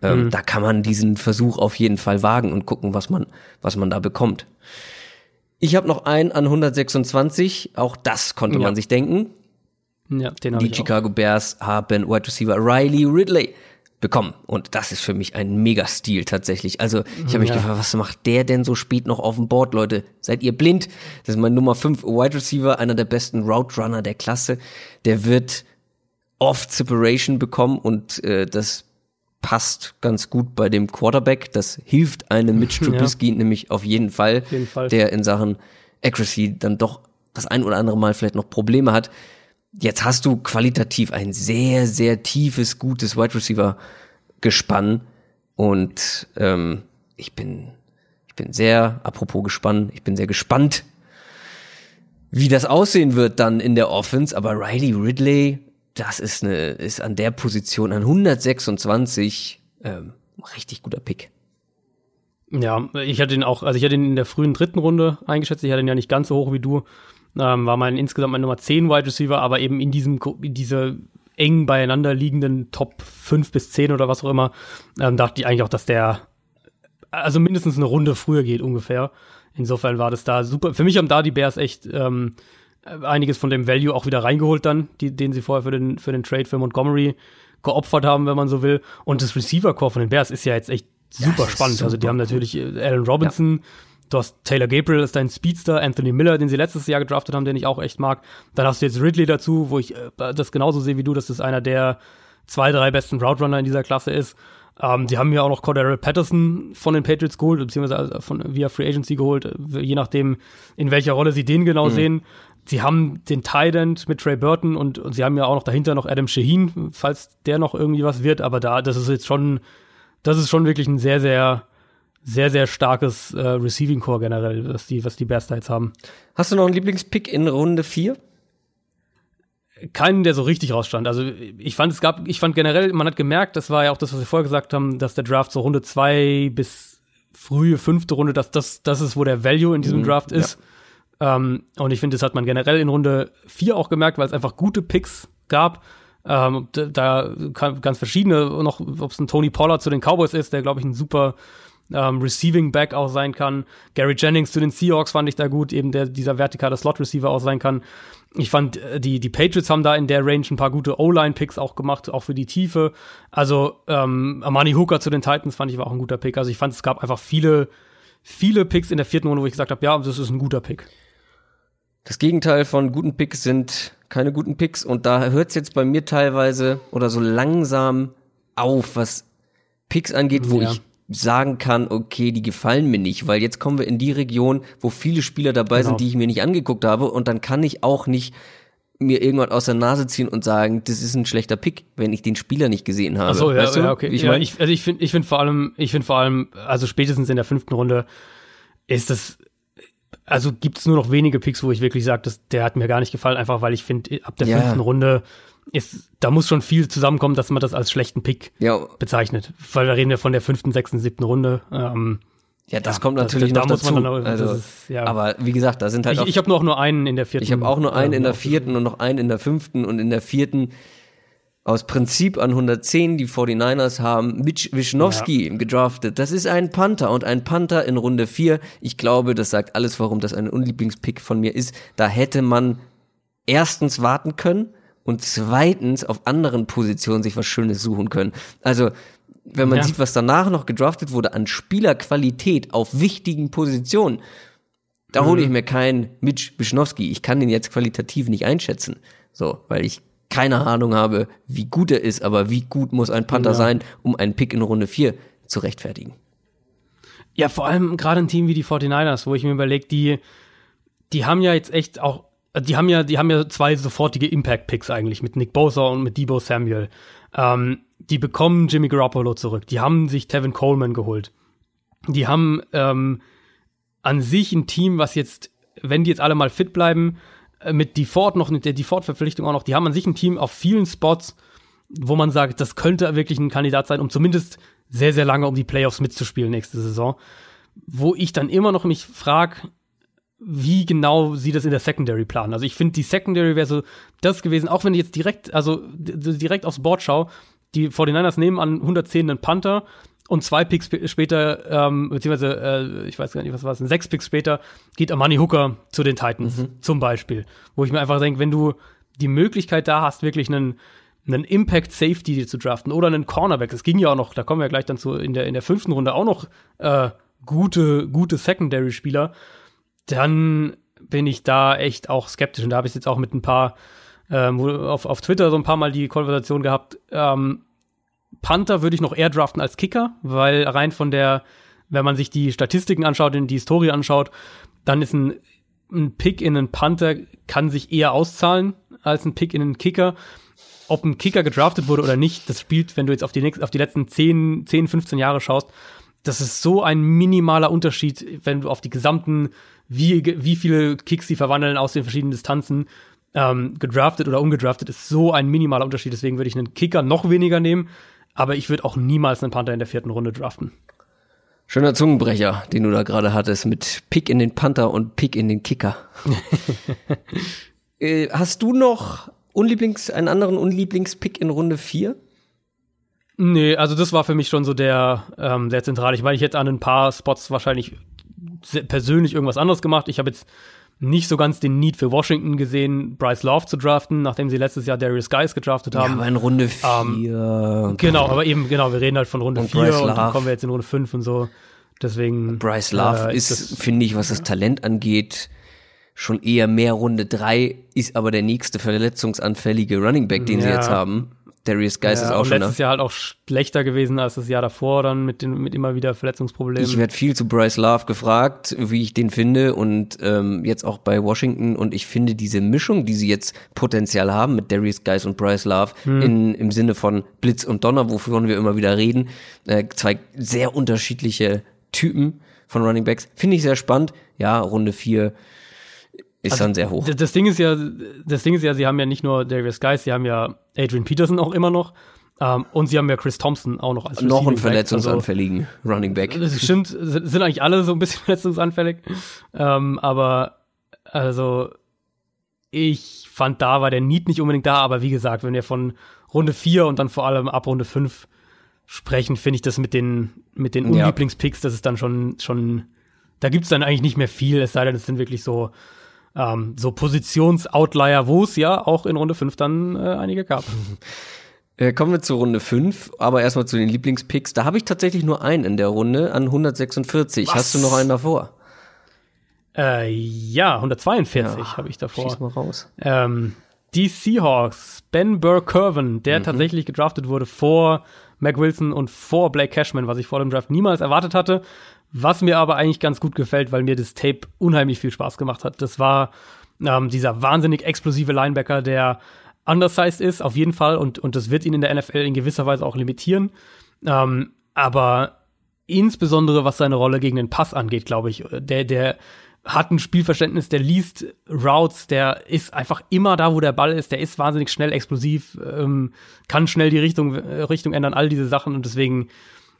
ähm, mhm. da kann man diesen Versuch auf jeden Fall wagen und gucken, was man, was man da bekommt. Ich habe noch einen an 126, auch das konnte ja. man sich denken. Ja, den Die Chicago auch. Bears haben Wide Receiver Riley Ridley bekommen. Und das ist für mich ein Mega-Stil tatsächlich. Also ich habe mich ja. gefragt, was macht der denn so spät noch auf dem Board, Leute? Seid ihr blind? Das ist mein Nummer 5 Wide Receiver, einer der besten Route Runner der Klasse. Der wird oft Separation bekommen und äh, das passt ganz gut bei dem Quarterback. Das hilft einem Mitch Trubisky ja. nämlich auf jeden Fall, auf jeden Fall, der in Sachen Accuracy dann doch das ein oder andere Mal vielleicht noch Probleme hat. Jetzt hast du qualitativ ein sehr, sehr tiefes, gutes Wide Receiver Gespann und ähm, ich bin, ich bin sehr, apropos gespannt, ich bin sehr gespannt, wie das aussehen wird dann in der Offense. Aber Riley Ridley, das ist eine, ist an der Position an 126 ähm, richtig guter Pick.
Ja, ich hatte ihn auch, also ich hatte ihn in der frühen dritten Runde eingeschätzt. Ich hatte ihn ja nicht ganz so hoch wie du. Ähm, war mein insgesamt mein Nummer 10 Wide Receiver, aber eben in diesem, in diese eng beieinander liegenden Top 5 bis 10 oder was auch immer, ähm, dachte ich eigentlich auch, dass der also mindestens eine Runde früher geht ungefähr. Insofern war das da super. Für mich haben da die Bears echt ähm, einiges von dem Value auch wieder reingeholt dann, die, den sie vorher für den, für den Trade für Montgomery geopfert haben, wenn man so will. Und das Receiver-Core von den Bears ist ja jetzt echt super spannend. Super also die haben natürlich äh, Allen Robinson, ja. Du hast Taylor Gabriel ist dein Speedster, Anthony Miller, den sie letztes Jahr gedraftet haben, den ich auch echt mag. Dann hast du jetzt Ridley dazu, wo ich äh, das genauso sehe wie du, dass das einer der zwei, drei besten Route Runner in dieser Klasse ist. Ähm, die haben ja auch noch Cordero Patterson von den Patriots geholt, beziehungsweise von, via Free Agency geholt, äh, je nachdem, in welcher Rolle sie den genau mhm. sehen. Sie haben den Tident mit Trey Burton und, und sie haben ja auch noch dahinter noch Adam Shaheen, falls der noch irgendwie was wird, aber da, das ist jetzt schon, das ist schon wirklich ein sehr, sehr sehr, sehr starkes äh, Receiving Core generell, was die, was die Bears da jetzt haben.
Hast du noch einen Lieblingspick in Runde 4?
Keinen, der so richtig rausstand. Also ich fand, es gab, ich fand generell, man hat gemerkt, das war ja auch das, was wir vorher gesagt haben, dass der Draft so Runde 2 bis frühe fünfte Runde, dass das, das ist, wo der Value in diesem mhm, Draft ist. Ja. Ähm, und ich finde, das hat man generell in Runde 4 auch gemerkt, weil es einfach gute Picks gab. Ähm, da, da ganz verschiedene, noch, ob es ein Tony Pollard zu den Cowboys ist, der, glaube ich, ein super ähm, Receiving Back auch sein kann. Gary Jennings zu den Seahawks fand ich da gut, eben der dieser vertikale Slot Receiver auch sein kann. Ich fand, äh, die, die Patriots haben da in der Range ein paar gute O-Line-Picks auch gemacht, auch für die Tiefe. Also ähm, Amani Hooker zu den Titans fand ich war auch ein guter Pick. Also ich fand, es gab einfach viele, viele Picks in der vierten Runde, wo ich gesagt habe, ja, das ist ein guter Pick.
Das Gegenteil von guten Picks sind keine guten Picks und da hört es jetzt bei mir teilweise oder so langsam auf, was Picks angeht, wo ja. ich sagen kann, okay, die gefallen mir nicht, weil jetzt kommen wir in die Region, wo viele Spieler dabei genau. sind, die ich mir nicht angeguckt habe und dann kann ich auch nicht mir irgendwann aus der Nase ziehen und sagen, das ist ein schlechter Pick, wenn ich den Spieler nicht gesehen habe. Ach
so, ja, weißt du? ja okay. Ich, ja, ich, also ich finde, ich finde vor allem, ich finde vor allem, also spätestens in der fünften Runde ist das, also gibt es nur noch wenige Picks, wo ich wirklich sage, der hat mir gar nicht gefallen, einfach weil ich finde, ab der ja. fünften Runde ist, da muss schon viel zusammenkommen, dass man das als schlechten Pick ja. bezeichnet. Weil da reden wir von der fünften, sechsten, siebten Runde. Ähm,
ja, das ja, kommt natürlich das, noch da dazu. Dann, also, ist, ja. Aber wie gesagt, da sind halt
ich,
auch.
Ich habe nur auch nur einen in der vierten.
Ich habe auch nur einen in der vierten und noch einen in der fünften und in der vierten aus Prinzip an 110 die 49ers haben Mitch Wischnowski ja. gedraftet. Das ist ein Panther und ein Panther in Runde 4. Ich glaube, das sagt alles, warum das ein Unlieblingspick von mir ist. Da hätte man erstens warten können und zweitens auf anderen Positionen sich was Schönes suchen können. Also, wenn man ja. sieht, was danach noch gedraftet wurde an Spielerqualität auf wichtigen Positionen, da mhm. hole ich mir keinen Mitch Wischnowski. Ich kann den jetzt qualitativ nicht einschätzen. So, weil ich keine Ahnung habe, wie gut er ist, aber wie gut muss ein Panther ja. sein, um einen Pick in Runde 4 zu rechtfertigen.
Ja, vor allem gerade ein Team wie die 49ers, wo ich mir überlege, die, die haben ja jetzt echt auch die haben ja, die haben ja zwei sofortige Impact-Picks eigentlich mit Nick Bosa und mit Debo Samuel. Ähm, die bekommen Jimmy Garoppolo zurück. Die haben sich Tevin Coleman geholt. Die haben ähm, an sich ein Team, was jetzt, wenn die jetzt alle mal fit bleiben, äh, mit Default noch, mit der Default-Verpflichtung auch noch, die haben an sich ein Team auf vielen Spots, wo man sagt, das könnte wirklich ein Kandidat sein, um zumindest sehr, sehr lange um die Playoffs mitzuspielen nächste Saison. Wo ich dann immer noch mich frage, wie genau sie das in der Secondary planen. Also ich finde, die Secondary wäre so das gewesen, auch wenn ich jetzt direkt, also direkt aufs Board schaue, die 49ers nehmen an 110 einen Panther und zwei Picks später, ähm, beziehungsweise, äh, ich weiß gar nicht, was war es, sechs Picks später, geht Amani Hooker zu den Titans, mhm. zum Beispiel. Wo ich mir einfach denke, wenn du die Möglichkeit da hast, wirklich einen, einen Impact Safety zu draften oder einen Cornerback, es ging ja auch noch, da kommen wir gleich dann zu, in der, in der fünften Runde auch noch äh, gute, gute Secondary-Spieler, dann bin ich da echt auch skeptisch. Und da habe ich jetzt auch mit ein paar, ähm, auf, auf Twitter so ein paar Mal die Konversation gehabt, ähm, Panther würde ich noch eher draften als Kicker, weil rein von der, wenn man sich die Statistiken anschaut, die Historie anschaut, dann ist ein, ein Pick in einen Panther kann sich eher auszahlen als ein Pick in einen Kicker. Ob ein Kicker gedraftet wurde oder nicht, das spielt, wenn du jetzt auf die, nächsten, auf die letzten 10, 10, 15 Jahre schaust, das ist so ein minimaler Unterschied, wenn du auf die gesamten, wie, wie viele Kicks sie verwandeln aus den verschiedenen Distanzen, ähm, gedraftet oder ungedraftet, ist so ein minimaler Unterschied. Deswegen würde ich einen Kicker noch weniger nehmen aber ich würde auch niemals einen Panther in der vierten Runde draften.
Schöner Zungenbrecher, den du da gerade hattest, mit Pick in den Panther und Pick in den Kicker. äh, hast du noch Unlieblings, einen anderen Unlieblingspick in Runde 4?
Nee, also das war für mich schon so der, ähm, der zentral. Ich meine, ich hätte an ein paar Spots wahrscheinlich persönlich irgendwas anderes gemacht. Ich habe jetzt nicht so ganz den Need für Washington gesehen, Bryce Love zu draften, nachdem sie letztes Jahr Darius Guys gedraftet haben. Ja,
aber in Runde 4.
Ähm, genau, aber eben, genau, wir reden halt von Runde 4 und, und dann kommen wir jetzt in Runde 5 und so. Deswegen.
Bryce Love äh, ist, ist finde ich, was das Talent angeht, schon eher mehr Runde 3, ist aber der nächste verletzungsanfällige Running Back, den ja. sie jetzt haben. Darius Geist ja, ist auch schon.
Letztes Jahr halt auch schlechter gewesen als das Jahr davor, dann mit, den, mit immer wieder Verletzungsproblemen.
Ich werde viel zu Bryce Love gefragt, wie ich den finde und ähm, jetzt auch bei Washington und ich finde diese Mischung, die sie jetzt Potenzial haben mit Darius Geist und Bryce Love hm. in, im Sinne von Blitz und Donner, wovon wir immer wieder reden, äh, zwei sehr unterschiedliche Typen von Running Backs, finde ich sehr spannend. Ja, Runde vier ist also, dann sehr hoch.
Das Ding ist ja, das Ding ist ja, sie haben ja nicht nur Darius Geist, sie haben ja Adrian Peterson auch immer noch. Um, ähm, und sie haben ja Chris Thompson auch noch als
Noch einen verletzungsanfälligen also, Running Back.
Das stimmt, sind eigentlich alle so ein bisschen verletzungsanfällig. Um, ähm, aber also ich fand da war der Need nicht unbedingt da, aber wie gesagt, wenn wir von Runde 4 und dann vor allem ab Runde 5 sprechen, finde ich das mit den mit den Unlieblingspicks, das ist dann schon schon da gibt's dann eigentlich nicht mehr viel, es sei denn, es sind wirklich so ähm, so Positions-Outlier, wo es ja auch in Runde 5 dann äh, einige gab.
Äh, kommen wir zu Runde 5, aber erstmal zu den Lieblingspicks. Da habe ich tatsächlich nur einen in der Runde an 146. Was? Hast du noch einen davor?
Äh, ja, 142 ja, habe ich davor.
Schieß mal raus.
Ähm, die Seahawks, Ben Burr-Curven, der mhm. tatsächlich gedraftet wurde vor Mac Wilson und vor Blake Cashman, was ich vor dem Draft niemals erwartet hatte. Was mir aber eigentlich ganz gut gefällt, weil mir das Tape unheimlich viel Spaß gemacht hat. Das war ähm, dieser wahnsinnig explosive Linebacker, der undersized ist, auf jeden Fall, und, und das wird ihn in der NFL in gewisser Weise auch limitieren. Ähm, aber insbesondere was seine Rolle gegen den Pass angeht, glaube ich, der, der hat ein Spielverständnis, der liest Routes, der ist einfach immer da, wo der Ball ist, der ist wahnsinnig schnell explosiv, ähm, kann schnell die Richtung, äh, Richtung ändern, all diese Sachen und deswegen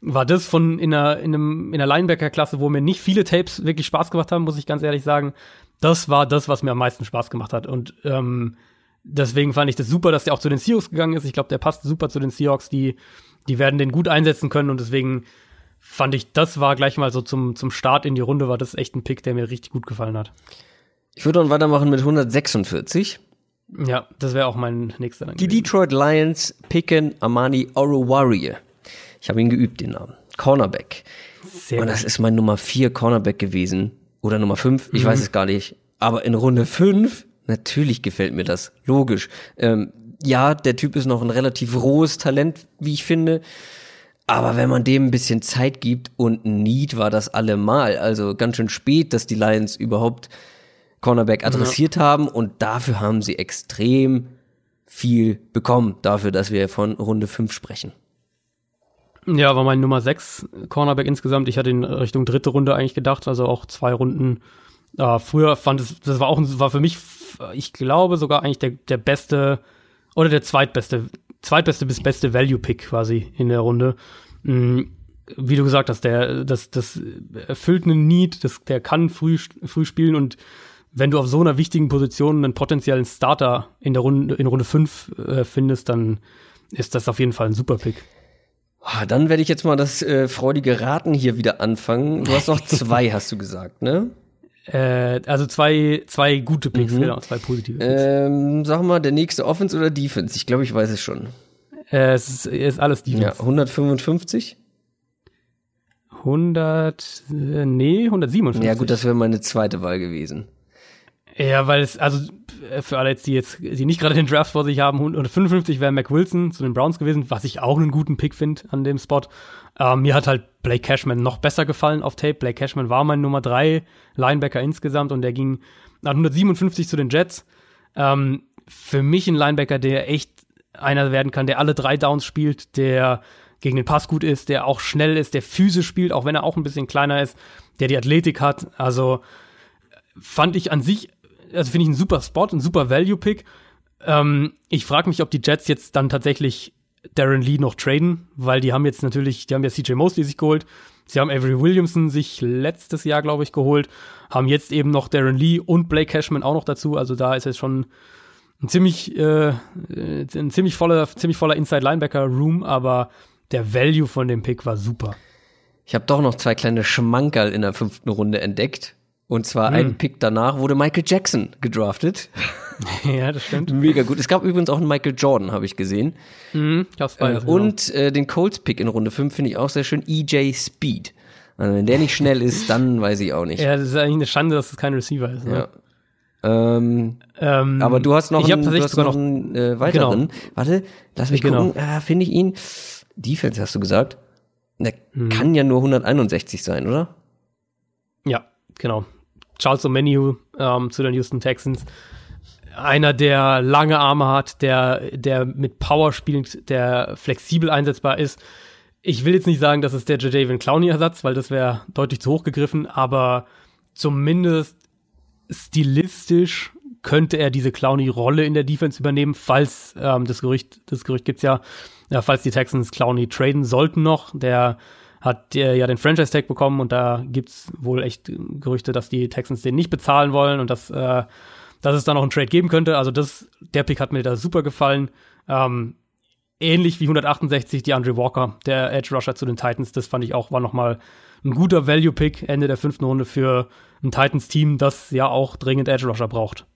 war das von in einer, in einem, in einer Linebacker-Klasse, wo mir nicht viele Tapes wirklich Spaß gemacht haben, muss ich ganz ehrlich sagen. Das war das, was mir am meisten Spaß gemacht hat. Und ähm, deswegen fand ich das super, dass der auch zu den Seahawks gegangen ist. Ich glaube, der passt super zu den Seahawks. Die, die werden den gut einsetzen können. Und deswegen fand ich, das war gleich mal so zum, zum Start in die Runde, war das echt ein Pick, der mir richtig gut gefallen hat.
Ich würde dann weitermachen mit 146.
Ja, das wäre auch mein nächster.
Dann die gewesen. Detroit Lions picken Amani Oruwari. Ich habe ihn geübt, den Namen. Cornerback. Sehr Und das ist mein Nummer vier Cornerback gewesen. Oder Nummer fünf, ich mhm. weiß es gar nicht. Aber in Runde fünf, natürlich gefällt mir das. Logisch. Ähm, ja, der Typ ist noch ein relativ rohes Talent, wie ich finde. Aber wenn man dem ein bisschen Zeit gibt und Need war das allemal, also ganz schön spät, dass die Lions überhaupt Cornerback adressiert ja. haben und dafür haben sie extrem viel bekommen, dafür, dass wir von Runde 5 sprechen.
Ja, war mein Nummer 6 Cornerback insgesamt. Ich hatte in Richtung dritte Runde eigentlich gedacht, also auch zwei Runden. Äh, früher fand es, das war auch war für mich, ich glaube sogar eigentlich der, der beste oder der zweitbeste, zweitbeste bis beste Value-Pick quasi in der Runde. Mhm wie du gesagt hast, der, das, das erfüllt einen Need, das, der kann früh, früh spielen und wenn du auf so einer wichtigen Position einen potenziellen Starter in der Runde, in Runde 5 äh, findest, dann ist das auf jeden Fall ein super Pick.
Ah, dann werde ich jetzt mal das äh, freudige Raten hier wieder anfangen. Du hast noch zwei, hast du gesagt, ne?
Äh, also zwei, zwei gute Picks, mhm. genau, zwei positive
Picks. Ähm, sag mal, der nächste Offense oder Defense? Ich glaube, ich weiß es schon.
Äh, es ist, ist alles Defense. Ja,
155?
100, äh, nee, 157.
Ja gut, das wäre meine zweite Wahl gewesen.
Ja, weil es, also für alle jetzt, die jetzt, die nicht gerade den Draft vor sich haben, 155 wäre Mac Wilson zu den Browns gewesen, was ich auch einen guten Pick finde an dem Spot. Ähm, mir hat halt Blake Cashman noch besser gefallen auf Tape. Blake Cashman war mein Nummer 3 Linebacker insgesamt und der ging an 157 zu den Jets. Ähm, für mich ein Linebacker, der echt einer werden kann, der alle drei Downs spielt, der gegen den Pass gut ist, der auch schnell ist, der physisch spielt, auch wenn er auch ein bisschen kleiner ist, der die Athletik hat. Also fand ich an sich, also finde ich einen super Spot, ein super Value-Pick. Ähm, ich frage mich, ob die Jets jetzt dann tatsächlich Darren Lee noch traden, weil die haben jetzt natürlich, die haben ja CJ Mosley sich geholt, sie haben Avery Williamson sich letztes Jahr, glaube ich, geholt, haben jetzt eben noch Darren Lee und Blake Cashman auch noch dazu, also da ist jetzt schon ein ziemlich, äh, ein ziemlich voller, ziemlich voller Inside-Linebacker-Room, aber der Value von dem Pick war super.
Ich habe doch noch zwei kleine Schmankerl in der fünften Runde entdeckt. Und zwar hm. einen Pick danach wurde Michael Jackson gedraftet.
ja, das stimmt.
Mega gut. Es gab übrigens auch einen Michael Jordan, habe ich gesehen.
Mhm, ich
äh, und äh, den Colts-Pick in Runde 5 finde ich auch sehr schön. EJ Speed. Also wenn der nicht schnell ist, dann weiß ich auch nicht.
Ja, das ist eigentlich eine Schande, dass es kein Receiver ist. Ne?
Ja. Ähm, ähm, aber du hast noch, einen, du hast noch einen äh, weiteren. Genau. Warte, lass mich genau. gucken. Ah, finde ich ihn. Defense hast du gesagt. Der hm. kann ja nur 161 sein, oder?
Ja, genau. Charles O'Menu ähm, zu den Houston Texans. Einer, der lange Arme hat, der, der mit Power spielt, der flexibel einsetzbar ist. Ich will jetzt nicht sagen, das ist der Jadavian Clowney-Ersatz, weil das wäre deutlich zu hoch gegriffen, aber zumindest stilistisch könnte er diese Clowney-Rolle in der Defense übernehmen, falls ähm, das Gerücht, das Gerücht gibt's ja, ja, falls die Texans Clowney traden sollten noch. Der hat äh, ja den Franchise-Tag bekommen und da gibt's wohl echt Gerüchte, dass die Texans den nicht bezahlen wollen und dass, äh, dass es da noch einen Trade geben könnte. Also das, der Pick hat mir da super gefallen. Ähm, ähnlich wie 168 die Andre Walker, der Edge Rusher zu den Titans. Das fand ich auch, war nochmal ein guter Value-Pick Ende der fünften Runde für ein Titans-Team, das ja auch dringend Edge Rusher braucht.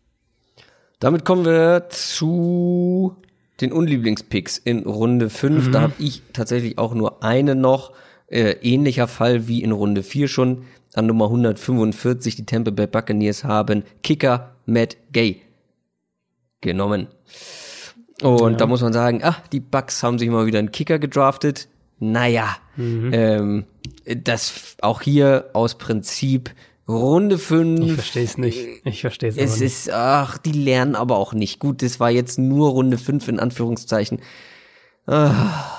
Damit kommen wir zu den Unlieblingspicks in Runde 5. Mhm. Da habe ich tatsächlich auch nur eine noch. Äh, ähnlicher Fall wie in Runde 4 schon. An Nummer 145 die Tampa Bay Buccaneers haben Kicker Matt Gay genommen. Und ja. da muss man sagen, ach, die Bucks haben sich mal wieder einen Kicker gedraftet. Naja, mhm. ähm, das auch hier aus Prinzip Runde 5.
Ich verstehe es nicht. Ich verstehe es
Es ist, ach, die lernen aber auch nicht. Gut, das war jetzt nur Runde 5 in Anführungszeichen. Ah.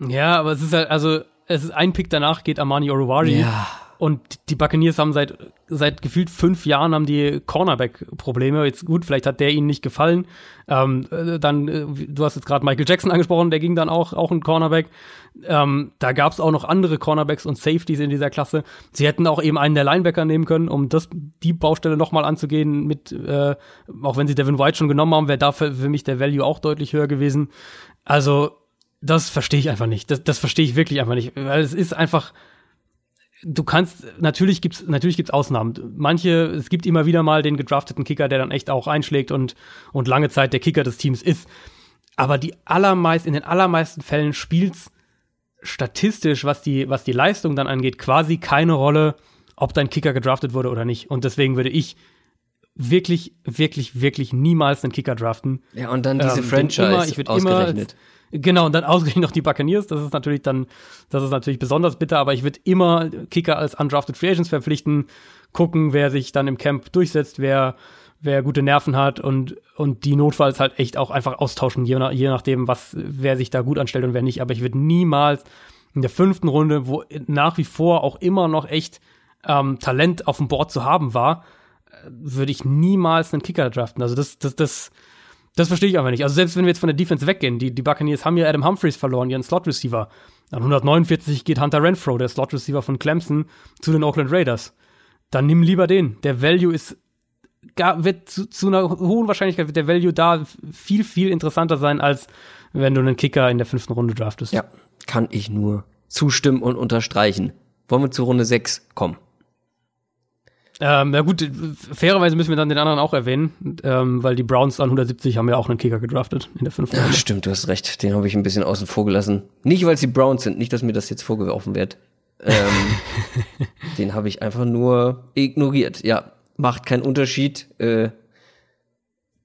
Ja, aber es ist halt, also, es ist ein Pick danach geht Armani Oruwari. Ja. Und die Buccaneers haben seit, seit gefühlt fünf Jahren haben die Cornerback-Probleme. Jetzt gut, vielleicht hat der ihnen nicht gefallen. Ähm, äh, dann, äh, du hast jetzt gerade Michael Jackson angesprochen, der ging dann auch, auch ein Cornerback. Ähm, da gab es auch noch andere Cornerbacks und Safeties in dieser Klasse. Sie hätten auch eben einen der Linebacker nehmen können, um das, die Baustelle nochmal anzugehen mit, äh, auch wenn sie Devin White schon genommen haben, wäre da für, für mich der Value auch deutlich höher gewesen. Also, das verstehe ich einfach nicht. Das, das verstehe ich wirklich einfach nicht. Weil es ist einfach, du kannst, natürlich gibt's, natürlich gibt's Ausnahmen. Manche, es gibt immer wieder mal den gedrafteten Kicker, der dann echt auch einschlägt und, und lange Zeit der Kicker des Teams ist. Aber die allermeist, in den allermeisten Fällen spielt's statistisch, was die, was die Leistung dann angeht, quasi keine Rolle, ob dein Kicker gedraftet wurde oder nicht. Und deswegen würde ich wirklich, wirklich, wirklich niemals einen Kicker draften.
Ja, und dann diese
Ähm,
Franchise
immer- ich würd immer-
ausgerechnet.
Genau, und dann ausgerechnet noch die Buccaneers. Das ist natürlich dann, das ist natürlich besonders bitter, aber ich würde immer Kicker als undrafted Free Agents verpflichten, gucken, wer sich dann im Camp durchsetzt, wer, wer gute Nerven hat und, und die notfalls halt echt auch einfach austauschen, je, nach, je nachdem, was, wer sich da gut anstellt und wer nicht. Aber ich würde niemals in der fünften Runde, wo nach wie vor auch immer noch echt ähm, Talent auf dem Board zu haben war, äh, würde ich niemals einen Kicker draften. Also das, das, das, das verstehe ich einfach nicht. Also selbst wenn wir jetzt von der Defense weggehen, die, die Buccaneers haben ja Adam Humphreys verloren, ihren Slot-Receiver. An 149 geht Hunter Renfro, der Slot-Receiver von Clemson, zu den Oakland Raiders. Dann nimm lieber den. Der Value ist, gar, wird zu, zu einer hohen Wahrscheinlichkeit wird der Value da viel, viel interessanter sein, als wenn du einen Kicker in der fünften Runde draftest.
Ja, kann ich nur zustimmen und unterstreichen. Wollen wir zu Runde 6 kommen?
Ähm, na gut, fairerweise müssen wir dann den anderen auch erwähnen, ähm, weil die Browns an 170 haben ja auch einen Kicker gedraftet in der fünften
Ja,
Runde.
stimmt, du hast recht. Den habe ich ein bisschen außen vor gelassen. Nicht, weil es die Browns sind, nicht, dass mir das jetzt vorgeworfen wird. Ähm, den habe ich einfach nur ignoriert. Ja, macht keinen Unterschied. Äh,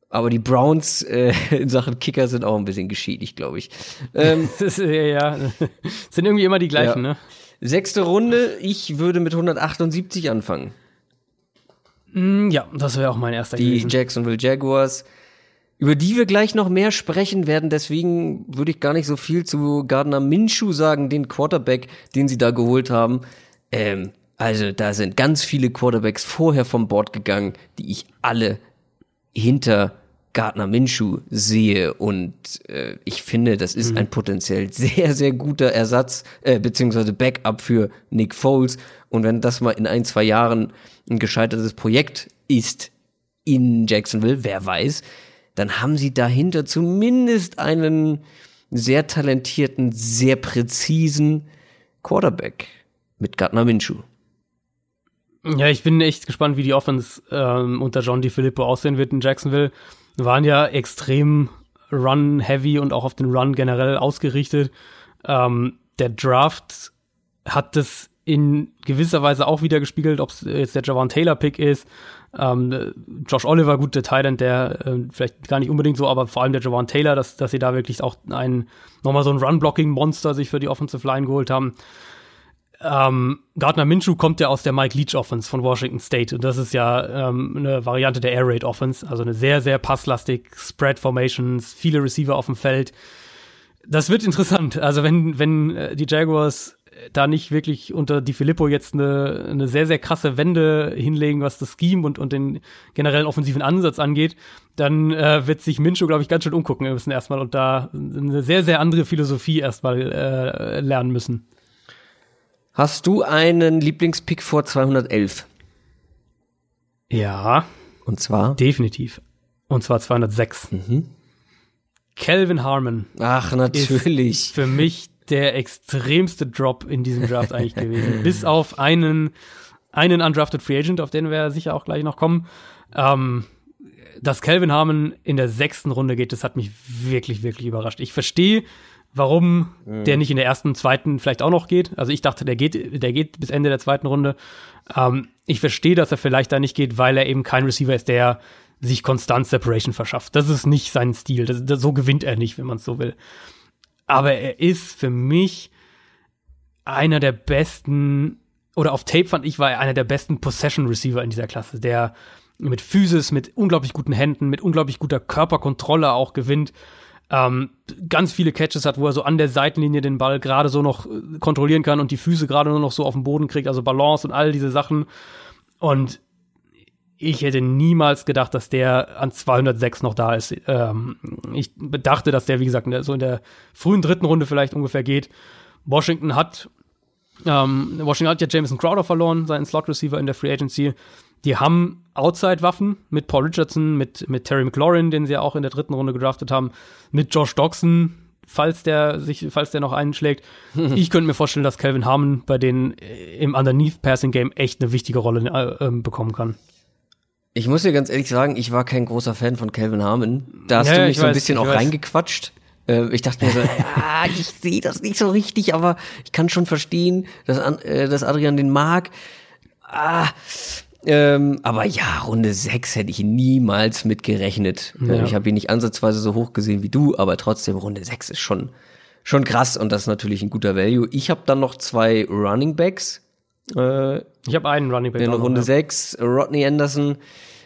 aber die Browns äh, in Sachen Kicker sind auch ein bisschen geschädigt, glaube ich. Ähm,
Das ist, äh, ja, sind irgendwie immer die gleichen,
Ja.
ne?
sechste Runde, ich würde mit 178 anfangen.
Mm, Ja, das wäre auch mein erster
die
gewesen.
Jacksonville Jaguars, über die wir gleich noch mehr sprechen werden. Deswegen würde ich gar nicht so viel zu Gardner Minshew sagen, den Quarterback, den sie da geholt haben. Ähm, also da sind ganz viele Quarterbacks vorher vom Board gegangen, die ich alle hinter Gardner Minshew sehe und äh, ich finde, das ist ein potenziell sehr, sehr guter Ersatz, äh, beziehungsweise Backup für Nick Foles. Und wenn das mal in ein, zwei Jahren ein gescheitertes Projekt ist in Jacksonville, wer weiß, dann haben sie dahinter zumindest einen sehr talentierten, sehr präzisen Quarterback mit Gardner Minshew.
Ja, ich bin echt gespannt, wie die Offense ähm, unter John DiFilippo aussehen wird in Jacksonville. Waren ja extrem Run-heavy und auch auf den Run generell ausgerichtet. Ähm, der Draft hat das in gewisser Weise auch wieder gespiegelt, ob es jetzt der Javon Taylor-Pick ist. Ähm, Josh Oliver, gut, der Thailand, der äh, vielleicht gar nicht unbedingt so, aber vor allem der Javon Taylor, dass, dass sie da wirklich auch ein, nochmal so ein Run-Blocking-Monster sich für die Offensive Line geholt haben. Ähm, Gardner Minshew kommt ja aus der Mike Leach Offense von Washington State und das ist ja ähm, eine Variante der Air Raid Offense, also eine sehr, sehr passlastig, Spread Formations, viele Receiver auf dem Feld. Das wird interessant. Also wenn, wenn äh, die Jaguars da nicht wirklich unter Di Filippo jetzt eine, eine sehr, sehr krasse Wende hinlegen, was das Scheme und, und den generellen offensiven Ansatz angeht, dann äh, wird sich Minshew, glaube ich, ganz schön umgucken müssen erstmal und da eine sehr, sehr andere Philosophie erstmal äh, lernen müssen.
Hast du einen Lieblingspick vor 211?
Ja,
Und zwar?
definitiv. Und zwar 206. Calvin Harmon
Ach, natürlich.
für mich der extremste Drop in diesem Draft eigentlich gewesen. Bis auf einen, einen undrafted Free Agent, auf den wir sicher auch gleich noch kommen. Ähm, dass Calvin Harmon in der sechsten Runde geht, das hat mich wirklich, wirklich überrascht. Ich verstehe, warum der nicht in der ersten, zweiten vielleicht auch noch geht. Also ich dachte, der geht, der geht bis Ende der zweiten Runde. Ähm, ich verstehe, dass er vielleicht da nicht geht, weil er eben kein Receiver ist, der sich konstant Separation verschafft. Das ist nicht sein Stil. Das, das, so gewinnt er nicht, wenn man es so will. Aber er ist für mich einer der besten, oder auf Tape fand ich, war er einer der besten Possession Receiver in dieser Klasse, der mit Physis, mit unglaublich guten Händen, mit unglaublich guter Körperkontrolle auch gewinnt. Ähm, ganz viele Catches hat, wo er so an der Seitenlinie den Ball gerade so noch äh, kontrollieren kann und die Füße gerade nur noch so auf den Boden kriegt, also Balance und all diese Sachen. Und ich hätte niemals gedacht, dass der an 206 noch da ist. Ähm, ich dachte, dass der, wie gesagt, so in der frühen dritten Runde vielleicht ungefähr geht. Washington hat, ähm, Washington hat ja Jameson Crowder verloren, seinen Slot-Receiver in der Free Agency. Die haben Outside-Waffen mit Paul Richardson, mit, mit Terry McLaurin, den sie ja auch in der dritten Runde gedraftet haben, mit Josh Doxson, falls der sich, falls der noch einschlägt. ich könnte mir vorstellen, dass Calvin Harmon bei denen im Underneath Passing Game echt eine wichtige Rolle äh, ähm, bekommen kann.
Ich muss dir ganz ehrlich sagen, ich war kein großer Fan von Calvin Harmon. Da hast
Ja,
du mich
ich
so ein
weiß,
bisschen auch
weiß.
reingequatscht. Äh, ich dachte mir so, ja, ich sehe das nicht so richtig, aber ich kann schon verstehen, dass, äh, dass Adrian den mag. Ah, Ähm, aber ja, Runde 6 hätte ich niemals mit gerechnet.
Ja.
Ich habe ihn nicht ansatzweise so hoch gesehen wie du, aber trotzdem, Runde 6 ist schon, schon krass und das ist natürlich ein guter Value. Ich habe dann noch zwei Running Backs. Äh,
Ich habe einen Running Back.
in Runde
ja.
6, Rodney Anderson,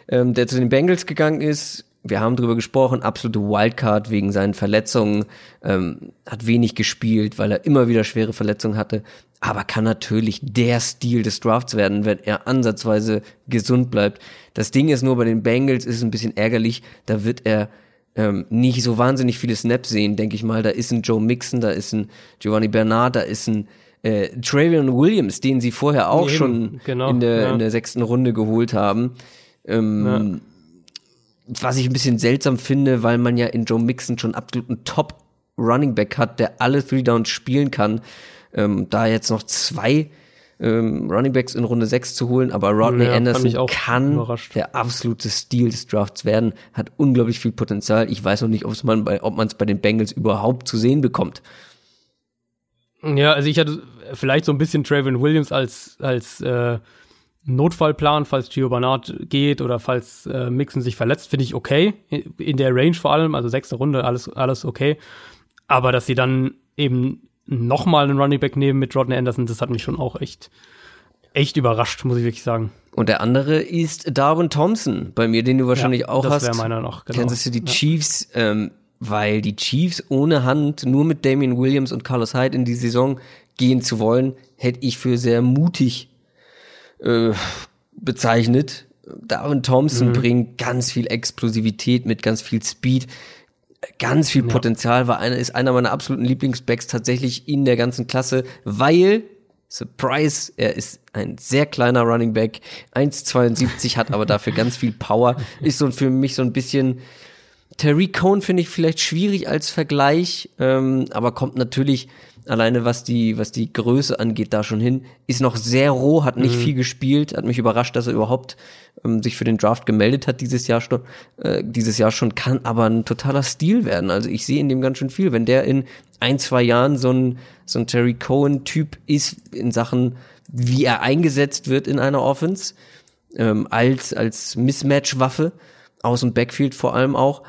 ähm, der zu den Bengals gegangen ist. Wir haben drüber gesprochen, absolute Wildcard wegen seinen Verletzungen, ähm, hat wenig gespielt, weil er immer wieder schwere Verletzungen hatte, aber kann natürlich der Stil des Drafts werden, wenn er ansatzweise gesund bleibt. Das Ding ist nur bei den Bengals ist ein bisschen ärgerlich, da wird er ähm, nicht so wahnsinnig viele Snaps sehen, denke ich mal. Da ist ein Joe Mixon, da ist ein Giovanni Bernard, da ist ein äh, Travion Williams, den sie vorher auch
Eben,
schon
genau,
in, der,
ja.
in der sechsten Runde geholt haben. Ähm, Was ich ein bisschen seltsam finde, weil man ja in Joe Mixon schon absoluten Top Running Back hat, der alle Three Downs spielen kann. Ähm, da jetzt noch zwei ähm, Running Backs in Runde 6 zu holen, aber Rodney
Ja,
Anderson kann
überrascht.
der absolute Stil des Drafts werden, hat unglaublich viel Potenzial. Ich weiß noch nicht, ob's man bei, ob man es bei den Bengals überhaupt zu sehen bekommt.
Ja, also ich hatte vielleicht so ein bisschen Traven Williams als, als äh, Notfallplan, falls Gio Bernard geht oder falls äh, Mixon sich verletzt, finde ich okay. In der Range vor allem, also sechste Runde, alles, alles okay. Aber dass sie dann eben nochmal einen Running Back nehmen mit Rodney Anderson, das hat mich schon auch echt, echt überrascht, muss ich wirklich sagen.
Und der andere ist Darwin Thompson, bei mir, den du wahrscheinlich
Ja,
auch
das
hast.
wäre meiner noch, genau.
Kansas City
Ja.
Chiefs, ähm, weil die Chiefs ohne Hand nur mit Damian Williams und Carlos Hyde in die Saison gehen zu wollen, hätte ich für sehr mutig äh, bezeichnet. Darwin Thompson
Mhm.
bringt ganz viel Explosivität mit, ganz viel Speed, ganz viel Potenzial, war einer, ist einer meiner absoluten Lieblingsbacks tatsächlich in der ganzen Klasse, weil Surprise, er ist ein sehr kleiner Running Back, 1,72, hat aber dafür ganz viel Power, ist so für mich so ein bisschen Terry Cohn finde ich vielleicht schwierig als Vergleich, ähm, aber kommt natürlich alleine was die was die Größe angeht da schon hin. Ist noch sehr roh, hat nicht viel gespielt, hat mich überrascht, dass er überhaupt ähm, sich für den Draft gemeldet hat dieses Jahr schon. Äh, dieses Jahr schon kann aber ein totaler Stil werden. Also ich sehe in dem ganz schön viel, wenn der in ein zwei Jahren so ein so ein Terry Cohen Typ ist in Sachen wie er eingesetzt wird in einer Offense ähm, als als Mismatch-Waffe aus dem Backfield vor allem auch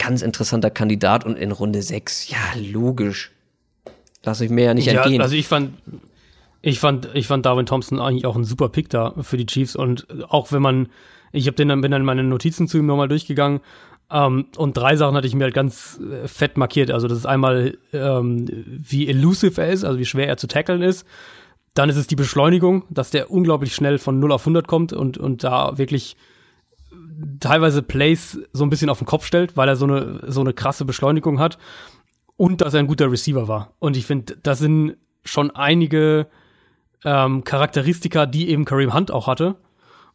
ganz interessanter Kandidat und in Runde 6, ja, logisch. Lass ich mir ja nicht
Ja,
entgehen.
also ich fand, ich fand, ich fand Darwin Thompson eigentlich auch ein super Pick da für die Chiefs und auch wenn man, ich habe den dann bin dann meine Notizen zu ihm nochmal durchgegangen ähm, und drei Sachen hatte ich mir halt ganz äh, fett markiert. Also das ist einmal ähm, wie elusive er ist, also wie schwer er zu tackeln ist. Dann ist es die Beschleunigung, dass der unglaublich schnell von 0 auf 100 kommt und und da wirklich teilweise Plays so ein bisschen auf den Kopf stellt, weil er so eine so eine krasse Beschleunigung hat und dass er ein guter Receiver war. Und ich finde, das sind schon einige ähm, Charakteristika, die eben Kareem Hunt auch hatte.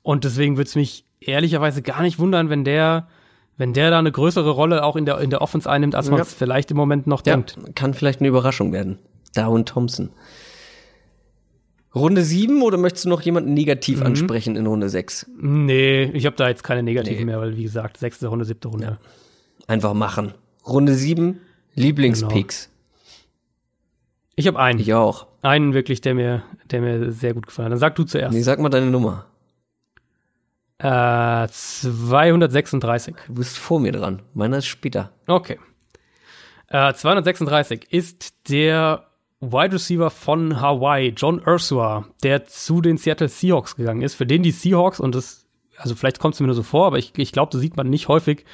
Und deswegen würde es mich ehrlicherweise gar nicht wundern, wenn der, wenn der da eine größere Rolle auch in der, in der Offense einnimmt, als man
Ja.
es vielleicht im Moment noch
ja,
denkt.
kann vielleicht eine Überraschung werden. Darwin Thompson. Runde 7 oder möchtest du noch jemanden negativ
Mhm.
ansprechen in Runde 6?
Nee, ich habe da jetzt keine negativen
Nee.
mehr, weil wie gesagt, sechste Runde, siebte Runde.
Einfach machen. Runde 7, Lieblingspicks.
Ich habe einen.
Ich auch.
Einen wirklich, der mir, der mir sehr gut gefallen hat. Dann sag du zuerst.
Nee, sag mal deine Nummer.
Äh, 236.
Du bist vor mir dran. Meiner ist später.
Okay. Äh, 236 ist der Wide Receiver von Hawaii, John Ursua, der zu den Seattle Seahawks gegangen ist, für den die Seahawks, und das, also vielleicht kommt es mir nur so vor, aber ich, ich glaube, das sieht man nicht häufig,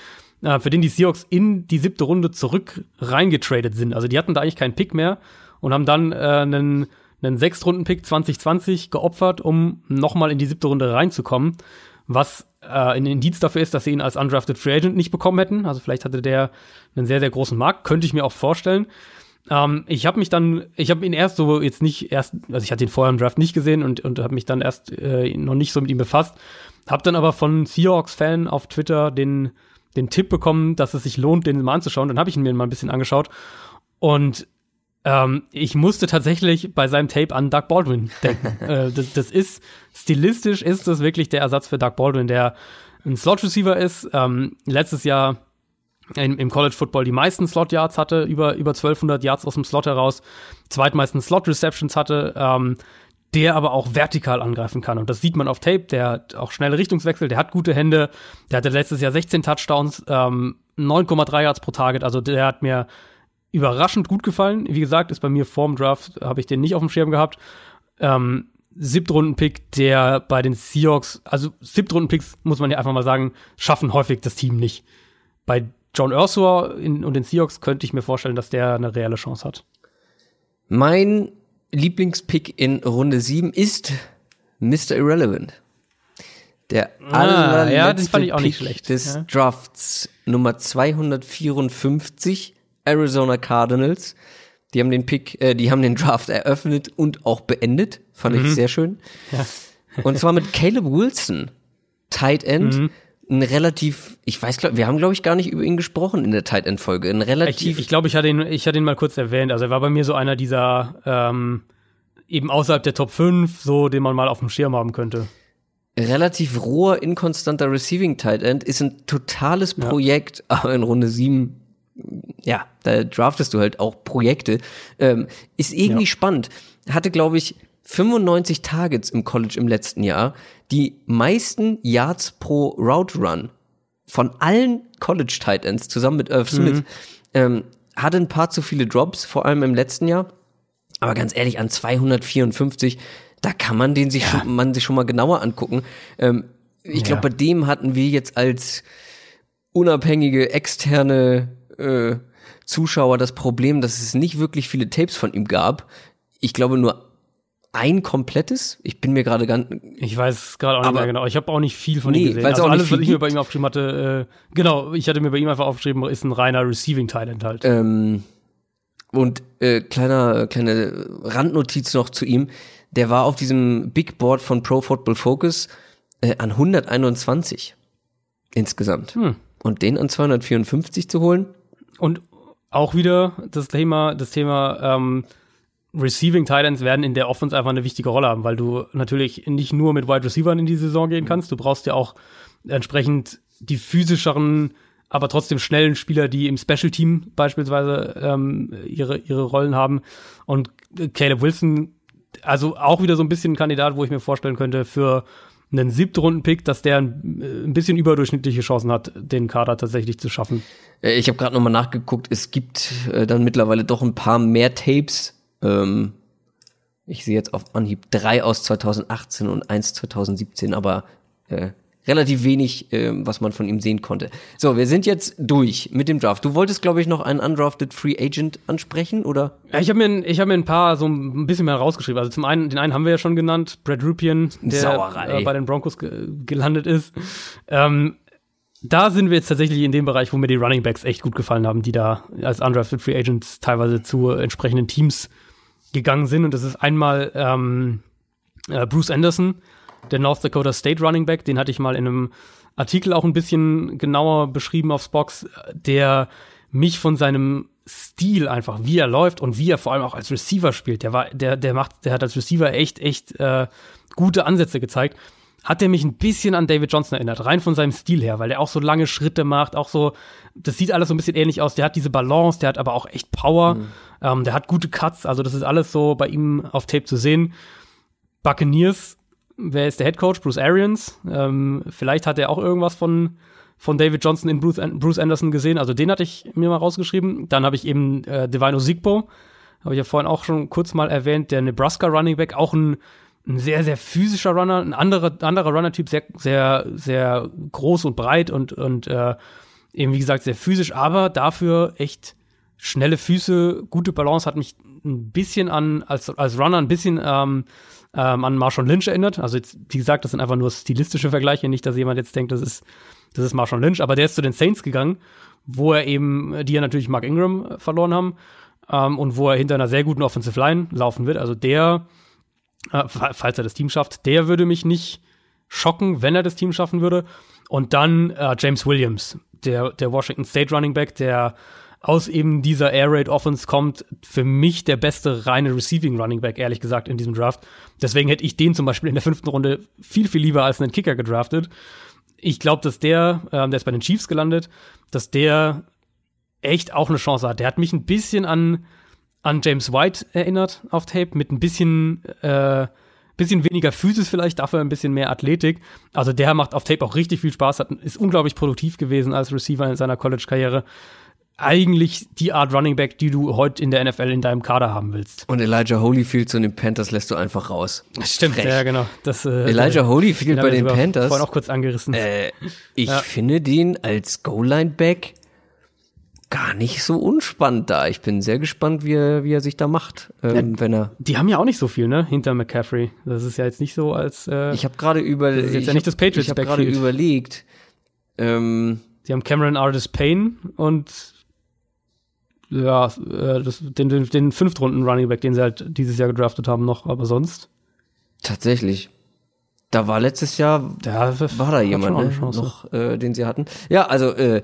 äh, für den die Seahawks in die siebte Runde zurück reingetradet sind. Also die hatten da eigentlich keinen Pick mehr und haben dann äh, einen, einen Sechstrunden-Pick 2020 geopfert, um nochmal in die siebte Runde reinzukommen, was äh, ein Indiz dafür ist, dass sie ihn als undrafted Free Agent nicht bekommen hätten. Also vielleicht hatte der einen sehr, sehr großen Markt, könnte ich mir auch vorstellen. Ähm, ich habe mich dann, ich habe ihn erst so jetzt nicht erst, also ich hatte ihn vorher im Draft nicht gesehen und, und habe mich dann erst äh, noch nicht so mit ihm befasst. Habe dann aber von Seahawks-Fan auf Twitter den, den Tipp bekommen, dass es sich lohnt, den mal anzuschauen. Dann habe ich ihn mir mal ein bisschen angeschaut und ähm, ich musste tatsächlich bei seinem Tape an Doug Baldwin denken. äh, das, das ist stilistisch ist das wirklich der Ersatz für Doug Baldwin, der ein Slot Receiver ist. Ähm, letztes Jahr im, im College Football die meisten Slot Yards hatte, über über 1200 Yards aus dem Slot heraus, zweitmeisten Slot Receptions hatte. Ähm, der aber auch vertikal angreifen kann. Und das sieht man auf Tape. Der hat auch schnelle Richtungswechsel, der hat gute Hände. Der hatte letztes Jahr 16 Touchdowns, ähm, 9,3 Yards pro Target. Also der hat mir überraschend gut gefallen. Wie gesagt, ist bei mir vorm Draft, habe ich den nicht auf dem Schirm gehabt. Ähm, Siebtrunden-Pick, der bei den Seahawks, also Siebtrunden-Picks, muss man ja einfach mal sagen, schaffen häufig das Team nicht. Bei John Ursula und den Seahawks könnte ich mir vorstellen, dass der eine reelle Chance hat.
Mein Lieblingspick in Runde 7 ist Mr. Irrelevant. Der
ah, ja, ich auch Pick
des
ja.
Drafts Nummer 254 Arizona Cardinals. Die haben den Pick, äh, die haben den Draft eröffnet und auch beendet. Fand mhm. ich sehr schön.
Ja.
und zwar mit Caleb Wilson, Tight End. Mhm. Ein relativ, ich weiß, glaub, wir haben, glaube ich, gar nicht über ihn gesprochen in der Tight End Folge. Ein relativ.
Ich, ich glaube, ich hatte ihn, ich hatte ihn mal kurz erwähnt. Also er war bei mir so einer dieser ähm, eben außerhalb der Top 5, so den man mal auf dem Schirm haben könnte
relativ roher, inkonstanter Receiving Tight End, ist ein totales Projekt, ja. aber in Runde 7 ja, da draftest du halt auch Projekte. Ähm, ist irgendwie ja. spannend. Hatte, glaube ich, 95 Targets im College im letzten Jahr. Die meisten Yards pro Route Run von allen College Tight Ends zusammen mit Irv Smith. Mhm. Ähm, hatte ein paar zu viele Drops, vor allem im letzten Jahr. Aber ganz ehrlich, an 254, da kann man den sich, ja. schon, man sich schon mal genauer angucken. Ähm, ich glaube, bei dem hatten wir jetzt als unabhängige externe äh, Zuschauer das Problem, dass es nicht wirklich viele Tapes von ihm gab. Ich glaube nur ein komplettes. Ich bin mir gerade ganz.
Ich weiß gerade auch nicht mehr genau. Ich habe auch nicht viel von nee, ihm gesehen. Also alles, was ich mir bei ihm aufgeschrieben hatte, äh, genau, ich hatte mir bei ihm einfach aufgeschrieben, ist ein reiner Receiving Talent halt.
Ähm, und äh, kleiner kleine Randnotiz noch zu ihm. Der war auf diesem Big Board von Pro Football Focus äh, an 121 insgesamt. Hm. Und den an 254 zu holen,
und auch wieder das Thema, das Thema ähm, Receiving Titans werden in der Offense einfach eine wichtige Rolle haben, weil du natürlich nicht nur mit Wide Receivers in die Saison gehen kannst. Du brauchst ja auch entsprechend die physischeren, aber trotzdem schnellen Spieler, die im Special Team beispielsweise ähm, ihre, ihre Rollen haben. Und Caleb Wilson, also auch wieder so ein bisschen ein Kandidat, wo ich mir vorstellen könnte, für einen Siebtrunden-Pick, dass der ein, äh, bisschen überdurchschnittliche Chancen hat, den Kader tatsächlich zu schaffen.
Äh, ich habe gerade nochmal nachgeguckt, es gibt äh, dann mittlerweile doch ein paar mehr Tapes. Ähm, ich sehe jetzt auf Anhieb drei aus 2018 und eins 2017, aber äh, relativ wenig, äh, was man von ihm sehen konnte. So, wir sind jetzt durch mit dem Draft. Du wolltest, glaube ich, noch einen undrafted Free Agent ansprechen, oder?
Ja, ich habe mir, ich hab mir ein paar so ein bisschen mehr rausgeschrieben. Also zum einen, den einen haben wir ja schon genannt, Brad Rupian, der äh, bei den Broncos ge gelandet ist. Ähm, da sind wir jetzt tatsächlich in dem Bereich, wo mir die Running Backs echt gut gefallen haben, die da als undrafted Free Agents teilweise zu entsprechenden Teams gegangen sind. Und das ist einmal ähm, äh, Bruce Anderson, der North Dakota State Running Back, den hatte ich mal in einem Artikel auch ein bisschen genauer beschrieben auf Spox, der mich von seinem Stil einfach, wie er läuft und wie er vor allem auch als Receiver spielt, der war, der, der macht, der hat als Receiver echt, echt äh, gute Ansätze gezeigt. Hat er mich ein bisschen an David Johnson erinnert, rein von seinem Stil her, weil der auch so lange Schritte macht, auch so, das sieht alles so ein bisschen ähnlich aus. Der hat diese Balance, der hat aber auch echt Power, mhm. ähm, der hat gute Cuts, also das ist alles so bei ihm auf Tape zu sehen. Buccaneers wer ist der Head Coach? Bruce Arians. Ähm, vielleicht hat er auch irgendwas von, von David Johnson in Bruce, Bruce Anderson gesehen. Also den hatte ich mir mal rausgeschrieben. Dann habe ich eben äh, Divino Sigbo, habe ich ja vorhin auch schon kurz mal erwähnt, der Nebraska Running Back, auch ein, ein sehr, sehr physischer Runner, ein anderer, anderer Runner-Typ, sehr, sehr, sehr groß und breit und, und äh, eben, wie gesagt, sehr physisch, aber dafür echt schnelle Füße, gute Balance, hat mich ein bisschen an, als, als Runner ein bisschen ähm, ähm, an Marshawn Lynch erinnert. Also jetzt, wie gesagt, das sind einfach nur stilistische Vergleiche, nicht, dass jemand jetzt denkt, das ist, das ist Marshawn Lynch, aber der ist zu den Saints gegangen, wo er eben, die ja natürlich Mark Ingram äh, verloren haben, ähm, und wo er hinter einer sehr guten Offensive Line laufen wird. Also der, äh, falls er das Team schafft, der würde mich nicht schocken, wenn er das Team schaffen würde. Und dann äh, James Williams, der, der Washington State Running Back, der aus eben dieser Air Raid Offense kommt für mich der beste reine Receiving Running Back, ehrlich gesagt, in diesem Draft. Deswegen hätte ich den zum Beispiel in der fünften Runde viel, viel lieber als einen Kicker gedraftet. Ich glaube, dass der, äh, der ist bei den Chiefs gelandet, dass der echt auch eine Chance hat. Der hat mich ein bisschen an, an James White erinnert auf Tape, mit ein bisschen, äh, bisschen weniger Physis vielleicht, dafür ein bisschen mehr Athletik. Also der macht auf Tape auch richtig viel Spaß, hat, ist unglaublich produktiv gewesen als Receiver in seiner College-Karriere. Eigentlich die Art Running Back, die du heute in der NFL in deinem Kader haben willst.
Und Elijah Holyfield zu den Panthers lässt du einfach raus.
Stimmt,
Frech.
ja genau. Das, äh,
Elijah Holyfield
haben
bei den Panthers.
Vorhin auch kurz angerissen.
Äh, ich
Ja.
finde den als Goal-Line-Back gar nicht so unspannend da. Ich bin sehr gespannt, wie er, wie er sich da macht, ähm, wenn er.
Die haben ja auch nicht so viel, ne, hinter McCaffrey. Das ist ja jetzt nicht so, als äh,
Ich habe gerade über,
Das ist jetzt
ich
ja nicht das Patriots
Ich habe gerade überlegt. Ähm,
sie haben Cameron Artis Payne und ja, äh, das, den, den, den Fünftrunden Running Back, den sie halt dieses Jahr gedraftet haben noch, aber sonst.
tatsächlich. Da war letztes Jahr
Ja,
war da jemand, ne? Noch, äh, den sie hatten. Ja, also äh,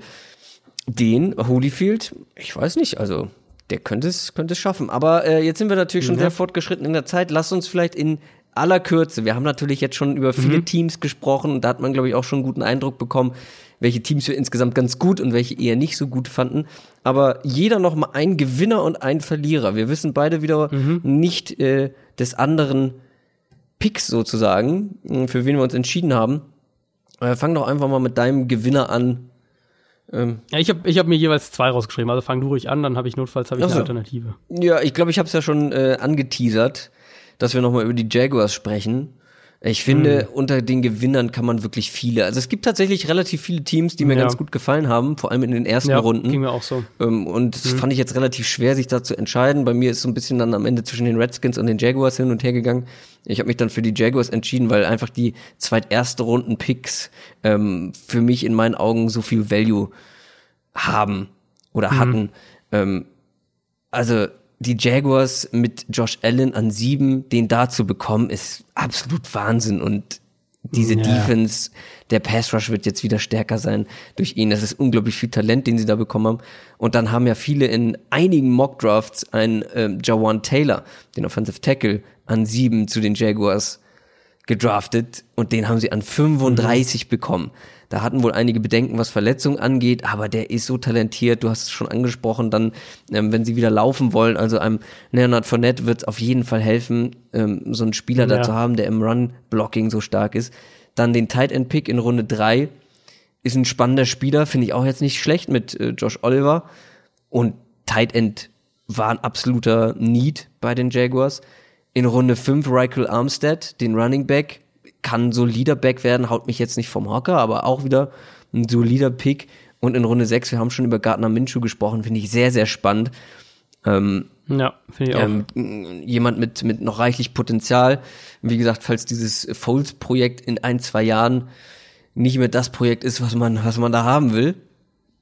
den Holyfield, ich weiß nicht, also der könnte es könnte es schaffen. Aber äh, jetzt sind wir natürlich schon
Ja.
sehr fortgeschritten in der Zeit. Lass uns vielleicht in aller Kürze. Wir haben natürlich jetzt schon über
Mhm.
viele Teams gesprochen und da hat man glaube ich auch schon einen guten Eindruck bekommen, welche Teams wir insgesamt ganz gut und welche eher nicht so gut fanden. Aber jeder noch mal ein Gewinner und ein Verlierer. Wir wissen beide wieder
Mhm.
nicht äh, des anderen Picks sozusagen, für wen wir uns entschieden haben. Äh, fang doch einfach mal mit deinem Gewinner an.
Ja, ich habe ich hab mir jeweils zwei rausgeschrieben, also fang du ruhig an, dann habe ich notfalls hab ich
so.
eine Alternative.
Ja, ich glaube, ich habe es ja schon äh, angeteasert, dass wir noch mal über die Jaguars sprechen. Ich finde,
Hm.
unter den Gewinnern kann man wirklich viele. Also es gibt tatsächlich relativ viele Teams, die mir
Ja.
ganz gut gefallen haben, vor allem in den ersten
Ja,
Runden.
ging mir auch so.
Ähm, und das
Mhm.
fand ich jetzt relativ schwer, sich da zu entscheiden. Bei mir ist so ein bisschen dann am Ende zwischen den Redskins und den Jaguars hin und her gegangen. Ich habe mich dann für die Jaguars entschieden, weil einfach die zweiterste Runden Picks ähm, für mich in meinen Augen so viel Value haben oder
Mhm.
hatten. Ähm, also die Jaguars mit Josh Allen an sieben, den da zu bekommen, ist absolut Wahnsinn und diese
Ja.
Defense, der Pass Rush wird jetzt wieder stärker sein durch ihn. Das ist unglaublich viel Talent, den sie da bekommen haben. Und dann haben ja viele in einigen Mock Drafts einen ähm, Jawan Taylor, den Offensive Tackle, an sieben zu den Jaguars gedraftet und den haben sie an 35 bekommen. Da hatten wohl einige Bedenken, was Verletzungen angeht, aber der ist so talentiert, du hast es schon angesprochen, dann, ähm, wenn sie wieder laufen wollen, also einem Leonard Fournette wird auf jeden Fall helfen, ähm, so einen Spieler
Ja.
da zu haben, der im Run-Blocking so stark ist. Dann den Tight End Pick in Runde drei ist ein spannender Spieler, finde ich auch jetzt nicht schlecht mit äh, Josh Oliver. Und Tight End war ein absoluter Need bei den Jaguars. In Runde 5 Michael Armstead, den Running Back, kann solider Back werden, haut mich jetzt nicht vom Hocker, aber auch wieder ein solider Pick. Und in Runde 6, wir haben schon über Gardner Minshew gesprochen, finde ich sehr, sehr spannend. Ähm,
Ja, finde ich auch.
ähm, jemand mit, mit noch reichlich Potenzial. Wie gesagt, falls dieses Foles-Projekt in ein, zwei Jahren nicht mehr das Projekt ist, was man, was man da haben will,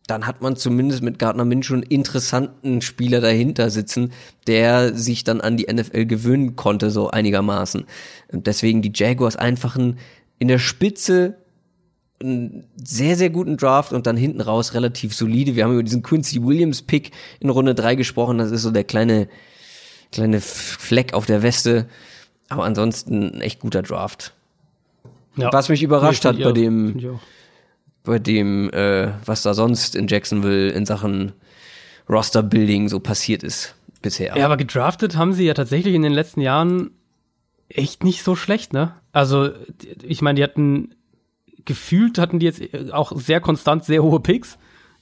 dann hat man zumindest mit Gardner Minshew einen interessanten Spieler dahinter sitzen, der sich dann an die NFL gewöhnen konnte, so einigermaßen. Und deswegen die Jaguars einfach ein, in der Spitze einen sehr, sehr guten Draft und dann hinten raus relativ solide. Wir haben über diesen Quincy Williams Pick in Runde drei gesprochen. Das ist so der kleine, kleine Fleck auf der Weste. Aber ansonsten ein echt guter Draft.
ja.
Was mich überrascht
Nee,
hat bei
auch.
dem. Bei dem, äh, was da sonst in Jacksonville in Sachen Roster-Building so passiert ist bisher.
Ja, aber gedraftet haben sie ja tatsächlich in den letzten Jahren echt nicht so schlecht, ne? Also, ich meine, die hatten gefühlt hatten die jetzt auch sehr konstant sehr hohe Picks,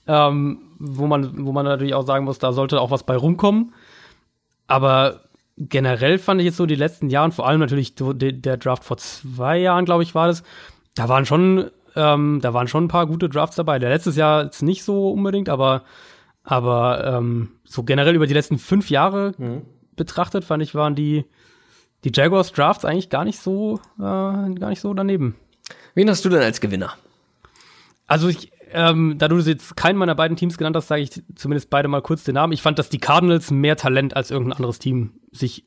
ähm, wo man, wo man natürlich auch sagen muss, da sollte auch was bei rumkommen. Aber generell fand ich jetzt so die letzten Jahren, vor allem natürlich der Draft vor zwei Jahren, glaube ich, war das, da waren schon, ähm, da waren schon ein paar gute Drafts dabei. Der letztes Jahr jetzt nicht so unbedingt, aber, aber ähm, so generell über die letzten fünf Jahre betrachtet, fand ich, waren die, die Jaguars Drafts eigentlich gar nicht so, äh, gar nicht so daneben.
Wen hast du denn als Gewinner?
Also ich, ähm, da du jetzt keinen meiner beiden Teams genannt hast, sage ich zumindest beide mal kurz den Namen. Ich fand, dass die Cardinals mehr Talent als irgendein anderes Team sich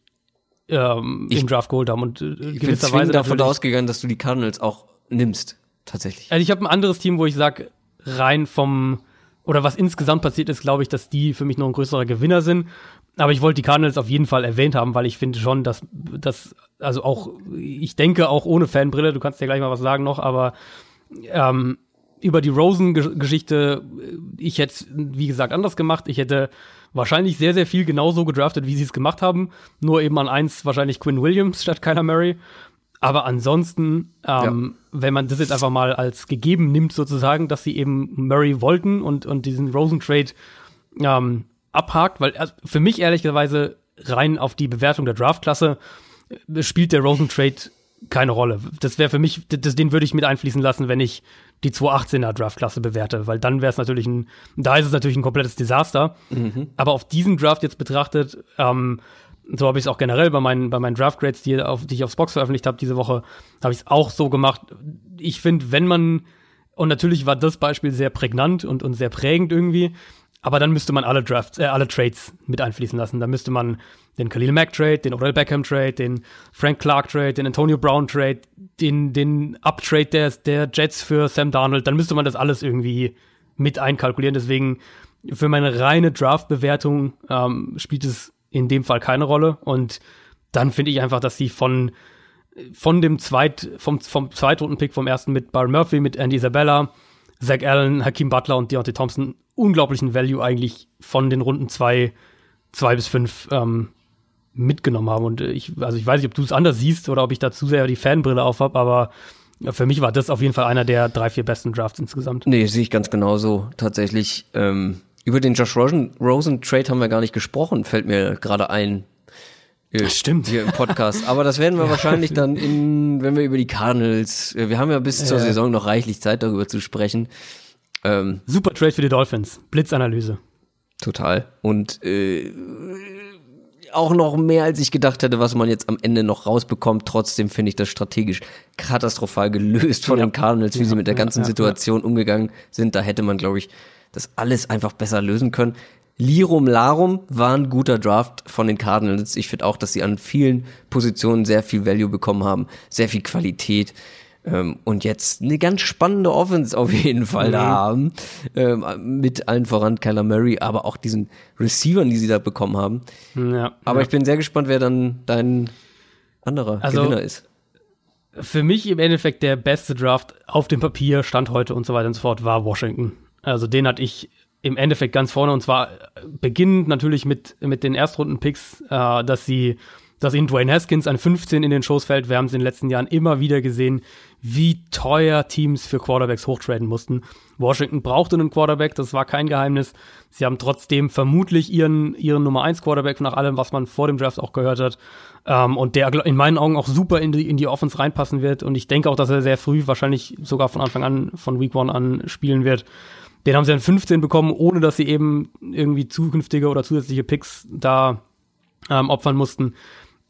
ähm,
Ich-
im Draft geholt haben und äh,
Ich bin
gewisserweise
zwingend davon ausgegangen, dass du die Cardinals auch nimmst. Tatsächlich.
Also ich habe ein anderes Team, wo ich sage, rein vom oder was insgesamt passiert ist, glaube ich, dass die für mich noch ein größerer Gewinner sind. Aber ich wollte die Cardinals auf jeden Fall erwähnt haben, weil ich finde schon, dass das also auch ich denke auch ohne Fanbrille, du kannst ja gleich mal was sagen noch, aber ähm, über die Rosen-Geschichte, ich hätte wie gesagt anders gemacht. Ich hätte wahrscheinlich sehr, sehr viel genauso gedraftet, wie sie es gemacht haben. Nur eben an eins wahrscheinlich Quinn Williams statt Kyler Murray. Aber ansonsten, ähm, ja. wenn man das jetzt einfach mal als gegeben nimmt, sozusagen, dass sie eben Murray wollten und, und diesen Rosen-Trade ähm, abhakt, weil also für mich ehrlicherweise rein auf die Bewertung der Draftklasse äh, spielt der Rosen-Trade keine Rolle. Das wäre für mich, das, den würde ich mit einfließen lassen, wenn ich die 218er Draftklasse bewerte, weil dann wäre es natürlich ein, da ist es natürlich ein komplettes Desaster. Mhm. Aber auf diesen Draft jetzt betrachtet, ähm, so habe ich es auch generell bei meinen, bei meinen Draft Grades, die, auf, die ich aufs Box veröffentlicht habe diese Woche, habe ich es auch so gemacht. Ich finde, wenn man, und natürlich war das Beispiel sehr prägnant und, und sehr prägend irgendwie, aber dann müsste man alle Drafts, äh, alle Trades mit einfließen lassen. Da müsste man den Khalil Mack Trade, den Odell Beckham Trade, den Frank Clark Trade, den Antonio Brown Trade, den, den Uptrade der, der Jets für Sam Darnold, dann müsste man das alles irgendwie mit einkalkulieren. Deswegen für meine reine Draft-Bewertung ähm, spielt es in dem Fall keine Rolle. Und dann finde ich einfach, dass sie von, von dem Zweit, vom, vom Zweitrunden-Pick vom ersten mit Bar Murphy, mit Andy Isabella, Zach Allen, Hakeem Butler und Deontay Thompson unglaublichen Value eigentlich von den Runden zwei, zwei bis fünf ähm, mitgenommen haben. Und ich, also ich weiß nicht, ob du es anders siehst oder ob ich da zu sehr die Fanbrille auf habe, aber für mich war das auf jeden Fall einer der drei, vier besten Drafts insgesamt.
Nee, sehe ich ganz genauso. Tatsächlich, ähm, über den Josh Rosen, Rosen Trade haben wir gar nicht gesprochen, fällt mir gerade ein.
Äh, Stimmt.
Hier im Podcast. Aber das werden wir wahrscheinlich dann in, wenn wir über die Cardinals, äh, wir haben ja bis zur Saison noch reichlich Zeit darüber zu sprechen.
Ähm, Super Trade für die Dolphins. Blitzanalyse.
Total. Und äh, auch noch mehr, als ich gedacht hätte, was man jetzt am Ende noch rausbekommt. Trotzdem finde ich das strategisch katastrophal gelöst von ja. den Cardinals, wie ja, sie mit der ganzen ja, Situation umgegangen sind. Da hätte man, glaube ich, das alles einfach besser lösen können. Lirum Larum war ein guter Draft von den Cardinals. Ich finde auch, dass sie an vielen Positionen sehr viel Value bekommen haben, sehr viel Qualität. Ähm, und jetzt eine ganz spannende Offense auf jeden Fall mhm. da haben. Ähm, mit allen voran Kyler Murray, aber auch diesen Receivern, die sie da bekommen haben. Ja, aber ja. ich bin sehr gespannt, wer dann dein anderer also, Gewinner ist.
Für mich im Endeffekt der beste Draft auf dem Papier, Stand heute und so weiter und so fort, war Washington. Also den hatte ich im Endeffekt ganz vorne und zwar beginnend natürlich mit, mit den Erstrunden-Picks, äh, dass sie dass ihnen Dwayne Haskins an 15 in den Shows fällt. Wir haben es in den letzten Jahren immer wieder gesehen, wie teuer Teams für Quarterbacks hochtraden mussten. Washington brauchte einen Quarterback, das war kein Geheimnis. Sie haben trotzdem vermutlich ihren, ihren Nummer 1 Quarterback nach allem, was man vor dem Draft auch gehört hat. Ähm, und der in meinen Augen auch super in die, in die Offense reinpassen wird. Und ich denke auch, dass er sehr früh, wahrscheinlich sogar von Anfang an, von Week One an spielen wird. Den haben sie dann 15 bekommen, ohne dass sie eben irgendwie zukünftige oder zusätzliche Picks da ähm, opfern mussten.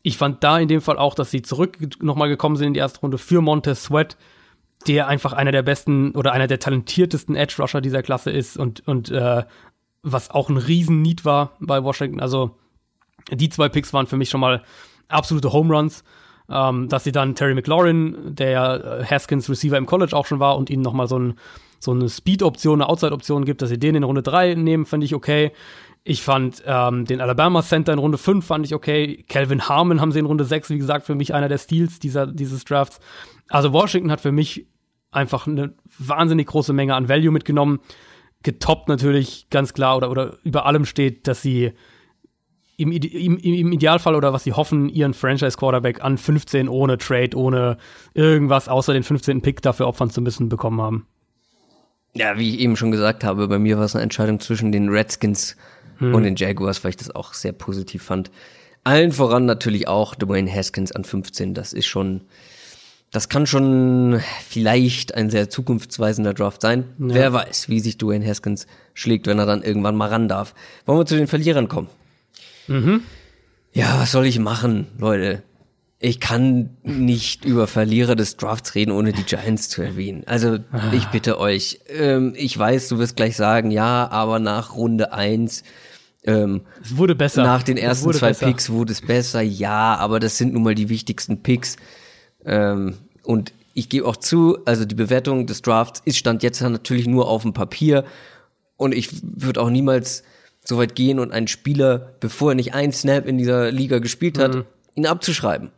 Ich fand da in dem Fall auch, dass sie zurück nochmal gekommen sind in die erste Runde für Montez Sweat, der einfach einer der besten oder einer der talentiertesten Edge Rusher dieser Klasse ist und, und äh, was auch ein Riesen-Need war bei Washington. Also die zwei Picks waren für mich schon mal absolute Home Runs. Ähm, dass sie dann Terry McLaurin, der ja äh, Haskins Receiver im College auch schon war, und ihnen nochmal so, ein, so eine Speed-Option, eine Outside-Option gibt, dass sie den in Runde 3 nehmen, fand ich okay. Ich fand ähm, den Alabama Center in Runde 5 fand ich okay. Calvin Harmon haben sie in Runde 6, wie gesagt, für mich einer der Steals dieser, dieses Drafts. Also Washington hat für mich einfach eine wahnsinnig große Menge an Value mitgenommen. Getoppt natürlich ganz klar oder, oder über allem steht, dass sie im, im, im Idealfall oder was sie hoffen, ihren Franchise-Quarterback an 15 ohne Trade, ohne irgendwas außer den 15. Pick dafür opfern zu müssen bekommen haben.
Ja, wie ich eben schon gesagt habe, bei mir war es eine Entscheidung zwischen den Redskins hm. und den Jaguars, weil ich das auch sehr positiv fand. Allen voran natürlich auch Dwayne Haskins an 15. Das ist schon, das kann schon vielleicht ein sehr zukunftsweisender Draft sein. Ja. Wer weiß, wie sich Dwayne Haskins schlägt, wenn er dann irgendwann mal ran darf. Wollen wir zu den Verlierern kommen? Mhm. Ja, was soll ich machen, Leute? Ich kann nicht über Verlierer des Drafts reden, ohne die Giants zu erwähnen. Also ich ah. bitte euch. Ähm, ich weiß, du wirst gleich sagen, ja, aber nach Runde eins
ähm, es wurde besser.
Nach den ersten zwei besser. Picks wurde es besser, ja, aber das sind nun mal die wichtigsten Picks. Ähm, und ich gebe auch zu, also die Bewertung des Drafts ist stand jetzt natürlich nur auf dem Papier. Und ich würde auch niemals so weit gehen und einen Spieler, bevor er nicht ein Snap in dieser Liga gespielt hat, mhm. ihn abzuschreiben.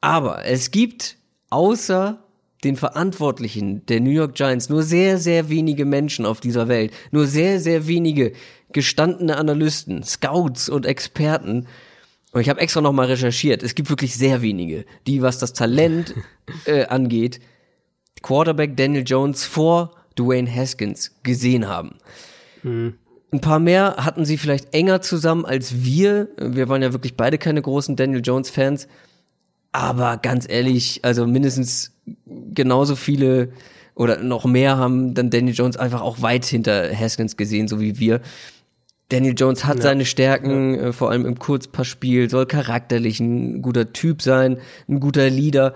Aber es gibt außer den Verantwortlichen der New York Giants nur sehr, sehr wenige Menschen auf dieser Welt, nur sehr, sehr wenige gestandene Analysten, Scouts und Experten, und ich habe extra noch mal recherchiert, es gibt wirklich sehr wenige, die, was das Talent äh, angeht, Quarterback Daniel Jones vor Dwayne Haskins gesehen haben. Mhm. Ein paar mehr hatten sie vielleicht enger zusammen als wir. Wir waren ja wirklich beide keine großen Daniel Jones Fans. Aber ganz ehrlich, also mindestens genauso viele oder noch mehr haben dann Daniel Jones einfach auch weit hinter Haskins gesehen, so wie wir. Daniel Jones hat ja. seine Stärken, ja. äh, vor allem im Kurzpassspiel, soll charakterlich ein guter Typ sein, ein guter Leader,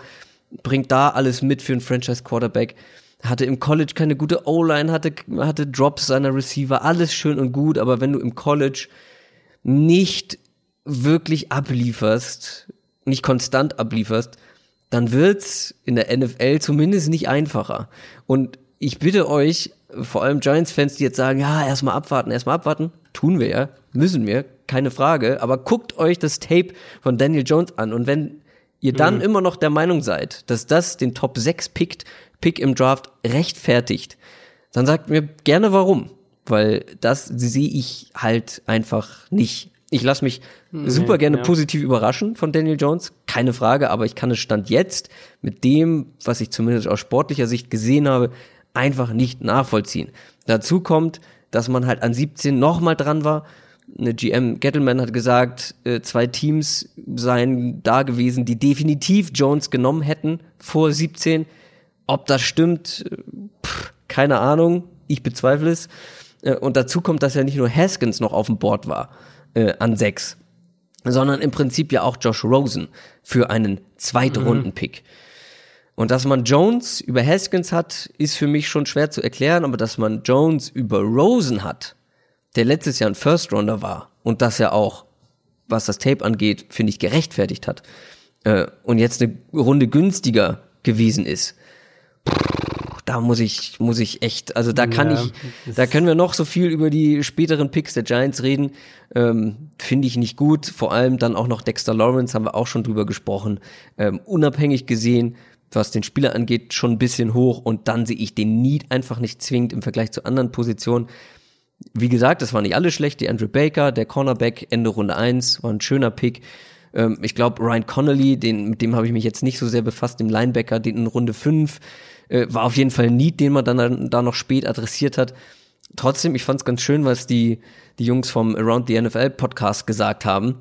bringt da alles mit für einen Franchise-Quarterback. Hatte im College keine gute O-Line, hatte, hatte Drops seiner Receiver, alles schön und gut, aber wenn du im College nicht wirklich ablieferst, nicht konstant ablieferst, dann wird's in der NFL zumindest nicht einfacher. Und ich bitte euch, vor allem Giants-Fans, die jetzt sagen, ja, erstmal abwarten, erstmal abwarten, tun wir ja, müssen wir, keine Frage, aber guckt euch das Tape von Daniel Jones an und wenn ihr dann mhm. immer noch der Meinung seid, dass das den Top 6 pickt, Pick im Draft rechtfertigt, dann sagt mir gerne warum, weil das sehe ich halt einfach nicht. Ich lasse mich nee, super gerne ja. positiv überraschen von Daniel Jones, keine Frage, aber ich kann es Stand jetzt mit dem, was ich zumindest aus sportlicher Sicht gesehen habe, einfach nicht nachvollziehen. Dazu kommt, dass man halt an 17 nochmal dran war. Eine GM Gettleman hat gesagt, äh, zwei Teams seien da gewesen, die definitiv Jones genommen hätten vor 17. Ob das stimmt, äh, pff, keine Ahnung. Ich bezweifle es. Äh, und dazu kommt, dass ja nicht nur Haskins noch auf dem Board war äh, an 6, sondern im Prinzip ja auch Josh Rosen für einen Zweitrunden-Pick. Mhm. Und dass man Jones über Haskins hat, ist für mich schon schwer zu erklären, aber dass man Jones über Rosen hat, der letztes Jahr ein First Rounder war und das ja auch, was das Tape angeht, finde ich gerechtfertigt hat äh, und jetzt eine Runde günstiger gewesen ist. Da muss ich, muss ich echt, also da kann ja, ich, da können wir noch so viel über die späteren Picks der Giants reden. Ähm, Finde ich nicht gut. Vor allem dann auch noch Dexter Lawrence, haben wir auch schon drüber gesprochen. Ähm, unabhängig gesehen, was den Spieler angeht, schon ein bisschen hoch und dann sehe ich den Need einfach nicht zwingend im Vergleich zu anderen Positionen. Wie gesagt, das war nicht alles schlecht. Die Andrew Baker, der Cornerback, Ende Runde 1, war ein schöner Pick. Ähm, ich glaube, Ryan Connolly, den, mit dem habe ich mich jetzt nicht so sehr befasst, dem Linebacker, den in Runde 5, äh, war auf jeden Fall ein Need, den man dann da noch spät adressiert hat. Trotzdem, ich fand es ganz schön, was die, die Jungs vom Around the NFL Podcast gesagt haben,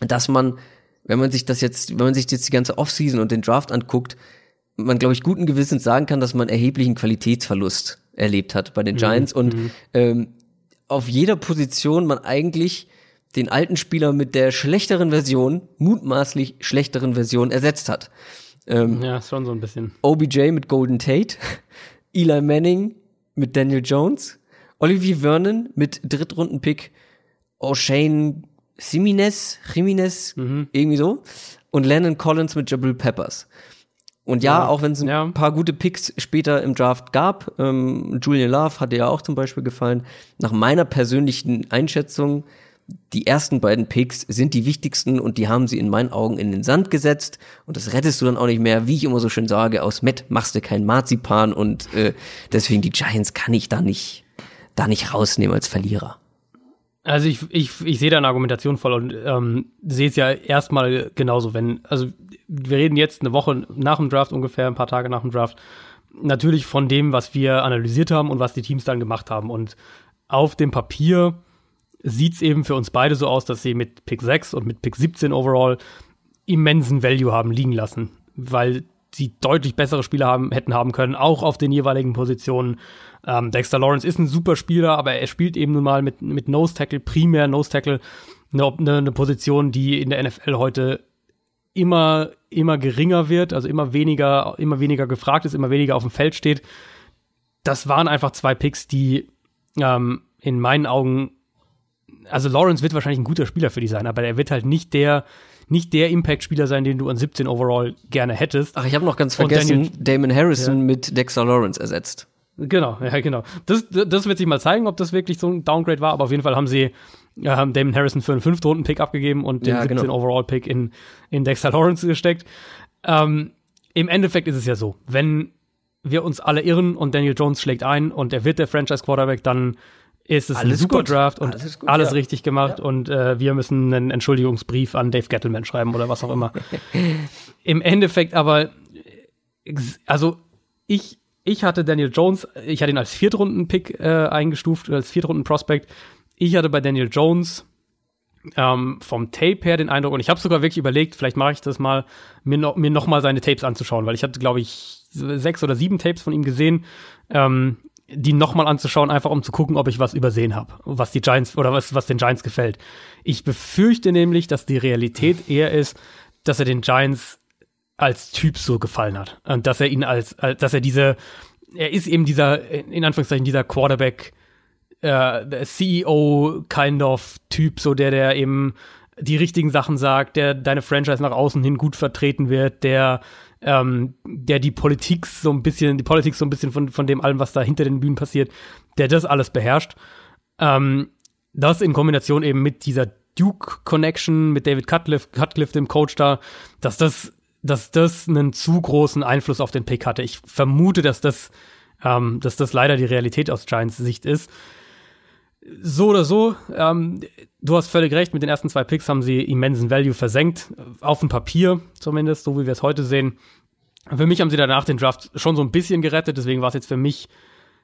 dass man wenn man sich das jetzt, wenn man sich jetzt die ganze Offseason und den Draft anguckt, man, glaube ich, guten Gewissens sagen kann, dass man erheblichen Qualitätsverlust erlebt hat bei den mhm, Giants mhm. und ähm, auf jeder Position man eigentlich den alten Spieler mit der schlechteren Version, mutmaßlich schlechteren Version ersetzt hat.
Ähm, ja, schon so ein bisschen.
OBJ mit Golden Tate, Eli Manning mit Daniel Jones, Olivier Vernon mit Drittrunden-Pick O'Shane Simines, Jimenez, mhm. irgendwie so. Und Lennon Collins mit Jabril Peppers. Und ja, ja auch wenn es ein ja. paar gute Picks später im Draft gab, ähm, Julian Love hatte ja auch zum Beispiel gefallen. Nach meiner persönlichen Einschätzung, die ersten beiden Picks sind die wichtigsten und die haben sie in meinen Augen in den Sand gesetzt. Und das rettest du dann auch nicht mehr, wie ich immer so schön sage, aus Matt machst du kein Marzipan und äh, deswegen die Giants kann ich da nicht, da nicht rausnehmen als Verlierer.
Also ich, ich, ich sehe da eine Argumentation voll und ähm, sehe es ja erstmal genauso, wenn, also wir reden jetzt eine Woche nach dem Draft ungefähr, ein paar Tage nach dem Draft, natürlich von dem, was wir analysiert haben und was die Teams dann gemacht haben. Und auf dem Papier sieht es eben für uns beide so aus, dass sie mit Pick 6 und mit Pick 17 overall immensen Value haben liegen lassen, weil sie deutlich bessere Spieler haben, hätten haben können, auch auf den jeweiligen Positionen. Ähm, Dexter Lawrence ist ein super Spieler, aber er spielt eben nun mal mit, mit Nose Tackle, primär Nose Tackle, eine, eine, eine Position, die in der NFL heute immer, immer geringer wird, also immer weniger, immer weniger gefragt ist, immer weniger auf dem Feld steht. Das waren einfach zwei Picks, die ähm, in meinen Augen, also Lawrence wird wahrscheinlich ein guter Spieler für die sein, aber er wird halt nicht der, nicht der Impact-Spieler sein, den du an 17 overall gerne hättest.
Ach, ich habe noch ganz vergessen, Damon Harrison ja. mit Dexter Lawrence ersetzt.
Genau, ja, genau. Das, das wird sich mal zeigen, ob das wirklich so ein Downgrade war, aber auf jeden Fall haben sie ja, haben Damon Harrison für einen fünften Runden-Pick abgegeben und den ja, 17 genau. Overall-Pick in, in Dexter Lawrence gesteckt. Ähm, Im Endeffekt ist es ja so, wenn wir uns alle irren und Daniel Jones schlägt ein und er wird der Franchise-Quarterback, dann ist es
Alles
ein super
gut.
Draft und
Alles
alles,
gut, ja.
richtig gemacht und äh, wir müssen einen Entschuldigungsbrief an Dave Gettleman schreiben oder was auch immer. Im Endeffekt aber, also ich, ich hatte Daniel Jones, ich hatte ihn als Viertrunden-Pick äh, eingestuft, als Viertrunden-Prospect. Ich hatte bei Daniel Jones ähm, vom Tape her den Eindruck, und ich habe sogar wirklich überlegt, vielleicht mache ich das mal, mir, no, mir noch mal seine Tapes anzuschauen, weil ich hatte, glaube ich, sechs oder sieben Tapes von ihm gesehen, ähm, die noch mal anzuschauen, einfach um zu gucken, ob ich was übersehen habe, was die Giants oder was, was den Giants gefällt. Ich befürchte nämlich, dass die Realität eher ist, dass er den Giants als Typ so gefallen hat und dass er ihn als, als dass er diese, er ist eben dieser in Anführungszeichen dieser Quarterback äh, CEO kind of Typ, so der, der eben die richtigen Sachen sagt, der deine Franchise nach außen hin gut vertreten wird, der ähm, der die Politik so ein bisschen, die Politik so ein bisschen von, von dem allem, was da hinter den Bühnen passiert, der das alles beherrscht. Ähm, das in Kombination eben mit dieser Duke-Connection, mit David Cutcliffe, Cutcliffe, dem Coach da, dass das, dass das einen zu großen Einfluss auf den Pick hatte. Ich vermute, dass das, ähm, dass das leider die Realität aus Giants Sicht ist so oder so, ähm, du hast völlig recht, mit den ersten zwei Picks haben sie immensen Value versenkt, auf dem Papier zumindest, so wie wir es heute sehen. Für mich haben sie danach den Draft schon so ein bisschen gerettet, deswegen war es jetzt für mich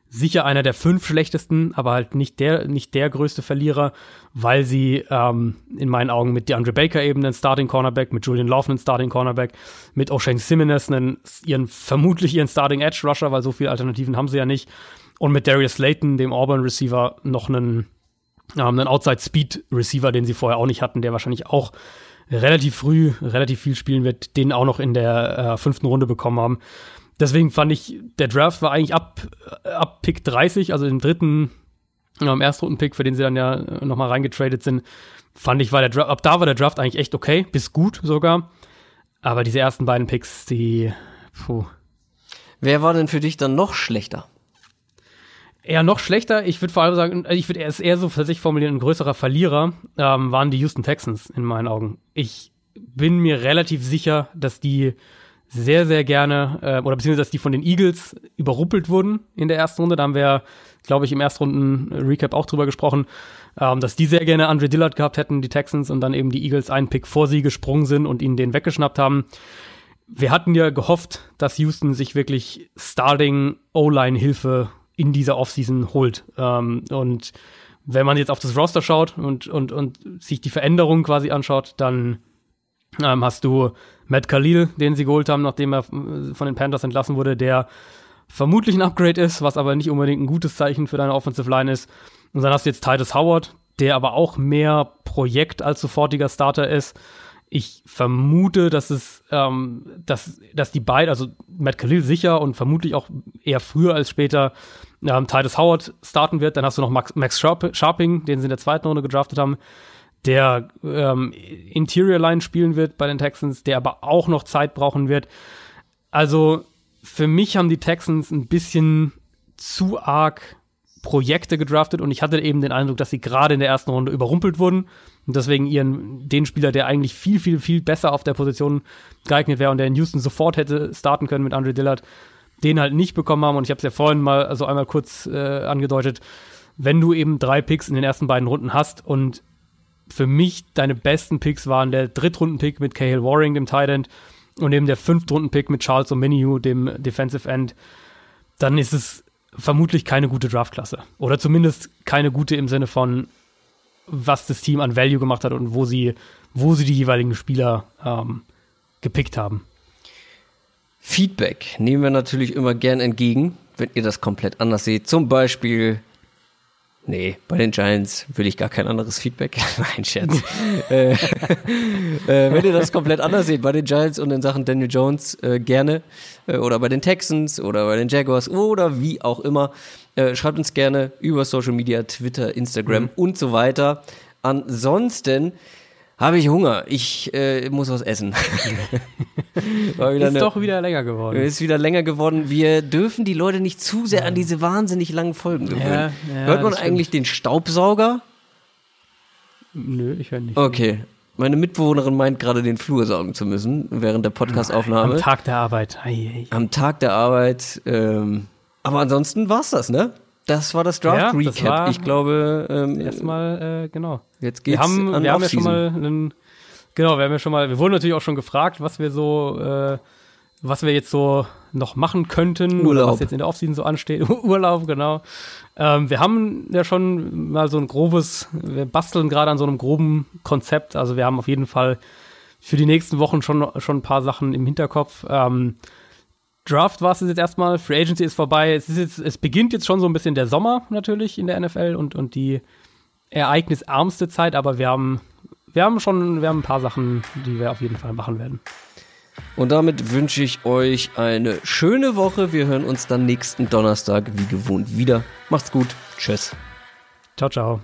sicher einer der fünf schlechtesten, aber halt nicht der, nicht der größte Verlierer, weil sie ähm, in meinen Augen mit DeAndre Baker eben einen Starting Cornerback, mit Julian Love einen Starting Cornerback, mit O'Shane Simmons einen, ihren, vermutlich ihren Starting Edge Rusher, weil so viele Alternativen haben sie ja nicht, und mit Darius Slayton, dem Auburn Receiver, noch einen, ähm, einen Outside Speed Receiver, den sie vorher auch nicht hatten, der wahrscheinlich auch relativ früh relativ viel spielen wird, den auch noch in der äh, fünften Runde bekommen haben. Deswegen fand ich, der Draft war eigentlich ab, äh, ab Pick 30, also im dritten, ähm, Erstrunden-Pick, für den sie dann ja äh, nochmal reingetradet sind, fand ich, war der Draft, ab da war der Draft eigentlich echt okay, bis gut sogar. Aber diese ersten beiden Picks, die, puh.
Wer war denn für dich dann noch schlechter?
Eher noch schlechter, ich würde vor allem sagen, ich würde es eher so für sich formulieren, ein größerer Verlierer ähm, waren die Houston Texans in meinen Augen. Ich bin mir relativ sicher, dass die sehr, sehr gerne, äh, oder beziehungsweise, dass die von den Eagles überrumpelt wurden in der ersten Runde. Da haben wir, glaube ich, im Erstrunden-Recap auch drüber gesprochen, ähm, dass die sehr gerne Andre Dillard gehabt hätten, die Texans, und dann eben die Eagles einen Pick vor sie gesprungen sind und ihnen den weggeschnappt haben. Wir hatten ja gehofft, dass Houston sich wirklich Starting O-Line-Hilfe in dieser Offseason holt. Ähm, und wenn man jetzt auf das Roster schaut und, und, und sich die Veränderung quasi anschaut, dann ähm, hast du Matt Khalil, den sie geholt haben, nachdem er äh, von den Panthers entlassen wurde, der vermutlich ein Upgrade ist, was aber nicht unbedingt ein gutes Zeichen für deine Offensive Line ist. Und dann hast du jetzt Titus Howard, der aber auch mehr Projekt als sofortiger Starter ist. Ich vermute, dass es, ähm, dass, dass die beiden, also Matt Khalil sicher und vermutlich auch eher früher als später ähm, Titus Howard starten wird. Dann hast du noch Max, Max Sharp, Sharping, den sie in der zweiten Runde gedraftet haben, der ähm, Interior Line spielen wird bei den Texans, der aber auch noch Zeit brauchen wird. Also für mich haben die Texans ein bisschen zu arg Projekte gedraftet und ich hatte eben den Eindruck, dass sie gerade in der ersten Runde überrumpelt wurden und deswegen ihren den Spieler, der eigentlich viel, viel, viel besser auf der Position geeignet wäre und der in Houston sofort hätte starten können mit Andre Dillard, den halt nicht bekommen haben. Und ich habe es ja vorhin mal also einmal kurz äh, angedeutet, wenn du eben drei Picks in den ersten beiden Runden hast und für mich deine besten Picks waren der Drittrunden-Pick mit Cahill Waring, dem Tight End, und eben der Fünftrunden-Pick mit Charles O'Menu, dem Defensive End, dann ist es vermutlich keine gute Draftklasse. Oder zumindest keine gute im Sinne von, was das Team an Value gemacht hat und wo sie, wo sie die jeweiligen Spieler ähm, gepickt haben.
Feedback nehmen wir natürlich immer gern entgegen, wenn ihr das komplett anders seht. Zum Beispiel, nee, bei den Giants will ich gar kein anderes Feedback. Nein, Scherz. äh, äh, wenn ihr das komplett anders seht, bei den Giants und in Sachen Daniel Jones, äh, gerne. Äh, oder bei den Texans oder bei den Jaguars oder wie auch immer. Äh, schreibt uns gerne über Social Media, Twitter, Instagram
Mhm.
und so weiter. Ansonsten habe ich Hunger. Ich äh, muss was essen. War
Ist
eine-
doch wieder länger geworden.
ist wieder länger geworden. Wir dürfen die Leute nicht zu sehr an diese wahnsinnig langen Folgen gewöhnen.
Ja, ja,
Hört man eigentlich den Staubsauger?
Nö, ich höre nicht.
Okay. Meine Mitbewohnerin meint gerade den Flur saugen zu müssen während der Podcastaufnahme.
Am Tag der Arbeit. Ei, ei.
Am Tag der Arbeit. Ähm, aber ansonsten war's das, ne? Das war das Draft
Ja, das
Recap.
war
ich glaube, ähm,
Erstmal, äh, genau.
jetzt geht's
wir haben,
an
wir haben ja schon mal einen, genau, wir haben ja schon mal, wir wurden natürlich auch schon gefragt, was wir so, äh, was wir jetzt so noch machen könnten oder
Urlaub.
was jetzt in der Offseason so ansteht. Urlaub, genau. Ähm, wir haben ja schon mal so ein grobes, wir basteln gerade an so einem groben Konzept. Also wir haben auf jeden Fall für die nächsten Wochen schon, schon ein paar Sachen im Hinterkopf. Ähm, Draft war es jetzt erstmal, Free Agency ist vorbei. Es, ist jetzt, es beginnt jetzt schon so ein bisschen der Sommer natürlich in der NFL und, und die ereignisärmste Zeit, aber wir haben, wir haben schon, wir haben ein paar Sachen, die wir auf jeden Fall machen werden.
Und damit wünsche ich euch eine schöne Woche. Wir hören uns dann nächsten Donnerstag wie gewohnt wieder. Macht's gut. Tschüss.
Ciao, ciao.